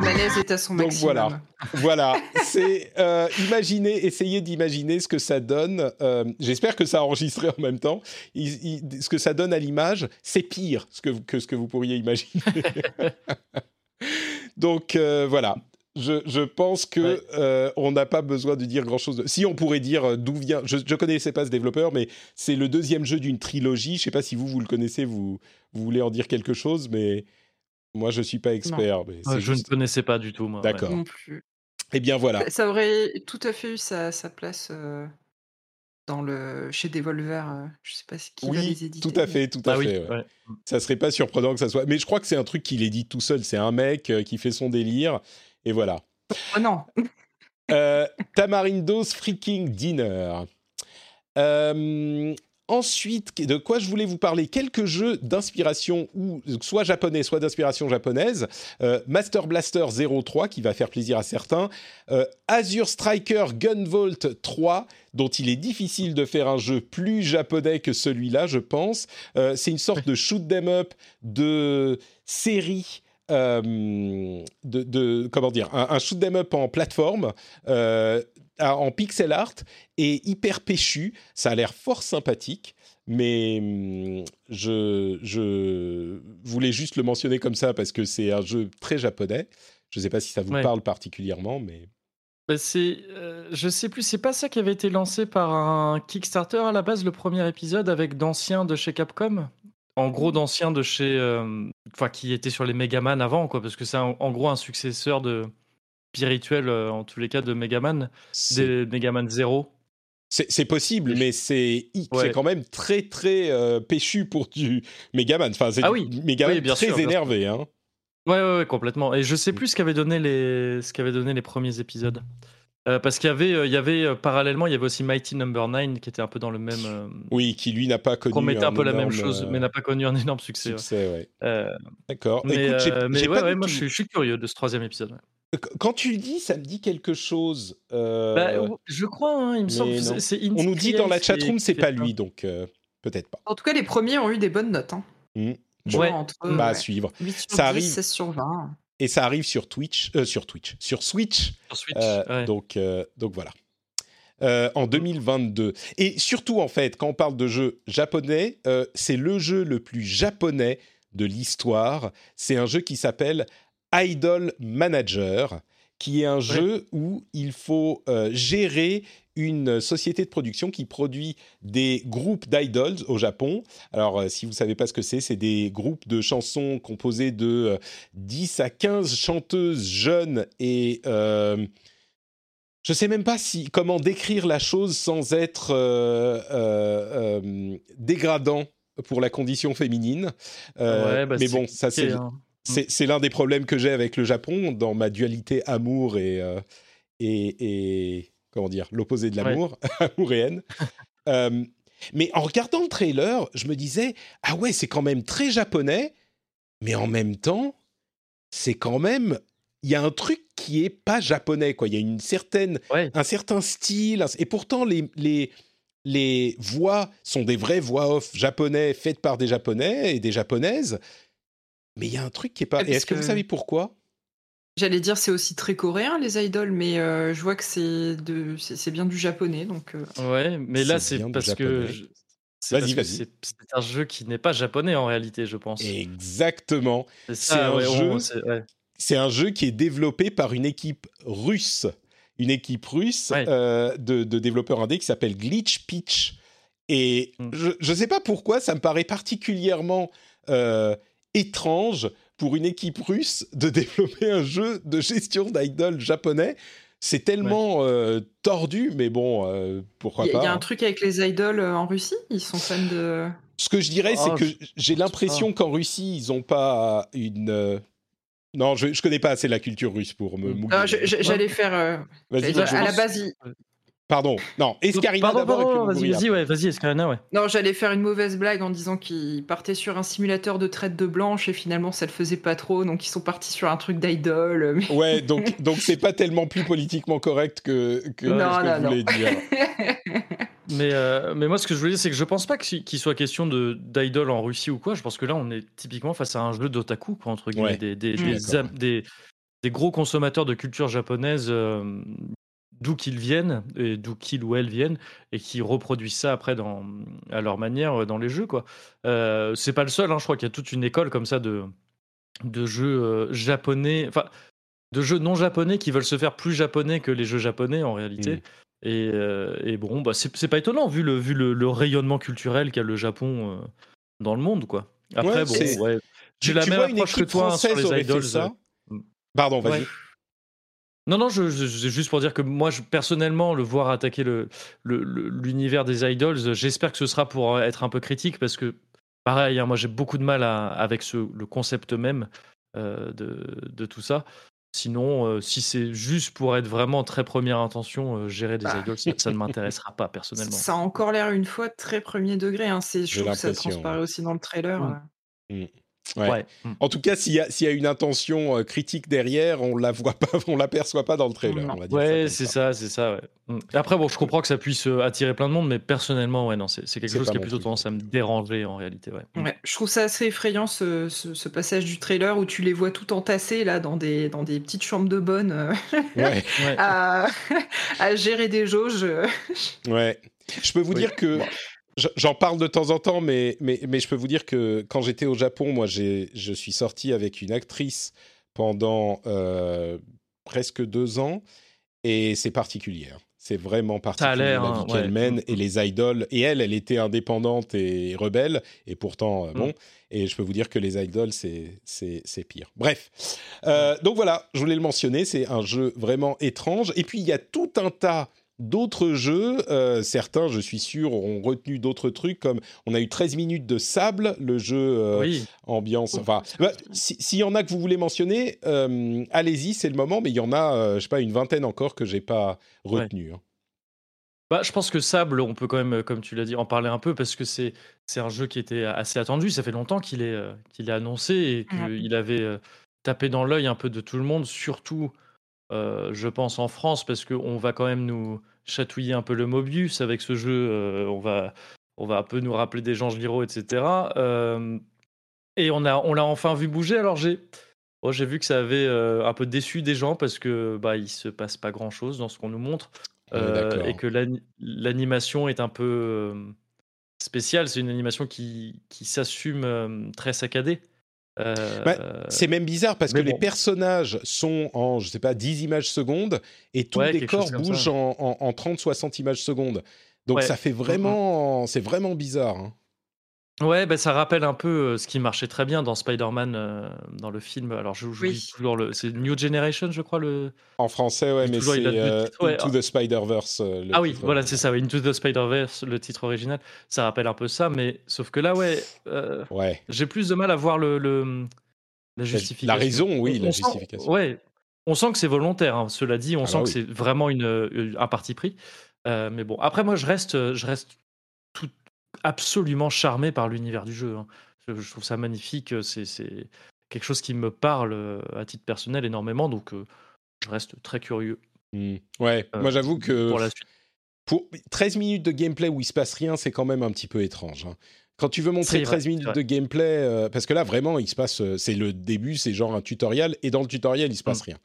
malaise est à son Donc maximum. voilà, voilà. C'est euh, imaginez, essayez d'imaginer ce que ça donne. euh, J'espère que ça a enregistré en même temps. Il- il- ce que ça donne à l'image, c'est pire ce que, ce que vous pourriez imaginer. [laughs] Donc euh, voilà. Je, je pense que Ouais. euh, on n'a pas besoin de dire grand chose. Si on pourrait dire d'où vient. Je ne connaissais pas ce développeur, mais c'est le deuxième jeu d'une trilogie. Je sais pas si vous vous le connaissez, vous vous voulez en dire quelque chose, mais moi je suis pas expert. Mais Ah, je juste- ne connaissais pas du tout, moi. ouais. D'accord. Non plus. Eh bien voilà. Ça aurait tout à fait eu sa, sa place euh, dans le chez Devolver. euh, je sais pas qui va Oui, les éditer. tout à fait, tout à Ah oui, fait. ouais. ouais. Ça serait pas surprenant que ça soit. Mais je crois que c'est un truc qu'il édite tout seul. C'est un mec euh, qui fait son délire. Et voilà. Oh non. Euh, Tamarindo's Freaking Dinner. Euh, ensuite, de quoi je voulais vous parler? Quelques jeux d'inspiration, soit japonais, soit d'inspiration japonaise. Euh, Master Blaster 03, qui va faire plaisir à certains. Euh, Azure Striker Gunvolt 3, dont il est difficile de faire un jeu plus japonais que celui-là, je pense. Euh, c'est une sorte de shoot 'em up de série. de, comment dire un, un shoot 'em up en plateforme en pixel art et hyper péchu ça a l'air fort sympathique mais hum, je, je voulais juste le mentionner comme ça parce que c'est un jeu très japonais je ne sais pas si ça vous Ouais. parle particulièrement mais Bah, c'est, euh, je sais plus, c'est pas ça qui avait été lancé par un Kickstarter à la base, le premier épisode avec d'anciens de chez Capcom? En gros, d'anciens de chez, euh, enfin, qui étaient sur les Megaman avant, quoi, parce que c'est en gros un successeur de spirituel, euh, en tous les cas, de Megaman, des Megaman 0. c'est- possible mais c'est Ouais. quand même très très euh, péchu pour du Megaman enfin c'est Ah oui. Megaman Oui, bien très sûr, bien sûr. énervé hein. Ouais, ouais, ouais, complètement. Et je sais Mm. plus ce qu'avaient donné les, ce qu'avaient donné les premiers épisodes. Euh, parce qu'il y avait, euh, il y avait parallèlement, il y avait aussi Mighty Number 9 qui était un peu dans le même. oui qui lui n'a pas connu promettait un peu la même chose, mais n'a pas connu un énorme succès. ouais. succès ouais. D'accord mais mais moi tout- je suis, je suis curieux de ce troisième épisode. Quand tu le dis, ça me dit quelque chose. euh, Bah, je crois, hein, il me semble. on nous dit dans la chatroom, c'est pas lui, donc euh, peut-être pas. En tout cas, les premiers ont eu des bonnes notes. Hein. Ouais. entre Bah, à ouais, suivre. 8 sur Ça 10, arrive. 16 sur 20. Et ça arrive sur Twitch, euh, sur Twitch, sur Switch. Sur Switch. euh, ouais. donc, euh, donc voilà. Euh, en 2022. Et surtout, en fait, quand on parle de jeu japonais, euh, c'est le jeu le plus japonais de l'histoire. C'est un jeu qui s'appelle Idol Manager, qui est un jeu où il faut euh, gérer une société de production qui produit des groupes d'idols au Japon. Alors, euh, si vous savez pas ce que c'est, c'est des groupes de chansons composés de euh, 10 à 15 chanteuses jeunes et euh, je sais même pas si comment décrire la chose sans être dégradant pour la condition féminine. Ouais, bah, mais bon, ça c'est hein. C'est c'est l'un des problèmes que j'ai avec le Japon dans ma dualité amour et euh, et, et- comment dire l'opposé de Ouais. l'amour, [laughs] amour et haine. [laughs] Euh, mais en regardant le trailer, je me disais ah ouais c'est quand même très japonais, mais en même temps c'est quand même il y a un truc qui est pas japonais quoi. Il y a une certaine Ouais. un certain style et pourtant les les les voix sont des vraies voix off japonais faites par des japonais et des japonaises. Mais il y a un truc qui est pas. Et est-ce que, vous savez pourquoi? J'allais dire c'est aussi très coréen les idoles, mais euh, je vois que c'est de c'est c'est bien du japonais donc. euh, Ouais, mais là C'est parce que japonais. je- c'est Vas-y, parce vas-y. c'est c'est un jeu qui n'est pas japonais en réalité, je pense. Exactement. Ça, un ouais, jeu- on- c'est- ouais. C'est un jeu qui est développé par une équipe russe, une équipe russe Ouais. euh, de, de développeurs indés qui s'appelle Glitch Pitch. Et Mm. je ne sais pas pourquoi, ça me paraît particulièrement euh, étrange pour une équipe russe de développer un jeu de gestion d'idoles japonais. C'est tellement euh, tordu, mais bon, euh, pourquoi Il y, a- pas. il y a un hein. truc avec les idoles euh, en Russie, ils sont fans de. Ce que je dirais, Ah, c'est que je- j'ai l'impression qu'en Russie, ils n'ont pas une. euh, Non, je, je connais pas assez la culture russe pour me je- je- J'allais faire. euh, dire, vas-y. à la base, Pardon. Non, Escarina Pardon, d'abord vas-y, vas-y, ouais, vas-y, Escarina, ouais. non, j'allais faire une mauvaise blague en disant qu'ils partaient sur un simulateur de traite de blanche et finalement ça le faisait pas trop, donc ils sont partis sur un truc d'idol. mais- Ouais, donc [laughs] donc c'est pas tellement plus politiquement correct que que Non, ce que non, vous non. voulez dire. [laughs] Mais, euh, mais moi, ce que je voulais dire, c'est que je pense pas qu'il soit question d'idol en Russie ou quoi. Je pense que là, on est typiquement face à un jeu d'otaku, quoi, entre guillemets, Ouais. des, des, Mm. des, D'accord, am- des- des gros consommateurs de culture japonaise, euh, d'où qu'ils viennent, et d'où qu'ils ou elles viennent, et qui reproduisent ça après dans, à leur manière euh, dans les jeux, quoi. Euh, c'est pas le seul, hein, je crois qu'il y a toute une école comme ça de, de jeux euh, japonais, enfin, de jeux non japonais qui veulent se faire plus japonais que les jeux japonais en réalité. Mm. Et, euh, et bon, bah, c'est c'est pas étonnant vu le, vu le, le rayonnement culturel qu'a le Japon euh, dans le monde, quoi. Après, Ouais, bon, ouais. J'ai la tu même vois une approche que équipe toi hein, sur française les idols. ça euh. Pardon, vas-y. Ouais. Non, non, je, juste pour dire que moi, je- personnellement, le voir attaquer le- le- le- l'univers des idols, euh, j'espère que ce sera pour être un peu critique parce que, pareil, hein, moi j'ai beaucoup de mal à- avec ce, le concept même euh, de, de tout ça. Sinon, euh, si c'est juste pour être vraiment très première intention, euh, gérer des Bah. idols, ça, ça ne m'intéressera pas personnellement. Ça a encore l'air une fois très premier degré. Hein. Je trouve que ça transparaît ouais. aussi dans le trailer. Mm. euh. Ouais. Ouais. Mm. En tout cas, s'il y, a- s'il y a une intention euh, critique derrière, on la voit pas, [laughs] on l'aperçoit pas dans le trailer. On va dire Ouais, c'est ça, c'est ça. ouais. Mm. Après, bon, je comprends que ça puisse euh, attirer plein de monde, mais personnellement, ouais, non, c'est quelque chose qui a plutôt truc. tendance à me déranger en réalité. Ouais. Mm. Ouais, je trouve ça assez effrayant ce, ce- ce passage du trailer où tu les vois tout entassés là dans des, dans des petites chambres de bonne euh, [laughs] à, [laughs] à gérer des jauges. ouais. Je peux vous Oui. dire que j'en parle de temps en temps, mais, mais, mais je peux vous dire que quand j'étais au Japon, moi, je suis sorti avec une actrice pendant euh, presque deux ans, et c'est particulier. hein. C'est vraiment particulier la hein, vie qu'elle ouais. mène Mm. et les idoles. Et elle, elle était indépendante et rebelle, et pourtant, euh, Mm. bon. Et je peux vous dire que les idoles, c'est pire. Bref. Euh, donc voilà, je voulais le mentionner, c'est un jeu vraiment étrange. Et puis, il y a tout un tas d'autres jeux. euh, certains, je suis sûr, ont retenu d'autres trucs, comme on a eu 13 minutes de sable, le jeu euh, Oui. ambiance. Enfin, bah, si- s'il y en a que vous voulez mentionner, euh, allez-y, c'est le moment, mais il y en a, euh, je sais pas, une vingtaine encore que j'ai pas retenu. hein. Bah, je pense que Sable, on peut quand même, comme tu l'as dit, en parler un peu parce que c'est c'est un jeu qui était assez attendu. Ça fait longtemps qu'il est, euh, qu'il est annoncé et Ouais. qu'il avait euh, tapé dans l'œil un peu de tout le monde, surtout, euh, je pense, en France, parce qu'on va quand même nous chatouiller un peu le Mobius avec ce jeu. euh, on, va, on va un peu nous rappeler des Jean Giraud, etc. Euh, et on l'a on l'a enfin vu bouger. Alors j'ai. j'ai vu que ça avait un peu déçu des gens parce que bah il se passe pas grand chose dans ce qu'on nous montre. Et que l'ani- l'animation est un peu spéciale. C'est une animation qui, qui s'assume très saccadée. Euh, Bah, C'est même bizarre parce que les personnages sont en, je sais pas, 10 images secondes et tout Ouais, le décor bouge en, en, en 30-60 images secondes. Donc Ouais. ça fait vraiment, c'est vraiment bizarre. hein. Ouais, bah, ça rappelle un peu euh, ce qui marchait très bien dans Spider-Man, euh, dans le film. Alors, je j'oublie Oui. toujours le. C'est New Generation, je crois. Le... En français, ouais, mais toujours, c'est il euh, ouais. Into the Spider-Verse. euh, le Ah oui, titre. voilà, c'est ça. ouais, Into the Spider-Verse, le titre original. Ça rappelle un peu ça, mais sauf que là, ouais, euh, Ouais. j'ai plus de mal à voir le, le- la justification. la raison, oui, On- la on sent- justification. ouais, on sent que c'est volontaire. hein. Cela dit, on Ah sent bah que oui. c'est vraiment une, un parti pris. Euh, mais bon, après, moi, je reste, je reste absolument charmé par l'univers du jeu. hein. Je, je trouve ça magnifique. C'est c'est quelque chose qui me parle euh, à titre personnel énormément. Donc, euh, je reste très curieux Hmm. Ouais, euh, moi j'avoue que pour la suite. pour 13 minutes de gameplay où il se passe rien, c'est quand même un petit peu étrange. hein. Quand tu veux montrer C'est vrai, 13 c'est minutes de gameplay, euh, parce que là vraiment il se passe, euh, c'est le début, c'est genre un tutoriel, et dans le tutoriel il se passe Mm. rien.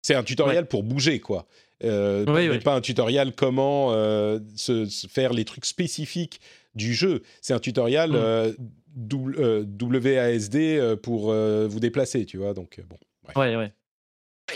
C'est un tutoriel pour bouger quoi. Euh, Oui. Pas un tutoriel comment euh, se, se faire les trucs spécifiques du jeu. C'est un tutoriel Mm. euh, doubl- euh, WASD pour euh, vous déplacer, tu vois. Donc euh, bon. bref. Ouais, ouais.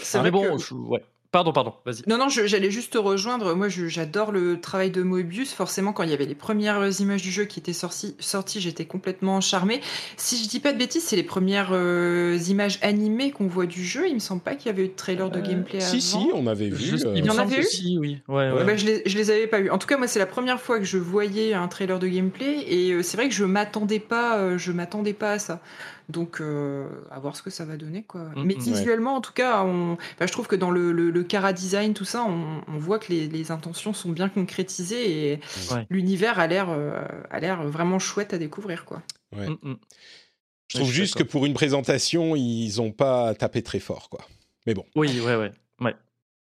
C'est vrai bon, que- je- ouais. Pardon, pardon, vas-y. Non, non, j'allais juste te rejoindre. Moi, je- j'adore le travail de Moebius. Forcément, quand il y avait les premières images du jeu qui étaient sorties, sorties j'étais complètement charmée. Si je dis pas de bêtises, c'est les premières euh, images animées qu'on voit du jeu. Il me semble pas qu'il y avait eu de trailer de Euh, gameplay Si, avant. si, on avait vu. Je- euh, il y en avait eu si, oui. Ouais, Ouais. ouais. Bah, je, les, je les avais pas vus. En tout cas, moi, c'est la première fois que je voyais un trailer de gameplay et euh, c'est vrai que je m'attendais pas, euh, je m'attendais pas à ça. Donc, euh, à voir ce que ça va donner, quoi. Mm, Mais mm. visuellement, en tout cas, on... enfin, je trouve que dans le, le, le Cara design, tout ça, on, on voit que les, les intentions sont bien concrétisées et Ouais. l'univers a l'air euh, a l'air vraiment chouette à découvrir, quoi. Ouais. Mm. Je trouve je juste que pour une présentation, ils n'ont pas tapé très fort, quoi. Mais bon. Oui, ouais, ouais.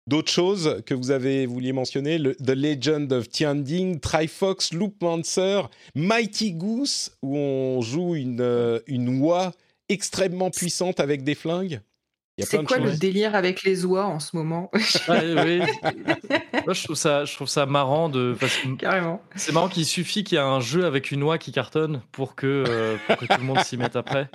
D'autres choses que vous avez vouliez mentionner The Legend of Tianding, Trifox, Loopmancer, Mighty Goose, où on joue une, euh, une oie extrêmement puissante avec des flingues? Il y a plein C'est quoi choses. le délire avec les oies en ce moment? [laughs] Ouais, oui. Moi, je trouve ça, je trouve ça marrant de. parce que Carrément. C'est marrant qu'il suffit qu'il y ait un jeu avec une oie qui cartonne pour que, euh, pour que tout le monde s'y mette après.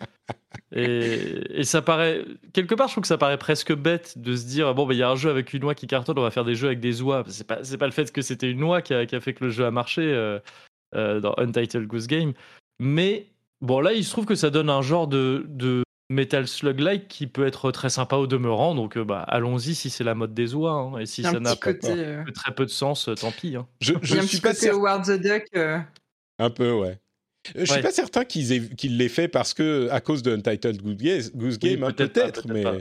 Et, et ça paraît. Quelque part, je trouve que ça paraît presque bête de se dire bon, bah, il y a un jeu avec une oie qui cartonne, on va faire des jeux avec des oies. C'est pas, c'est pas le fait que c'était une oie qui a, qui a fait que le jeu a marché euh, euh, dans Untitled Goose Game. Mais bon, là, il se trouve que ça donne un genre de, de Metal Slug-like qui peut être très sympa au demeurant. Donc, euh, bah, allons-y si c'est la mode des oies. hein. Et si ça n'a pas côté, euh, que très peu de sens, euh, tant pis. hein. Je, je un suis petit pas côté. Howard the Duck. euh, Un peu, ouais. Je suis Ouais. pas certain qu'ils aient- qu'ils l'aient fait parce que à cause de Untitled Goose Game, Goose Oui, Game, hein, peut-être mais pas.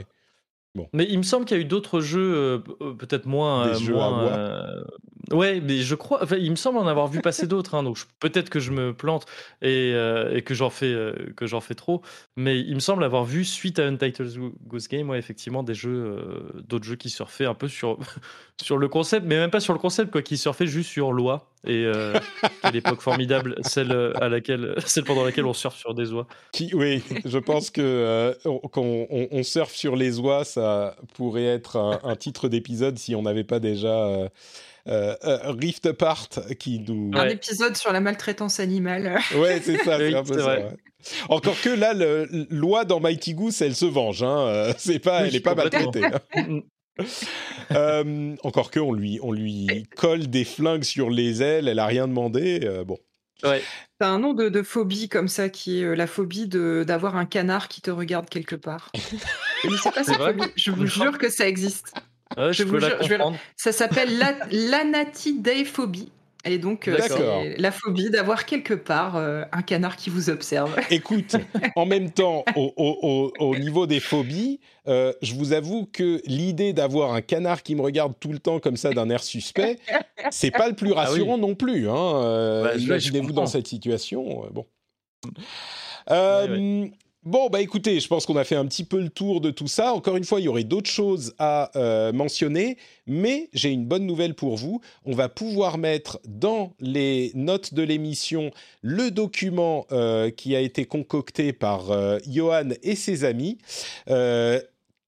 Mais il me semble qu'il y a eu d'autres jeux, peut-être moins. Des euh, jeux à moins, euh, Ouais, mais je crois. Enfin, il me semble en avoir vu passer [laughs] d'autres. hein, donc je- peut-être que je me plante et, euh, et que j'en fais euh, que j'en fais trop. Mais il me semble avoir vu suite à Untitled Go- Goose Game, ouais, effectivement, des jeux, euh, d'autres jeux qui surfaient un peu sur [laughs] sur le concept, mais même pas sur le concept, quoi, qui surfaient juste sur loi. Et euh, [laughs] quelle époque formidable, celle à laquelle, celle pendant laquelle on surfe sur des oies. Qui, oui, je pense que quand on, on surfe sur les oies, ça pourrait être un, un titre d'épisode si on n'avait pas déjà euh, euh, Rift Apart qui nous. Un Ouais. épisode sur la maltraitance animale. [laughs] Ouais, c'est ça, c'est un peu ça. ouais. Encore que là, le- l'oie dans Mighty Goose, elle se venge. Hein. euh, C'est pas, Oui, elle est pas maltraitée. hein. [laughs] Mm, Euh, encore que on lui, on lui colle des flingues sur les ailes, elle a rien demandé. euh, bon. Ouais. T'as un nom de, de phobie comme ça qui est euh, la phobie de d'avoir un canard qui te regarde quelque part. [laughs] Je pas phobie. Vous jure que ça existe. Ouais, je, Je peux vous la jure, je vais. Ça s'appelle la- [laughs] l'anatideiphobie. Et donc, euh, la phobie d'avoir quelque part euh, un canard qui vous observe. [laughs] Écoute, en même temps, au, au- au- au niveau des phobies, euh, je vous avoue que l'idée d'avoir un canard qui me regarde tout le temps comme ça d'un air suspect, c'est pas le plus Ah oui. rassurant non plus. Hein. Euh, Bah, Imaginez-vous dans cette situation. euh, bon. Euh, Bon, bah écoutez, je pense qu'on a fait un petit peu le tour de tout ça. Encore une fois, il y aurait d'autres choses à euh, mentionner, mais j'ai une bonne nouvelle pour vous. On va pouvoir mettre dans les notes de l'émission le document euh, qui a été concocté par euh, Johan et ses amis,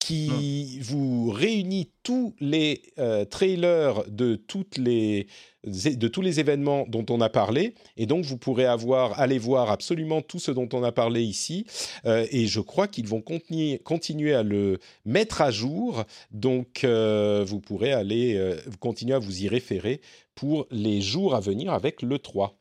qui vous réunit tous les euh, trailers de toutes les de tous les événements dont on a parlé. Et donc vous pourrez avoir aller voir absolument tout ce dont on a parlé ici. Euh, et je crois qu'ils vont continuer, continuer à le mettre à jour. Donc euh, vous pourrez aller continuer à vous y référer pour les jours à venir avec le 3.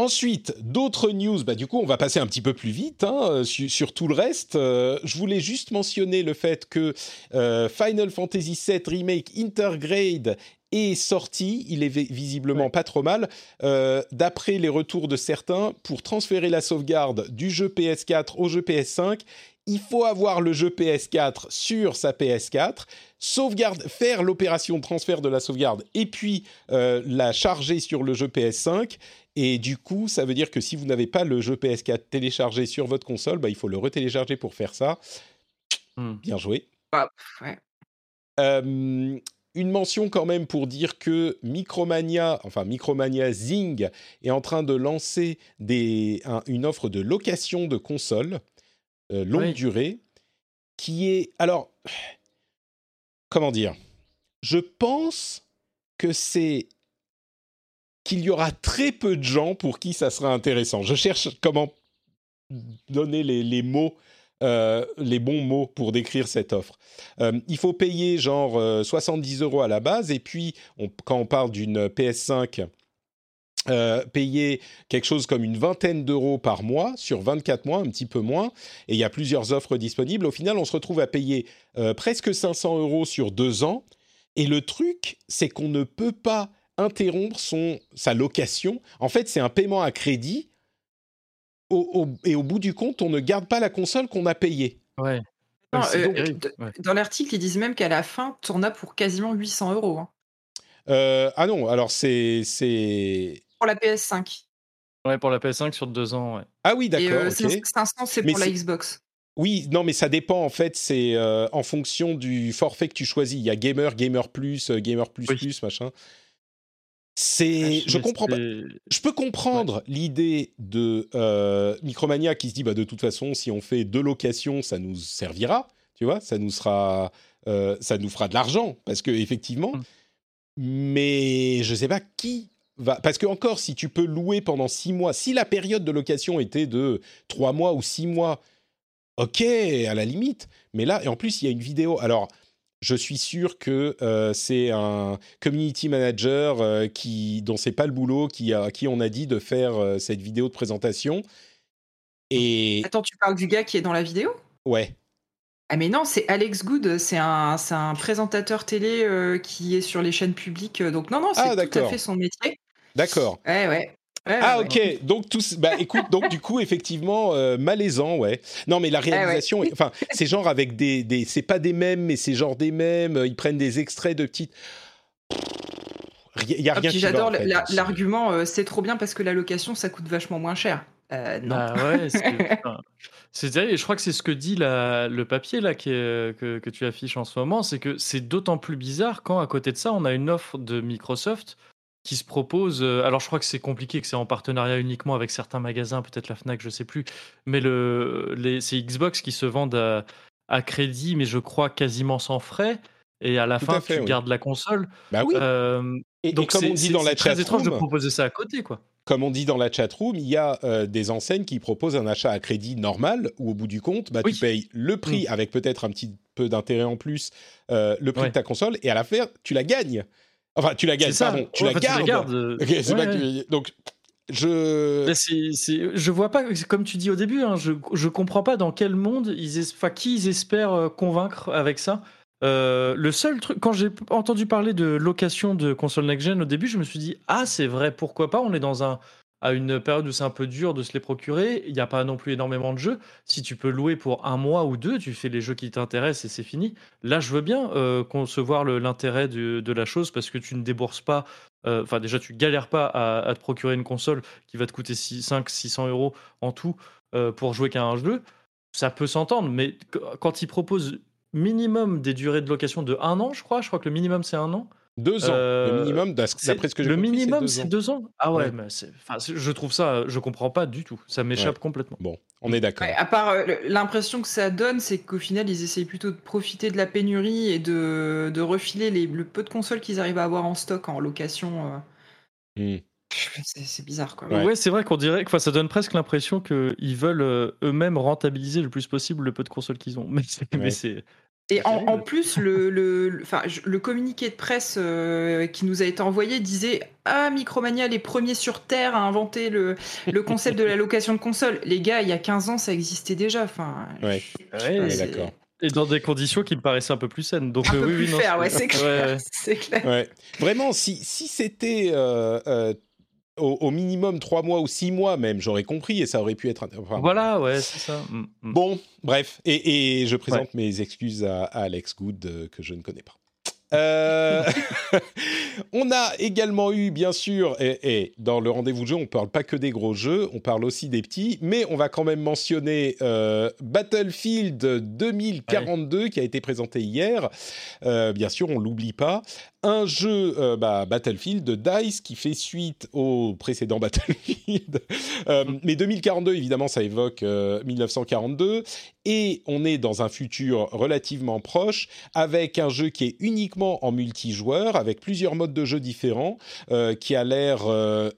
Ensuite, d'autres news. Bah, du coup, on va passer un petit peu plus vite hein, sur, sur tout le reste. Euh, je voulais juste mentionner le fait que euh, Final Fantasy VII Remake Intergrade est sorti. Il est vi- visiblement pas trop mal. Euh, D'après les retours de certains, pour transférer la sauvegarde du jeu PS4 au jeu PS5, il faut avoir le jeu PS4 sur sa PS4, sauvegarde, faire l'opération de transfert de la sauvegarde et puis euh, la charger sur le jeu PS5. Et du coup, ça veut dire que si vous n'avez pas le jeu PS4 téléchargé sur votre console, bah, il faut le retélécharger pour faire ça. Hmm. Bien joué. Ah, ouais. Euh, une mention quand même pour dire que Micromania, enfin Micromania Zing, est en train de lancer des, un- une offre de location de consoles euh, longue Oui. durée, qui est alors comment dire? Je pense que c'est qu'il y aura très peu de gens pour qui ça sera intéressant. Je cherche comment donner les, les mots, euh, les bons mots pour décrire cette offre. Euh, il faut payer genre euh, 70 euros à la base et puis on- quand on parle d'une PS5, euh, payer quelque chose comme une vingtaine d'euros par mois sur 24 mois, un petit peu moins, et il y a plusieurs offres disponibles. Au final, on se retrouve à payer euh, presque 500 euros sur deux ans. Et le truc, c'est qu'on ne peut pas interrompre son, sa location. En fait, c'est un paiement à crédit au, au- et au bout du compte, on ne garde pas la console qu'on a payée. Ouais. Non, euh. Dans l'article, ils disent même qu'à la fin, tourna pour quasiment 800 euros hein, Euh, ah non, alors c'est c'est pour la PS5. Ouais, pour la PS5 sur deux ans, ouais. ah oui d'accord, euh, ok. 500, c'est pour la Xbox. Oui, non, mais ça dépend en fait. C'est euh, en fonction du forfait que tu choisis. Il y a gamer, gamer plus, euh, gamer plus Oui. plus, machin. C'est, je comprends pas. Je peux comprendre l'idée de euh, Micromania qui se dit bah de toute façon si on fait deux locations ça nous servira, tu vois, ça nous sera, euh, ça nous fera de l'argent parce que effectivement. Mm. Mais je sais pas qui va parce que encore si tu peux louer pendant six mois, si la période de location était de trois mois ou six mois, ok à la limite. Mais là et en plus il y a une vidéo. Alors je suis sûr que euh, c'est un community manager euh, qui, dont c'est pas le boulot, qui a, à qui on a dit de faire euh, cette vidéo de présentation. Et Attends, tu parles du gars qui est dans la vidéo? Ouais, Ah mais non, c'est Alex Good, c'est un, un présentateur télé euh, qui est sur les chaînes publiques. Donc non, non, Ah, c'est tout à fait son métier. D'accord. Ouais, ouais. Ouais, Ah ouais, ok, donc tous, bah écoute, donc du coup effectivement euh, malaisant, ouais. Non mais la réalisation, est- enfin c'est genre avec des, des c'est pas des mêmes, mais c'est genre des mêmes. euh, Ils prennent des extraits de petites. Il y a Ah, rien puis qui va, j'adore en fait, la- dans ce- l'argument, euh, c'est trop bien parce que la location, ça coûte vachement moins cher. Euh, non. Bah ouais, c'est [laughs] je crois que c'est ce que dit la- le papier là qui est- que, que tu affiches en ce moment, c'est que c'est d'autant plus bizarre quand à côté de ça, on a une offre de Microsoft qui se propose. euh, alors je crois que c'est compliqué, que c'est en partenariat uniquement avec certains magasins, peut-être la Fnac, je sais plus. Mais le, les, c'est Xbox qui se vendent à, à crédit, mais je crois quasiment sans frais. Et à la Tout fin, à fait, tu oui. gardes la console. Bah oui. Euh, et, et donc comme on dit dans la c'est très étrange de chatroom, proposer ça à côté, quoi. comme on dit dans la chatroom, il y a euh, des enseignes qui proposent un achat à crédit normal où au bout du compte, bah, Oui. tu payes le prix avec peut-être un petit peu d'intérêt en plus, euh, le prix Ouais. de ta console et à la fin, tu la gagnes. Enfin, tu la gagnes, C'est ça. pardon, tu Ouais, la gardes. euh, Ok, c'est ouais, pas que ouais. tu- Donc, je. Je vois pas, comme tu dis au début, hein, je, je comprends pas dans quel monde, ils es- enfin, qui ils espèrent euh, convaincre avec ça. Euh, le seul truc, quand j'ai entendu parler de location de console next-gen au début, je me suis dit, ah, c'est vrai, pourquoi pas, on est dans un, à une période où c'est un peu dur de se les procurer, il n'y a pas non plus énormément de jeux. Si tu peux louer pour un mois ou deux, tu fais les jeux qui t'intéressent et c'est fini. Là, je veux bien euh, concevoir l'intérêt de, la chose parce que tu ne débourses pas, euh, enfin, déjà, tu galères pas à, te procurer une console qui va te coûter 500-600 euros en tout euh, pour jouer qu'à un jeu. Ça peut s'entendre, mais qu- quand ils proposent minimum des durées de location de un an, je crois, je crois que le minimum c'est un an. Deux ans, Euh, le minimum, d'as- C'est- d'après ce que j'ai le compris, minimum, c'est deux deux, ans. Ah ouais, mais je trouve ça, je comprends pas du tout. Ça m'échappe Ouais. complètement. Bon, on est d'accord. Ouais, à part euh, l'impression que ça donne, c'est qu'au final, ils essayent plutôt de profiter de la pénurie et de, de refiler les, le peu de consoles qu'ils arrivent à avoir en stock en location. euh. Hmm. C'est bizarre, quoi. Ouais. Ouais, c'est vrai qu'on dirait que ça donne presque l'impression qu'ils veulent euh, eux-mêmes rentabiliser le plus possible le peu de consoles qu'ils ont. [laughs] Mais c'est, Ouais. Et en, plus, le, le, le- enfin, je- le communiqué de presse euh, qui nous a été envoyé disait Ah, Micromania, les premiers sur Terre à inventer le, le concept de la location de console. Les gars, il y a 15 ans, ça existait déjà. Enfin, Ouais. Ouais, d'accord. et dans des conditions qui me paraissaient un peu plus saines. Donc Un euh, peu oui, plus oui, ouais, c'est clair. ouais, ouais. C'est clair. Ouais. Vraiment, si, si c'était euh, euh, au, au minimum trois mois ou six mois même, j'aurais compris et ça aurait pu être. enfin, Voilà, ouais, c'est ça. Mm, mm. Bon, bref, et, et je présente mes excuses à, à Alex Good euh, que je ne connais pas. Euh, [laughs] on a également eu, bien sûr, et, et dans le rendez-vous de jeu, on parle pas que des gros jeux, on parle aussi des petits, mais on va quand même mentionner euh, Battlefield 2042 qui a été présenté hier. Euh, bien sûr, on l'oublie pas. Un jeu, bah, Battlefield de Dice qui fait suite au précédent [laughs] Battlefield. Euh, mais 2042, évidemment, ça évoque euh, 1942. Et on est dans un futur relativement proche avec un jeu qui est uniquement en multijoueur, avec plusieurs modes de jeu différents, euh, qui a l'air euh,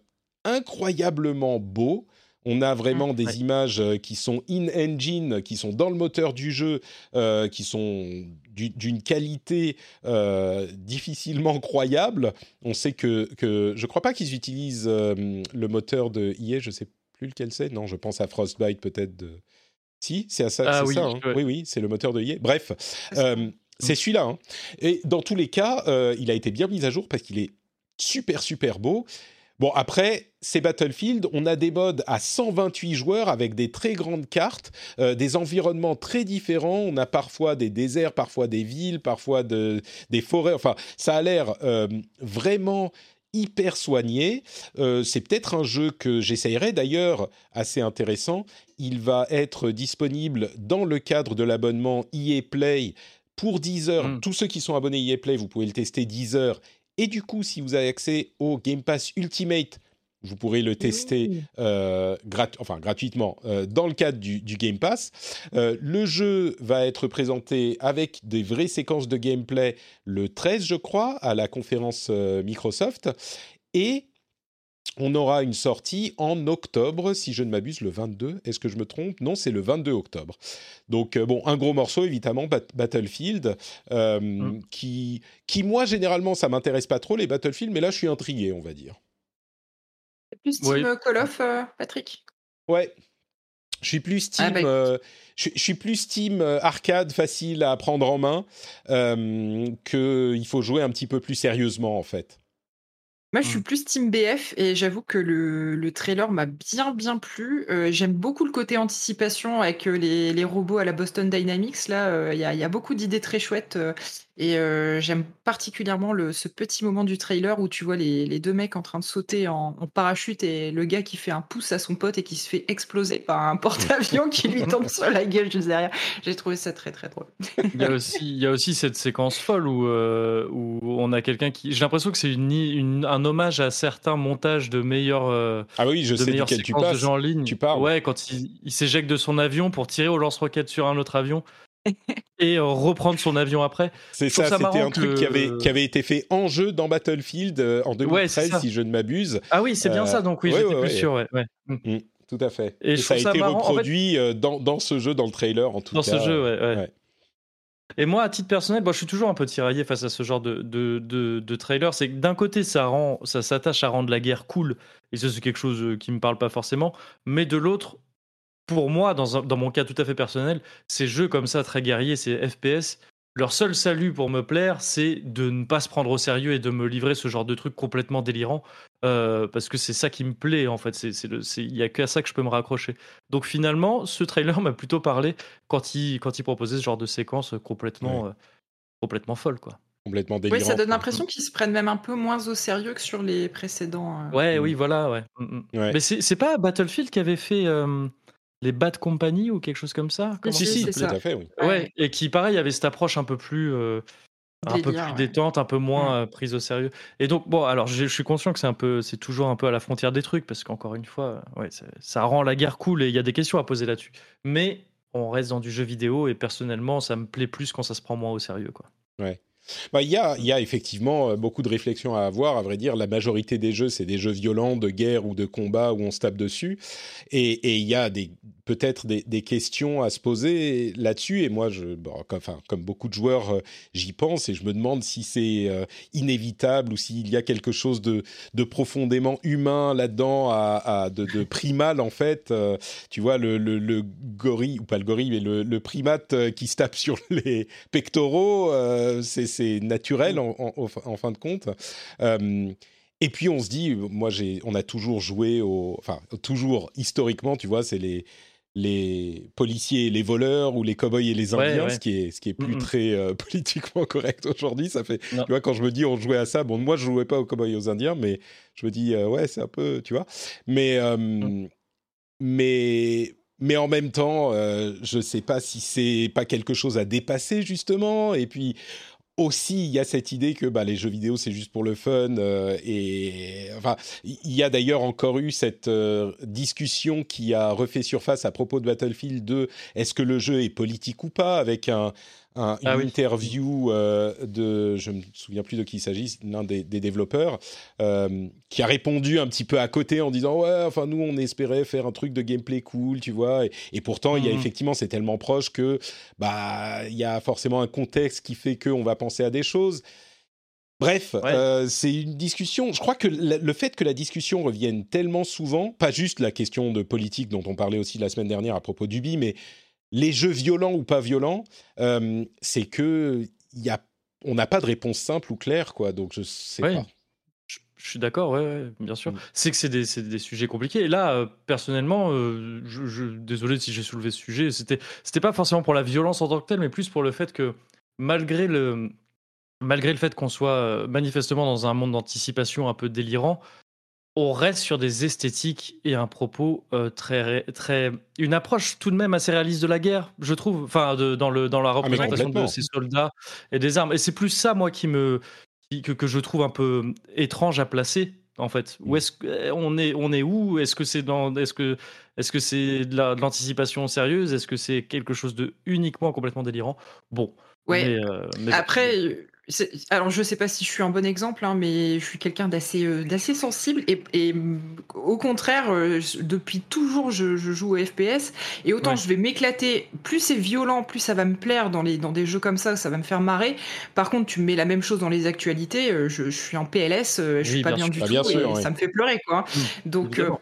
incroyablement beau. On a vraiment des ouais. images euh, qui sont in-engine, qui sont dans le moteur du jeu, euh, qui sont du- d'une qualité euh, difficilement croyable. On sait que, que je ne crois pas qu'ils utilisent euh, le moteur de EA, je sais plus lequel c'est. Non, je pense à Frostbite peut-être. De... Si, c'est à ça. Ah c'est oui, ça, hein. oui, oui, c'est le moteur de EA. Bref, C'est ça. euh, c'est celui-là. hein. Et dans tous les cas, euh, il a été bien mis à jour parce qu'il est super super beau. Bon, après, c'est Battlefield. On a des modes à 128 joueurs avec des très grandes cartes, euh, des environnements très différents. On a parfois des déserts, parfois des villes, parfois de, des forêts. Enfin, ça a l'air vraiment hyper soigné. Euh, c'est peut-être un jeu que j'essayerai. D'ailleurs, assez intéressant, il va être disponible dans le cadre de l'abonnement EA Play pour 10 heures. Mm. Tous ceux qui sont abonnés EA Play, vous pouvez le tester 10 heures. Et du coup, si vous avez accès au Game Pass Ultimate, vous pourrez le tester euh, grat- enfin, gratuitement euh, dans le cadre du, du Game Pass. Euh, le jeu va être présenté avec des vraies séquences de gameplay le 13, je crois, à la conférence euh, Microsoft. Et on aura une sortie en octobre, si je ne m'abuse, le 22. Est-ce que je me trompe? Non, c'est le 22 octobre. Donc, euh, bon, un gros morceau, évidemment, Bat- Battlefield, euh, Mm. qui, qui, moi, généralement, ça m'intéresse pas trop, les Battlefield, mais là, je suis intrigué, on va dire. Plus Team Oui. euh, Call of, euh, Patrick? Ouais. Je suis plus team, Ah bah, écoute. euh, je, je suis plus team arcade facile à prendre en main euh, que il faut jouer un petit peu plus sérieusement en fait. Moi, je suis plus Team BF et j'avoue que le, le trailer m'a bien, bien plu. Euh, J'aime beaucoup le côté anticipation avec euh, les, les robots à la Boston Dynamics. Là, euh, il y, a, il y a beaucoup d'idées très chouettes. Et euh, j'aime particulièrement le, ce petit moment du trailer où tu vois les, les deux mecs en train de sauter en, en parachute et le gars qui fait un pouce à son pote et qui se fait exploser par un porte-avions qui lui tombe [laughs] sur la gueule juste derrière. J'ai trouvé ça très, très drôle. Il y a aussi, il y a aussi cette séquence folle où, euh, où on a quelqu'un qui. J'ai l'impression que c'est une, une- un hommage à certains montages de meilleurs. euh, Ah oui, je de sais meilleures duquel tu séquences de passes. jeux en ligne. tu parles. Ouais, quand il, il s'éjecte de son avion pour tirer au lance-roquette sur un autre avion [laughs] et euh, reprendre son avion après. C'est ça, ça c'était un truc que- qui avait qui avait été fait en jeu dans Battlefield euh, en Ouais, c'est 2013 ça. si je ne m'abuse. Ah oui, c'est bien Euh, ça, donc oui, ouais, j'étais ouais, plus ouais. sûr. Ouais, ouais. Mm. Tout à fait. Et ça a ça été marrant, en fait- reproduit dans, dans ce jeu, dans le trailer en tout Dans cas. ce jeu, ouais. ouais. ouais. Et moi, à titre personnel, bon, je suis toujours un peu tiraillé face à ce genre de, de, de, de trailer. C'est que d'un côté, ça rend, ça s'attache à rendre la guerre cool, et ça, c'est quelque chose qui me parle pas forcément. Mais de l'autre, pour moi, dans, un- dans mon cas tout à fait personnel, ces jeux comme ça, très guerriers, ces FPS, leur seul salut pour me plaire, c'est de ne pas se prendre au sérieux et de me livrer ce genre de truc complètement délirant, euh, parce que c'est ça qui me plaît en fait. Il y a qu'à ça que je peux me raccrocher. Donc finalement, ce trailer m'a plutôt parlé quand il, quand il proposait ce genre de séquence complètement, euh, complètement folle, quoi. Complètement Oui, délirant. ça donne l'impression qu'ils se prennent même un peu moins au sérieux que sur les précédents. euh. Ouais, Mm. oui, voilà, ouais. Mm, mm. Ouais. Mais c'est, c'est pas Battlefield qui avait fait euh, les Bad Company ou quelque chose comme ça Comment Si, Si, tout ça. à fait, oui. Ouais. Ouais. et qui pareil avait cette approche un peu plus euh, un peu plus ouais. détente, un peu moins Mm. euh, prise au sérieux. Et donc bon, alors je, je suis conscient que c'est un peu, c'est toujours un peu à la frontière des trucs parce qu'encore une fois, ouais, ça, rend la guerre cool et il y a des questions à poser là-dessus. Mais on reste dans du jeu vidéo et personnellement, ça me plaît plus quand ça se prend moins au sérieux, quoi. Bah, il y, a, il y a effectivement euh, beaucoup de réflexions à avoir. À vrai dire, la majorité des jeux, c'est des jeux violents, de guerre ou de combat où on se tape dessus. Et, il y a peut-être des, des questions à se poser là-dessus. Et moi, je, bon, comme, enfin, comme beaucoup de joueurs, euh, j'y pense et je me demande si c'est euh, inévitable ou s'il y a quelque chose de, de profondément humain là-dedans, à, à- de, de primal en fait. Euh, tu vois, le, le, le gorille, ou pas le gorille, mais le, le primate qui se tape sur les pectoraux, euh, c'est c'est naturel en, en- fin de compte. Euh, et puis on se dit, moi j'ai, on a toujours joué au, enfin toujours historiquement, tu vois, c'est les les policiers et les voleurs ou les cow-boys et les indiens, ouais. ce qui est ce qui est plus Mhm. très euh, [laughs] politiquement correct aujourd'hui. Ça fait, Non. tu vois, quand je me dis on jouait à ça, bon moi je jouais pas aux cow-boys et aux indiens, mais je me dis euh, ouais c'est un peu, tu vois, mais euh, Mm. mais mais en même temps, je sais pas si c'est pas quelque chose à dépasser justement. Et puis aussi, il y a cette idée que bah, les jeux vidéo c'est juste pour le fun. euh, et enfin, il y a d'ailleurs encore eu cette euh, discussion qui a refait surface à propos de Battlefield 2. Est-ce que le jeu est politique ou pas Avec un, un- une Ah oui. interview euh, de, je me souviens plus de qui il s'agit, l'un des, des développeurs, euh, qui a répondu un petit peu à côté en disant ouais, enfin nous on espérait faire un truc de gameplay cool, tu vois, et, et pourtant il y a Mhm. effectivement c'est tellement proche que bah il y a forcément un contexte qui fait qu'on va penser à des choses. Bref, Ouais. euh, c'est une discussion. Je crois que le fait que la discussion revienne tellement souvent, pas juste la question de politique dont on parlait aussi la semaine dernière à propos d'Ubi, mais les jeux violents ou pas violents, euh, c'est que y a, on n'a pas de réponse simple ou claire, quoi. Donc je sais pas. Je, Je suis d'accord, ouais, ouais, bien sûr. Mm. C'est que c'est des, c'est des sujets compliqués. Et là, euh, personnellement, euh, je, je- désolé si j'ai soulevé ce sujet, c'était, c'était pas forcément pour la violence en tant que telle, mais plus pour le fait que malgré le, malgré le fait qu'on soit manifestement dans un monde d'anticipation un peu délirant, on reste sur des esthétiques et un propos euh, très, très, une approche tout de même assez réaliste de la guerre, je trouve. Enfin, de- dans le dans la Ah, représentation de ces soldats et des armes. Et c'est plus ça, moi, qui me qui- que, que je trouve un peu étrange à placer en fait. Où est-ce eh, on est on est où? Est-ce que c'est dans est-ce que est-ce que c'est de la- de l'anticipation sérieuse? Est-ce que c'est quelque chose de uniquement complètement délirant? Bon. Ouais. Mais, euh, mais. Après, euh, alors je sais pas si je suis un bon exemple, hein, mais je suis quelqu'un d'assez euh, d'assez sensible et, et, au contraire, euh, depuis toujours, je, je joue au FPS et autant Ouais. je vais m'éclater. Plus c'est violent, plus ça va me plaire dans les dans des jeux comme ça, ça va me faire marrer. Par contre, tu me mets la même chose dans les actualités, euh, je, je suis en PLS, je Oui, suis pas bien du Bah, tout bien et ça me fait pleurer quoi. Donc euh, évidemment.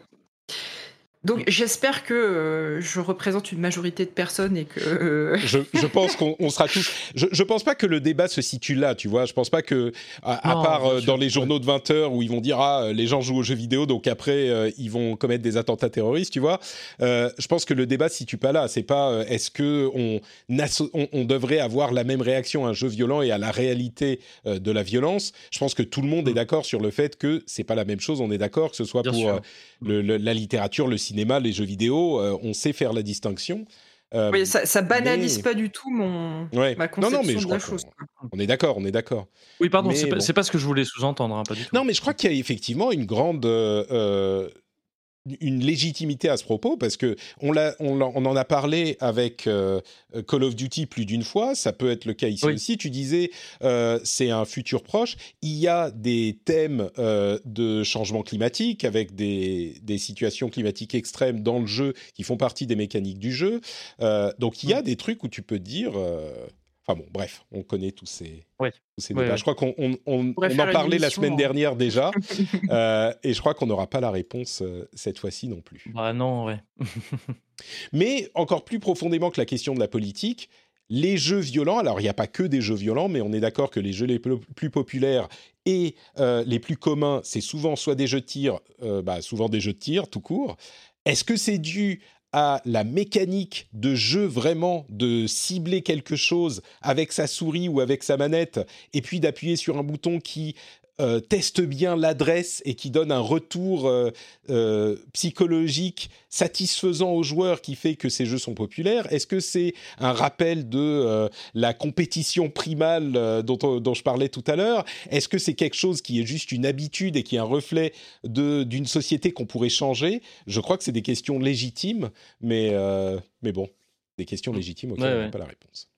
Donc j'espère que euh, je représente une majorité de personnes et que euh, je, je [laughs] pense qu'on on sera tous. Je, je pense pas que le débat se situe là, tu vois. Je pense pas que, à, part euh, dans les journaux de 20 heures où ils vont dire ah les gens jouent aux jeux vidéo donc après euh, ils vont commettre des attentats terroristes, tu vois. Euh, je pense que le débat se situe pas là. C'est pas euh, est-ce que on, asso- on, on devrait avoir la même réaction à un jeu violent et à la réalité euh, de la violence? Je pense que tout le monde est d'accord sur le fait que c'est pas la même chose. On est d'accord que ce soit Bien pour sûr. euh, le- le- la littérature, le cinéma, les jeux vidéo. euh, on sait faire la distinction. Euh, oui, ça, ça banalise mais- pas du tout mon Ouais. ma Non, conception non, mais je de la crois chose. qu'on- On est d'accord, on est d'accord. Oui, pardon, c'est pas, bon. pas ce que je voulais sous-entendre, hein, pas du tout. Non, mais je crois qu'il y a effectivement une grande euh, euh, une légitimité à ce propos parce que on, l'a, on, en a parlé avec euh, Call of Duty plus d'une fois. Ça peut être le cas ici Oui. aussi. Tu disais euh, c'est un futur proche. Il y a des thèmes euh, de changement climatique avec des, des situations climatiques extrêmes dans le jeu qui font partie des mécaniques du jeu. Donc il y a des trucs où tu peux te dire. Enfin bon, bref, on connaît tous ces, tous ces débats. Je crois qu'on on, en parlait la semaine hein. dernière déjà, [laughs] euh, et je crois qu'on n'aura pas la réponse euh, cette fois-ci non plus. Bah non, ouais. [laughs] Mais encore plus profondément que la question de la politique, les jeux violents, alors il n'y a pas que des jeux violents, mais on est d'accord que les jeux les plus populaires et euh, les plus communs, c'est souvent soit des jeux de tir, bah, souvent des jeux de tir tout court. Est-ce que c'est dû à la mécanique de jeu vraiment de cibler quelque chose avec sa souris ou avec sa manette et puis d'appuyer sur un bouton qui euh, teste bien l'adresse et qui donne un retour euh, euh, psychologique satisfaisant aux joueurs qui fait que ces jeux sont populaires Est-ce que c'est un rappel de la compétition primale dont, on- dont je parlais tout à l'heure? Est-ce que c'est quelque chose qui est juste une habitude et qui est un reflet de- d'une société qu'on pourrait changer? Je crois que c'est des questions légitimes, mais, mais bon, des questions légitimes auxquelles Ouais, on n'a ouais. pas la réponse.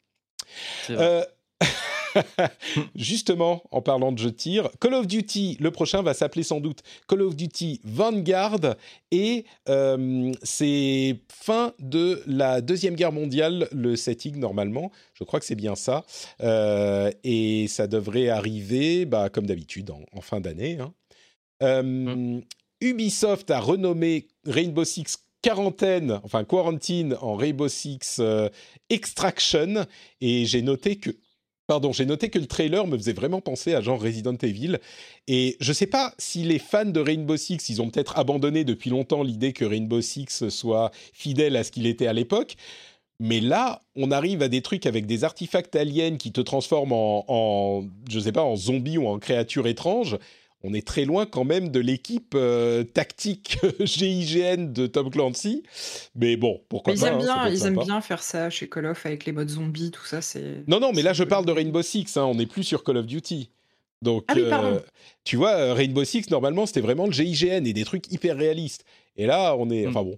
[laughs] Justement, en parlant de jeux de tir, Call of Duty, le prochain va s'appeler sans doute Call of Duty Vanguard et euh, c'est fin de la Deuxième Guerre mondiale, le setting normalement. Je crois que c'est bien ça. Euh, et ça devrait arriver, bah, comme d'habitude, en, fin d'année. hein. Euh, Ubisoft a renommé Rainbow Six quarantaine, quarantine en Rainbow Six Extraction et j'ai noté que Pardon, j'ai noté que le trailer me faisait vraiment penser à genre Resident Evil. Et je sais pas si les fans de Rainbow Six, ils ont peut-être abandonné depuis longtemps l'idée que Rainbow Six soit fidèle à ce qu'il était à l'époque. Mais là, on arrive à des trucs avec des artefacts aliens qui te transforment en, en je sais pas, en zombie ou en créature étrange. On est très loin quand même de l'équipe euh, tactique [laughs] GIGN de Tom Clancy. Mais bon, pourquoi Mais ils pas aiment hein, bien, ils aiment bien faire ça chez Call of avec les modes zombies, tout ça. C'est Non, non, mais là, je parle de. Rainbow Six. hein, on n'est plus sur Call of Duty. Donc, Ah oui, pardon. tu vois, euh, Rainbow Six, normalement, c'était vraiment le GIGN et des trucs hyper réalistes. Et là, on est. Mm. Enfin bon.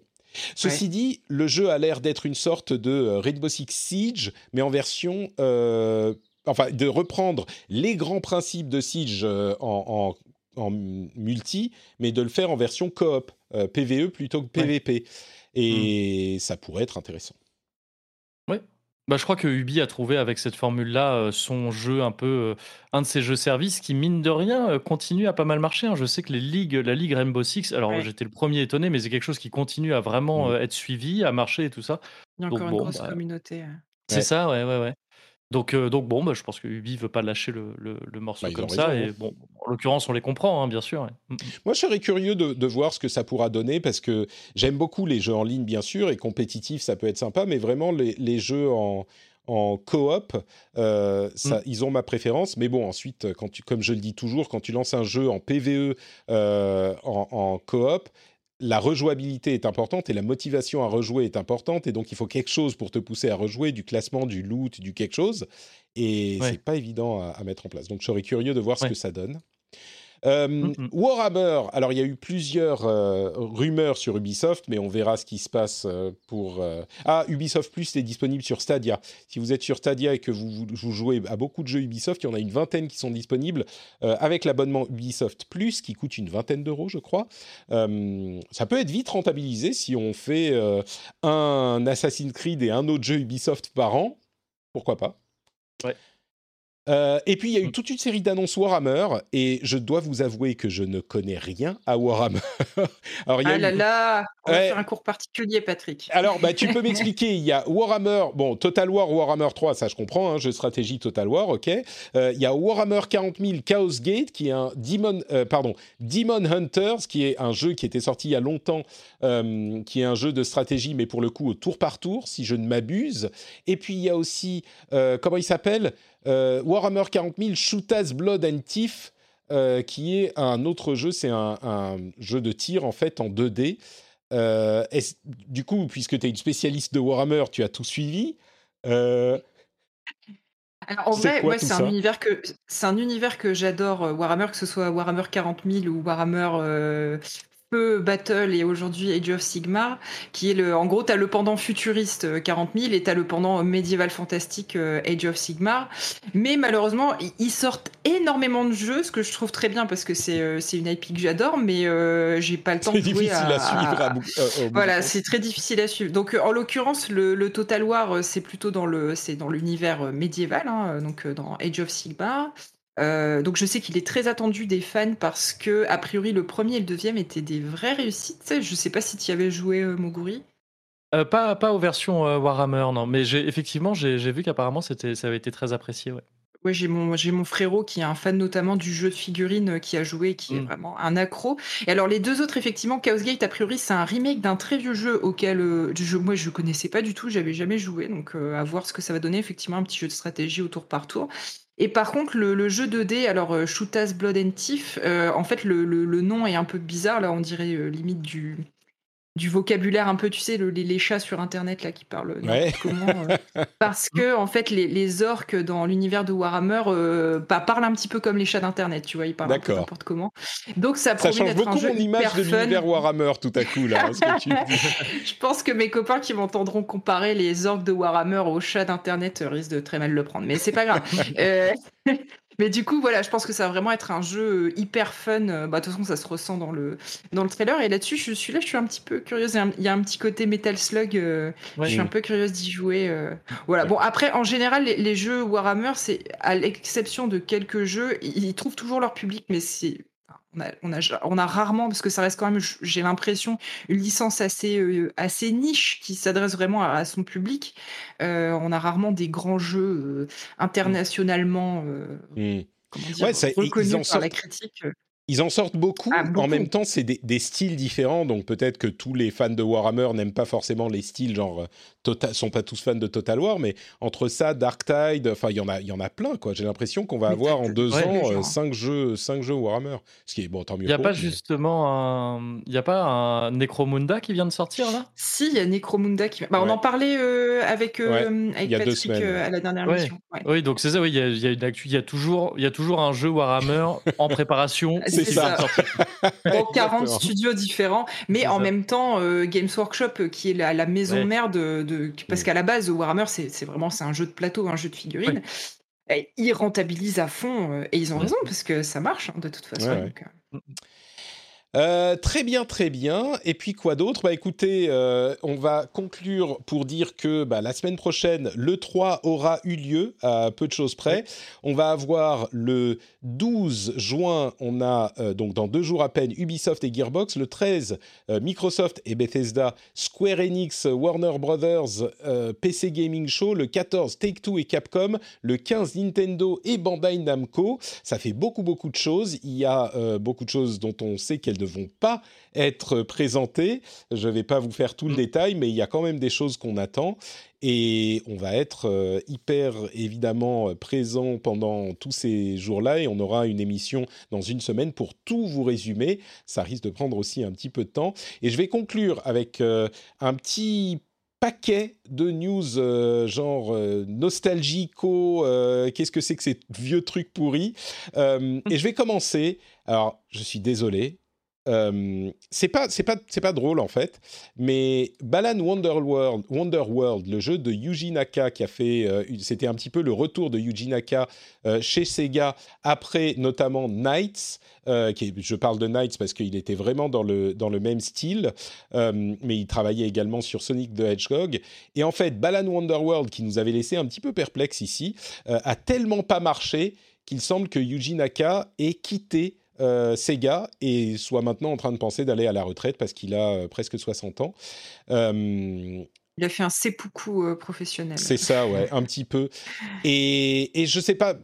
Ceci Ouais. dit, le jeu a l'air d'être une sorte de euh, Rainbow Six Siege, mais en version. euh, Enfin, de reprendre les grands principes de Siege euh, en, en- en multi, mais de le faire en version coop, euh, PVE plutôt que PVP. Et ça pourrait être intéressant. Bah, je crois que Ubi a trouvé avec cette formule-là euh, son jeu un peu, euh, un de ses jeux services qui, mine de rien, euh, continue à pas mal marcher. hein. Je sais que les ligues, la ligue Rainbow Six, alors Ouais. j'étais le premier étonné, mais c'est quelque chose qui continue à vraiment Mm. euh, être suivi, à marcher et tout ça. Il y a Donc encore bon, une grosse bah, communauté. euh. C'est Ouais. ça, ouais, ouais, ouais. Donc, euh, donc bon, bah, je pense que Ubi veut pas lâcher le, le- le morceau Bah, comme ça. raison, Et hein. bon, en l'occurrence, on les comprend, hein, bien sûr. ouais. Mm, mm. Moi, je serais curieux de, de voir ce que ça pourra donner parce que j'aime beaucoup les jeux en ligne, bien sûr, et compétitif, ça peut être sympa, mais vraiment, les, les jeux en, en coop, euh, ça, ils ont ma préférence. Mais bon, ensuite, quand tu, comme je le dis toujours, quand tu lances un jeu en PVE euh, en, en coop, la rejouabilité est importante et la motivation à rejouer est importante. Et donc, il faut quelque chose pour te pousser à rejouer, du classement, du loot, du quelque chose. Et Ouais. c'est pas évident à, à mettre en place. Donc, je serais curieux de voir ce que ça donne. Euh, Mhm. Warhammer, alors il y a eu plusieurs euh, rumeurs sur Ubisoft, mais on verra ce qui se passe euh, pour... euh, Ah, Ubisoft Plus est disponible sur Stadia. Si vous êtes sur Stadia et que vous, vous- vous jouez à beaucoup de jeux Ubisoft, il y en a une vingtaine qui sont disponibles avec l'abonnement Ubisoft Plus qui coûte une vingtaine d'euros, je crois. Ça peut être vite rentabilisé si on fait un Assassin's Creed et un autre jeu Ubisoft par an. Pourquoi pas? Ouais. Euh, et puis il y a eu toute une série d'annonces Warhammer et je dois vous avouer que je ne connais rien à Warhammer. [laughs] Alors il y a Ah eu- là là, on va Ouais. faire un cours particulier, Patrick. alors, bah, tu peux [laughs] m'expliquer, il y a Warhammer, bon, Total War, Warhammer 3, ça je comprends, hein, jeu de stratégie Total War, ok. Euh, Il y a Warhammer 40 000 Chaos Gate, qui est un Demon, euh, pardon, Demon Hunters, qui est un jeu qui était sorti il y a longtemps, euh, qui est un jeu de stratégie, mais pour le coup au tour par tour, si je ne m'abuse. Et puis il y a aussi, euh, comment il s'appelle? Euh, Warhammer 40 000 Shootaz Blood and Thief, euh, qui est un autre jeu, c'est un, un jeu de tir en fait en 2D. Euh, du coup, puisque tu es une spécialiste de Warhammer, tu as tout suivi. Euh, Alors, en vrai, ouais, c'est un univers que c'est un univers que j'adore euh, Warhammer, que ce soit Warhammer 40 000 ou Warhammer euh, Battle et aujourd'hui Age of Sigmar, qui est le, en gros, t'as le pendant futuriste euh, 40 000 et t'as le pendant euh, médiéval fantastique euh, Age of Sigmar. Mais malheureusement, ils sortent énormément de jeux, ce que je trouve très bien parce que c'est euh, c'est une IP que j'adore, mais euh, j'ai pas le temps c'est de jouer difficile à, suivre. à [laughs] euh, voilà, c'est très difficile à suivre. Donc, euh, en l'occurrence, le, le Total War, euh, c'est plutôt dans le, c'est dans l'univers euh, médiéval, hein, euh, donc euh, dans Age of Sigmar. Euh, donc, je sais qu'il est très attendu des fans parce que, a priori, le premier et le deuxième étaient des vraies réussites. Je sais pas si tu y avais joué, euh, Moguri. Euh, pas, pas aux versions euh, Warhammer, non. Mais effectivement, j'ai vu qu'apparemment, c'était- ça avait été très apprécié. Ouais. Ouais, j'ai mon, j'ai mon frérot qui est un fan notamment du jeu de figurines qui a joué et qui est Mm. vraiment un accro. Et alors les deux autres, effectivement, Chaos Gate, a priori, c'est un remake d'un très vieux jeu auquel euh, je, moi je connaissais pas du tout, j'avais jamais joué, donc euh, à voir ce que ça va donner. Effectivement, un petit jeu de stratégie au tour par tour. Et par contre, le, jeu 2D, alors euh, Shootaz Blood and Thief, euh, en fait, le, le- le nom est un peu bizarre, là, on dirait euh, limite du du vocabulaire un peu, tu sais, le- les, les chats sur Internet là qui parlent n'importe Ouais. comment. euh, [laughs] parce que en fait, les, les orques dans l'univers de Warhammer euh, bah, parlent un petit peu comme les chats d'Internet, tu vois, ils parlent n'importe comment. Donc ça, change un beaucoup jeu mon image de l'univers Warhammer tout à coup, là, hein, ce que tu [laughs] dis. Je pense que mes copains qui m'entendront comparer les orques de Warhammer aux chats d'Internet risquent de très mal le prendre, mais c'est pas grave. [laughs] Euh, Mais du coup, voilà, je pense que ça va vraiment être un jeu euh, hyper fun. Euh, Bah, de toute façon, ça se ressent dans le, dans le trailer. Et là-dessus, je suis là, je suis un petit peu curieuse. Il y a un, petit côté Metal Slug. euh, Ouais. Je suis un peu curieuse d'y jouer. euh. Voilà. Bon, après, en général, les, les jeux Warhammer, c'est à l'exception de quelques jeux, ils, ils trouvent toujours leur public, mais c'est. On a, on, a, on a rarement, parce que ça reste quand même, j'ai l'impression, une licence assez, euh, assez niche qui s'adresse vraiment à, à son public. Euh, on a rarement des grands jeux euh, internationalement euh, comment dire, Ouais, ça- ils reconnus par sortent- la critique. Ils en sortent beaucoup. Ah, beaucoup. En même temps, c'est des, des styles différents. Donc peut-être que tous les fans de Warhammer n'aiment pas forcément les styles, genre, euh, tota- sont pas tous fans de Total War. Mais entre ça, Dark Tide, enfin, il y en a, il y en a plein, quoi. J'ai l'impression qu'on va Mais avoir en de deux ans euh, cinq jeux, cinq jeux Warhammer. Ce qui est bon, tant mieux. Il n'y a pas mais- justement un. Il y a pas un Necromunda qui vient de sortir là? Si, il y a Necromunda qui. Bah, On Ouais. en parlait euh, avec, euh, avec il y a deux Patrick semaines, euh, à la dernière Ouais. mission. Ouais. Oui, donc c'est ça, oui, il y a, il y a une actu, il y a toujours, il y a toujours un jeu Warhammer en préparation. [laughs] C'est ça. vient de sortir. Dans 40 Exactement. studios différents, mais en ça. même temps, euh, Games Workshop, euh, qui est la, la maison Ouais. mère de, de- parce Mm. qu'à la base, Warhammer, c'est vraiment c'est un jeu de plateau, un jeu de figurines. Et ils rentabilisent à fond, euh, et ils ont raison parce que ça marche hein, de toute façon. Ouais, ouais. donc, euh. Euh, très bien, très bien. Et puis quoi d'autre? Bah écoutez, euh, on va conclure pour dire que bah, la semaine prochaine, le 3 aura eu lieu à peu de choses près. On va avoir le 12 juin, on a euh, donc dans deux jours à peine Ubisoft et Gearbox. Le 13, euh, Microsoft et Bethesda, Square Enix, Warner Brothers, PC Gaming Show. Le 14, Take-Two et Capcom. Le 15, Nintendo et Bandai Namco. Ça fait beaucoup, beaucoup de choses. Il y a beaucoup de choses dont on sait qu'elles ne vont pas être présentées. Je ne vais pas vous faire tout le détail, mais il y a quand même des choses qu'on attend. Et on va être euh, hyper évidemment euh, présent pendant tous ces jours-là et on aura une émission dans une semaine pour tout vous résumer. Ça risque de prendre aussi un petit peu de temps. Et je vais conclure avec euh, un petit paquet de news euh, genre euh, nostalgico, euh, qu'est-ce que c'est que ces vieux trucs pourris. Et je vais commencer. Alors, je suis désolé. Euh, c'est pas c'est pas c'est pas drôle en fait, mais Balan Wonderworld, Wonderworld, le jeu de Yuji Naka qui a fait, euh, c'était un petit peu le retour de Yuji Naka euh, chez Sega après notamment Knights. qui je parle de Knights parce qu'il était vraiment dans le dans le même style, mais il travaillait également sur Sonic the Hedgehog. Et en fait, Balan Wonderworld, qui nous avait laissé un petit peu perplexe ici, a tellement pas marché qu'il semble que Yuji Naka ait quitté euh, Sega et soit maintenant en train de penser d'aller à la retraite parce qu'il a euh, presque 60 ans. Euh, Il a fait un seppuku euh, professionnel. c'est ça, ouais, un petit peu. Et, et je sais pas,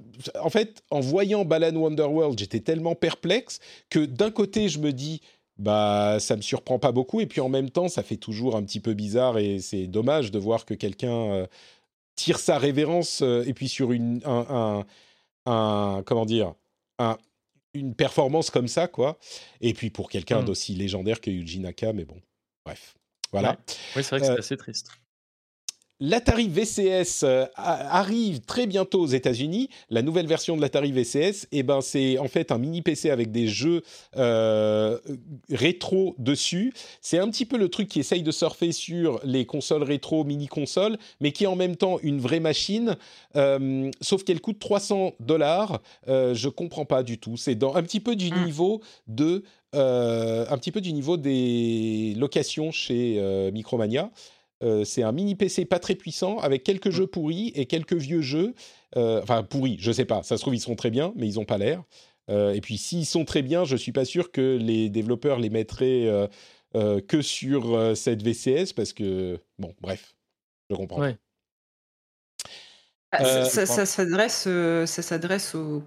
en fait, en voyant Balan Wonderworld, j'étais tellement perplexe que d'un côté, je me dis, bah, ça me surprend pas beaucoup, et puis en même temps, ça fait toujours un petit peu bizarre, et c'est dommage de voir que quelqu'un euh, tire sa révérence, euh, et puis sur une, un, un, un- comment dire, un, une performance comme ça, quoi. Et puis pour quelqu'un Mm. d'aussi légendaire que Yuji Naka, mais bon, bref. Voilà. Ouais. Oui, c'est vrai que c'est Euh, assez triste. L'Atari VCS euh, arrive très bientôt aux États-Unis. La nouvelle version de l'Atari VCS, eh ben, c'est en fait un mini PC avec des jeux euh, rétro dessus. C'est un petit peu le truc qui essaye de surfer sur les consoles rétro, mini consoles, mais qui est en même temps une vraie machine. euh, sauf qu'elle coûte 300 dollars. Euh, je comprends pas du tout. C'est dans un petit peu du Mm. niveau de un petit peu du niveau des locations chez Micromania. Euh, c'est un mini PC pas très puissant avec quelques jeux pourris et quelques vieux jeux. Euh, enfin, pourris, je sais pas. Ça se trouve, ils sont très bien, mais ils n'ont pas l'air. Euh, et puis, s'ils sont très bien, je suis pas sûr que les développeurs les mettraient euh, euh, que sur euh, cette VCS parce que, bon, bref, je comprends. Ouais. Ah, Euh, ça, ça- ça s'adresse, ça s'adresse aux.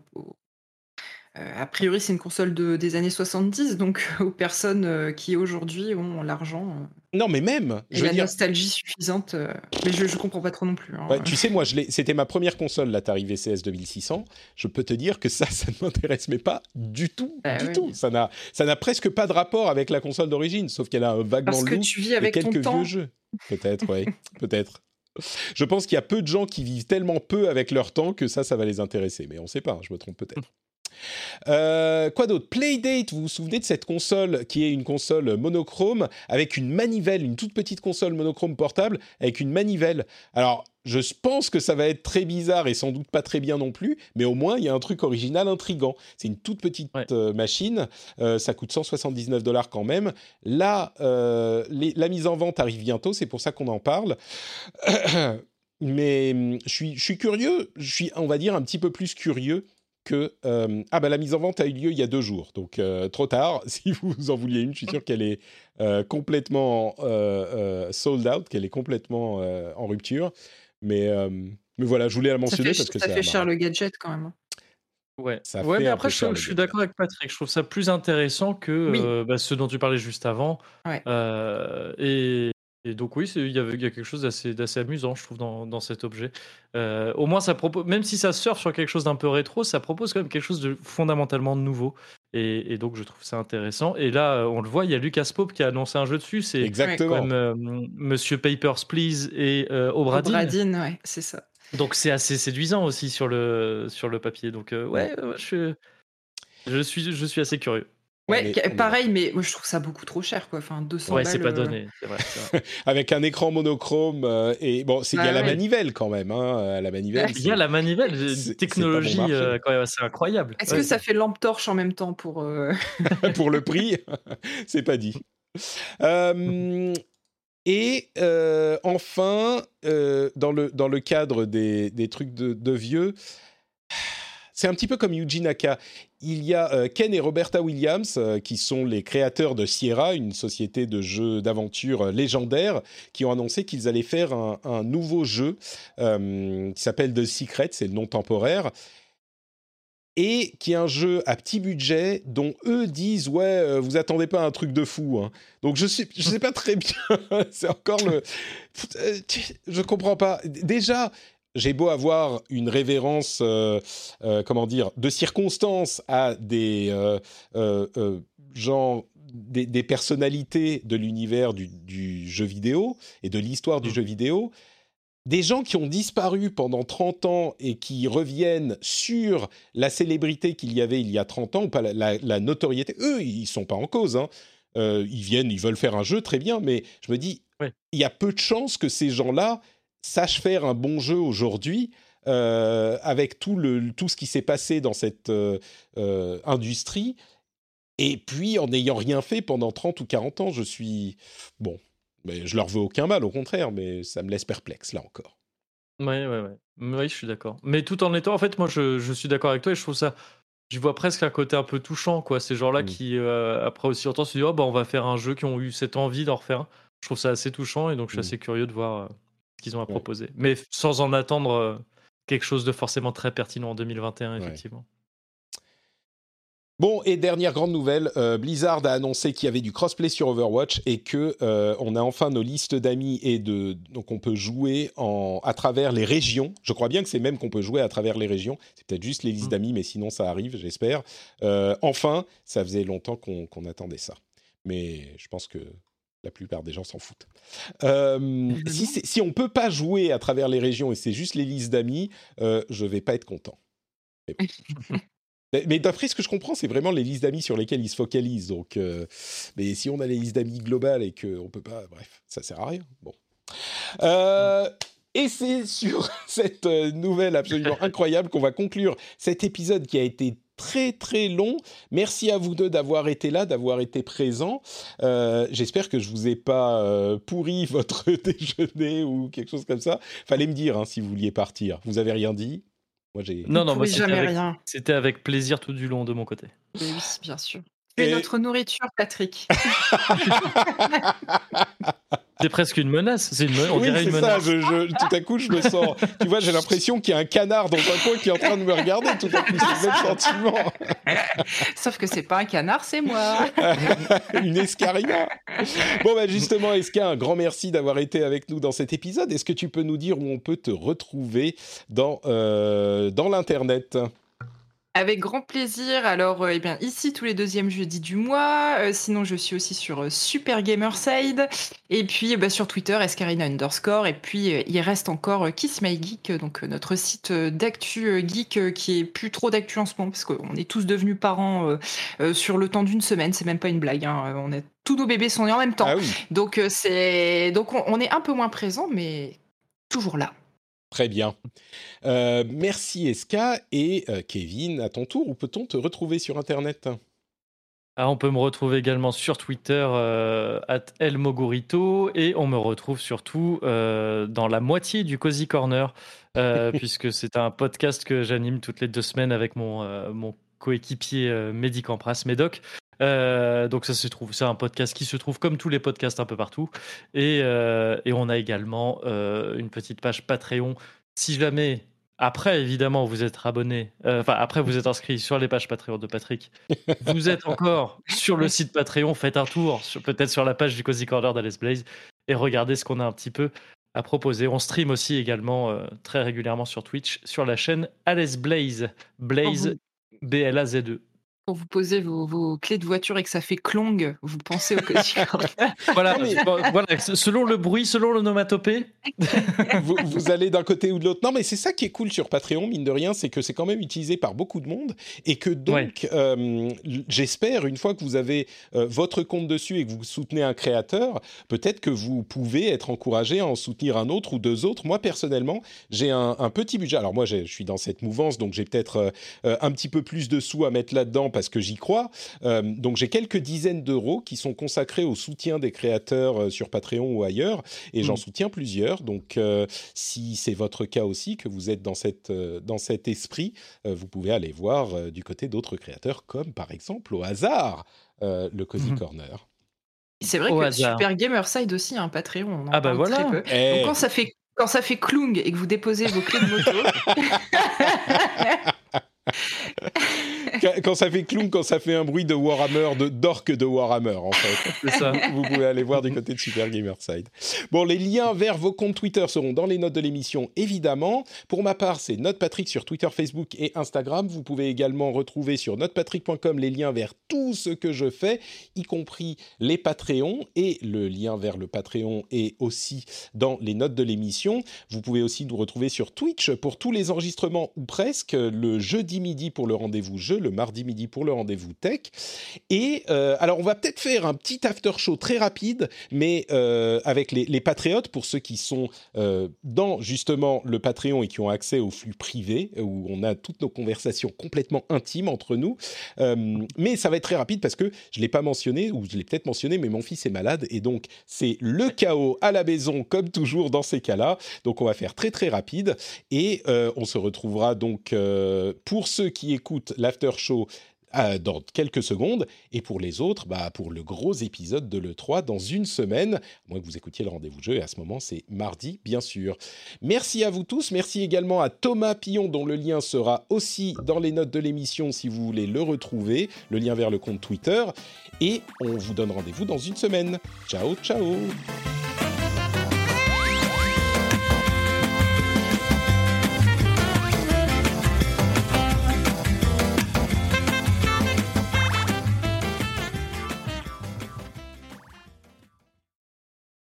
Euh, a priori, c'est une console de, des années 70, donc [laughs] aux personnes euh, qui aujourd'hui ont l'argent euh, Non, mais même, et je veux la dire, nostalgie suffisante. mais je, je comprends pas trop non plus. hein. Ouais, tu sais, moi, c'était ma première console, l'Atari VCS 2600. Je peux te dire que ça, ça ne m'intéresse mais pas du tout, Bah du oui. tout. Ça n'a, ça n'a presque pas de rapport avec la console d'origine, sauf qu'elle a un vaguement Parce que tu vis avec ton quelques temps. vieux jeux. Peut-être, oui, [laughs] peut-être. Je pense qu'il y a peu de gens qui vivent tellement peu avec leur temps que ça, ça va les intéresser. Mais on ne sait pas, hein, je me trompe peut-être. Euh, quoi d'autre? Playdate, vous vous souvenez de cette console qui est une console monochrome avec une manivelle, une toute petite console monochrome portable avec une manivelle? Alors, je pense que ça va être très bizarre et sans doute pas très bien non plus, mais au moins il y a un truc original, intrigant. C'est une toute petite Ouais. euh, machine, euh, ça coûte 179 dollars quand même. Là, les- la mise en vente arrive bientôt, c'est pour ça qu'on en parle. [clears throat] mais hum, je suis, je suis curieux, je suis, on va dire, un petit peu plus curieux que euh, ah bah la mise en vente a eu lieu il y a deux jours, donc euh, trop tard. [laughs] Si vous en vouliez une, je suis sûr qu'elle est euh, complètement euh, euh, sold out, qu'elle est complètement euh, en rupture. Mais euh, mais voilà, je voulais la Ça mentionner fait, parce que ça fait cher le gadget quand même. hein. Ouais, Ça ouais mais après, je, suis d'accord avec Patrick. Je trouve ça plus intéressant que Oui. euh, bah, ce dont tu parlais juste avant. Ouais. Euh, et, et donc, oui, il y, avait- il y a quelque chose d'assez d'assez amusant, je trouve, dans, dans cet objet. Euh, au moins, ça propose, même si ça surfe sur quelque chose d'un peu rétro, ça propose quand même quelque chose de fondamentalement nouveau. Et, et donc, je trouve ça intéressant. Et là, on le voit, il y a Lucas Pope qui a annoncé un jeu dessus. C'est Exactement. même euh, Monsieur Papers, Please et euh, Obradin. Bradine, ouais, c'est ça. Donc c'est assez séduisant aussi sur le, sur le papier. Donc euh, ouais, ouais, je, je, suis, je suis assez curieux. On Ouais, est- est pareil, mais moi je trouve ça beaucoup trop cher, quoi. Enfin, 200 Ouais, c'est balles, pas euh, donné. c'est vrai, c'est vrai. [laughs] avec un écran monochrome euh, et bon, c'est il y a la manivelle quand même. Hein, la manivelle. Il y a la manivelle, c'est- une c'est bon technologie euh, quand même assez incroyable. Est-ce Ouais. que ça fait lampe torche en même temps pour. euh, [laughs] pour le prix, [laughs] c'est pas dit. Euh, et euh, enfin, euh, dans, le, dans le cadre des, des trucs de, de vieux, [sighs] c'est un petit peu comme Yuji Naka. Il y a euh, Ken et Roberta Williams, euh, qui sont les créateurs de Sierra, une société de jeux d'aventure euh, légendaire, qui ont annoncé qu'ils allaient faire un, un nouveau jeu euh, qui s'appelle The Secret, c'est le nom temporaire et qui est un jeu à petit budget dont eux disent ouais vous attendez pas un truc de fou hein. donc je sais je sais pas très bien [laughs] c'est encore le [laughs] je comprends pas déjà j'ai beau avoir une révérence euh, euh, comment dire de circonstances à des euh, gens des, des personnalités de l'univers du, du jeu vidéo et de l'histoire du Mm. jeu vidéo des gens qui ont disparu pendant 30 ans et qui reviennent sur la célébrité qu'il y avait il y a 30 ans, ou pas la, la- la notoriété, eux, ils sont pas en cause. hein. Euh, ils viennent, ils veulent faire un jeu, très bien, mais je me dis, Ouais. il y a peu de chances que ces gens-là sachent faire un bon jeu aujourd'hui. euh, avec tout, le, tout ce qui s'est passé dans cette euh, euh, industrie, et puis en n'ayant rien fait pendant 30 ou 40 ans, je suis... Bon, mais je leur veux aucun mal, au contraire, mais ça me laisse perplexe, là encore. Ouais, ouais, ouais. Oui, je suis d'accord. Mais tout en étant, en fait, moi, je, je suis d'accord avec toi et je trouve ça. Je vois presque un côté un peu touchant, quoi. Ces gens-là Mm. qui, après aussi longtemps, se disent, oh, bah, on va faire un jeu, qui ont eu cette envie d'en refaire un. Je trouve ça assez touchant et donc je suis Mm. assez curieux de voir qu'ils ont à Ouais. proposer. Mais sans en attendre euh, quelque chose de forcément très pertinent en 2021, Ouais. effectivement. Bon, et dernière grande nouvelle, euh, Blizzard a annoncé qu'il y avait du crossplay sur Overwatch et que euh, on a enfin nos listes d'amis et de donc on peut jouer en à travers les régions. Je crois bien que c'est même qu'on peut jouer à travers les régions. C'est peut-être juste les listes Mm. d'amis, mais sinon ça arrive, j'espère. Euh, enfin, ça faisait longtemps qu'on qu'on attendait ça, mais je pense que la plupart des gens s'en foutent. Euh, si, c'est- si on peut pas jouer à travers les régions et c'est juste les listes d'amis, euh, je vais pas être content. Mais bon. [laughs] Mais, mais d'après ce que je comprends, c'est vraiment les listes d'amis sur lesquelles ils se focalisent. Donc, euh, mais si on a les listes d'amis globales et qu'on peut pas, bref, ça sert à rien. Bon. Et c'est sur [laughs] cette nouvelle absolument incroyable qu'on va conclure cet épisode qui a été très très long. Merci à vous deux d'avoir été là, d'avoir été présents. Euh, J'espère que je vous ai pas euh, pourri [laughs] votre déjeuner ou quelque chose comme ça. Fallait me dire hein, si vous vouliez partir. Vous avez rien dit? Moi j'ai. Non, non, moi, c'était jamais avec, rien. c'était avec plaisir tout du long de mon côté. Oui, bien sûr. Es Et- notre nourriture, Patrick. [laughs] [laughs] C'est presque une menace. C'est une, on oui, dirait une ça. menace. Je, je- tout à coup, je me sens. Tu vois, j'ai l'impression qu'il y a un canard dans un coin qui est en train de me regarder. Tout à coup, c'est le même sentiment. Sauf que c'est pas un canard, c'est moi. [laughs] Une escarina. Bon, bah justement, Eska, un grand merci d'avoir été avec nous dans cet épisode? Est-ce que tu peux nous dire où on peut te retrouver dans, euh, dans l'internet? Avec grand plaisir. Alors, euh, eh bien, ici, tous les deuxièmes jeudis du mois. Euh, sinon, je suis aussi sur euh, Super Gamerside. Et puis, bah, sur Twitter, Escarina underscore. Et puis, il reste encore Kiss My Geek, donc notre site d'actu geek qui est plus trop d'actu en ce moment, parce qu'on est tous devenus parents sur le temps d'une semaine. C'est même pas une blague. hein. On est, tous nos bébés sont nés en même temps. Ah oui, Donc, c'est, donc on, on est un peu moins présent, mais toujours là. Très bien. Euh, merci, Eska. Et euh, Kevin, à ton tour, où peut-on te retrouver sur internet? Ah, on peut me retrouver également sur Twitter, euh, at elmogorito, et on me retrouve surtout euh, dans la moitié du Cozy Corner, euh, [laughs] puisque c'est un podcast que j'anime toutes les deux semaines avec mon, mon coéquipier euh, Mehdi Campras, Médoc. Euh, donc ça se trouve, c'est un podcast qui se trouve comme tous les podcasts un peu partout. Et, euh, on a également une petite page Patreon. Si jamais, après évidemment, vous êtes abonné, enfin après vous êtes inscrit sur les pages Patreon de Patrick, vous êtes encore sur le site Patreon, faites un tour, peut-être sur la page du Cozy Corner d'Alice Blaze, et regardez ce qu'on a un petit peu à proposer. On stream aussi également très régulièrement sur Twitch, sur la chaîne Alice Blaze, Blaze, B-L-A-Z-E. Quand vous posez vos, vos clés de voiture et que ça fait clong, vous pensez au Cozy [laughs] Corner. Voilà, bon, selon le bruit, selon l'onomatopée. [laughs] vous, vous allez d'un côté ou de l'autre. Non, mais c'est ça qui est cool sur Patreon, mine de rien, c'est que c'est quand même utilisé par beaucoup de monde et que donc, euh, j'espère, une fois que vous avez euh, votre compte dessus et que vous soutenez un créateur, peut-être que vous pouvez être encouragé à en soutenir un autre ou deux autres. Moi, personnellement, j'ai un, un petit budget. Alors moi, je suis dans cette mouvance, donc j'ai peut-être euh, euh, un petit peu plus de sous à mettre là-dedans parce que j'y crois. Euh, donc j'ai quelques dizaines d'euros qui sont consacrés au soutien des créateurs euh, sur Patreon ou ailleurs, et j'en Mm. soutiens plusieurs. Donc euh, si c'est votre cas aussi, que vous êtes dans, cette, euh, dans cet esprit, euh, vous pouvez aller voir euh, du côté d'autres créateurs, comme par exemple au hasard euh, le Cozy Mhm. Corner. C'est vrai Au que hasard. Super Gamerside aussi a un Patreon. On en Ah bah parle voilà. très peu. Eh, Donc quand ça fait quand ça fait clong et que vous déposez vos clés de moto, [laughs] [laughs] quand- ça fait clown, quand ça fait un bruit de Warhammer, de d'orque de Warhammer en fait. Ça. [laughs] vous pouvez aller voir du côté de Super Gamerside. Bon, les liens vers vos comptes Twitter seront dans les notes de l'émission, évidemment. Pour ma part, c'est NotePatrick sur Twitter, Facebook et Instagram. Vous pouvez également retrouver sur notepatrick.com les liens vers tout ce que je fais, y compris les Patreons. Et le lien vers le Patreon est aussi dans les notes de l'émission. Vous pouvez aussi nous retrouver sur Twitch pour tous les enregistrements, ou presque, le jeudi midi pour le rendez-vous jeu, le mardi midi pour le rendez-vous tech. Et euh, alors, on va peut-être faire un petit after show très rapide, mais euh, avec les, les patriotes, pour ceux qui sont euh, dans justement le Patreon et qui ont accès au flux privé, où on a toutes nos conversations complètement intimes entre nous. Mais ça va être très rapide parce que je ne l'ai pas mentionné, ou je l'ai peut-être mentionné, mais mon fils est malade, et donc c'est le chaos à la maison, comme toujours dans ces cas-là. Donc on va faire très très rapide, et on se retrouvera donc pour ceux qui écoutent l'after show euh, dans quelques secondes, et pour les autres, bah, pour le gros épisode de l'E3 dans une semaine, à moins que vous écoutiez le rendez-vous jeu, et à ce moment c'est mardi, bien sûr. Merci à vous tous, merci également à Thomas Pillon, dont le lien sera aussi dans les notes de l'émission si vous voulez le retrouver, le lien vers le compte Twitter, et on vous donne rendez-vous dans une semaine. Ciao, ciao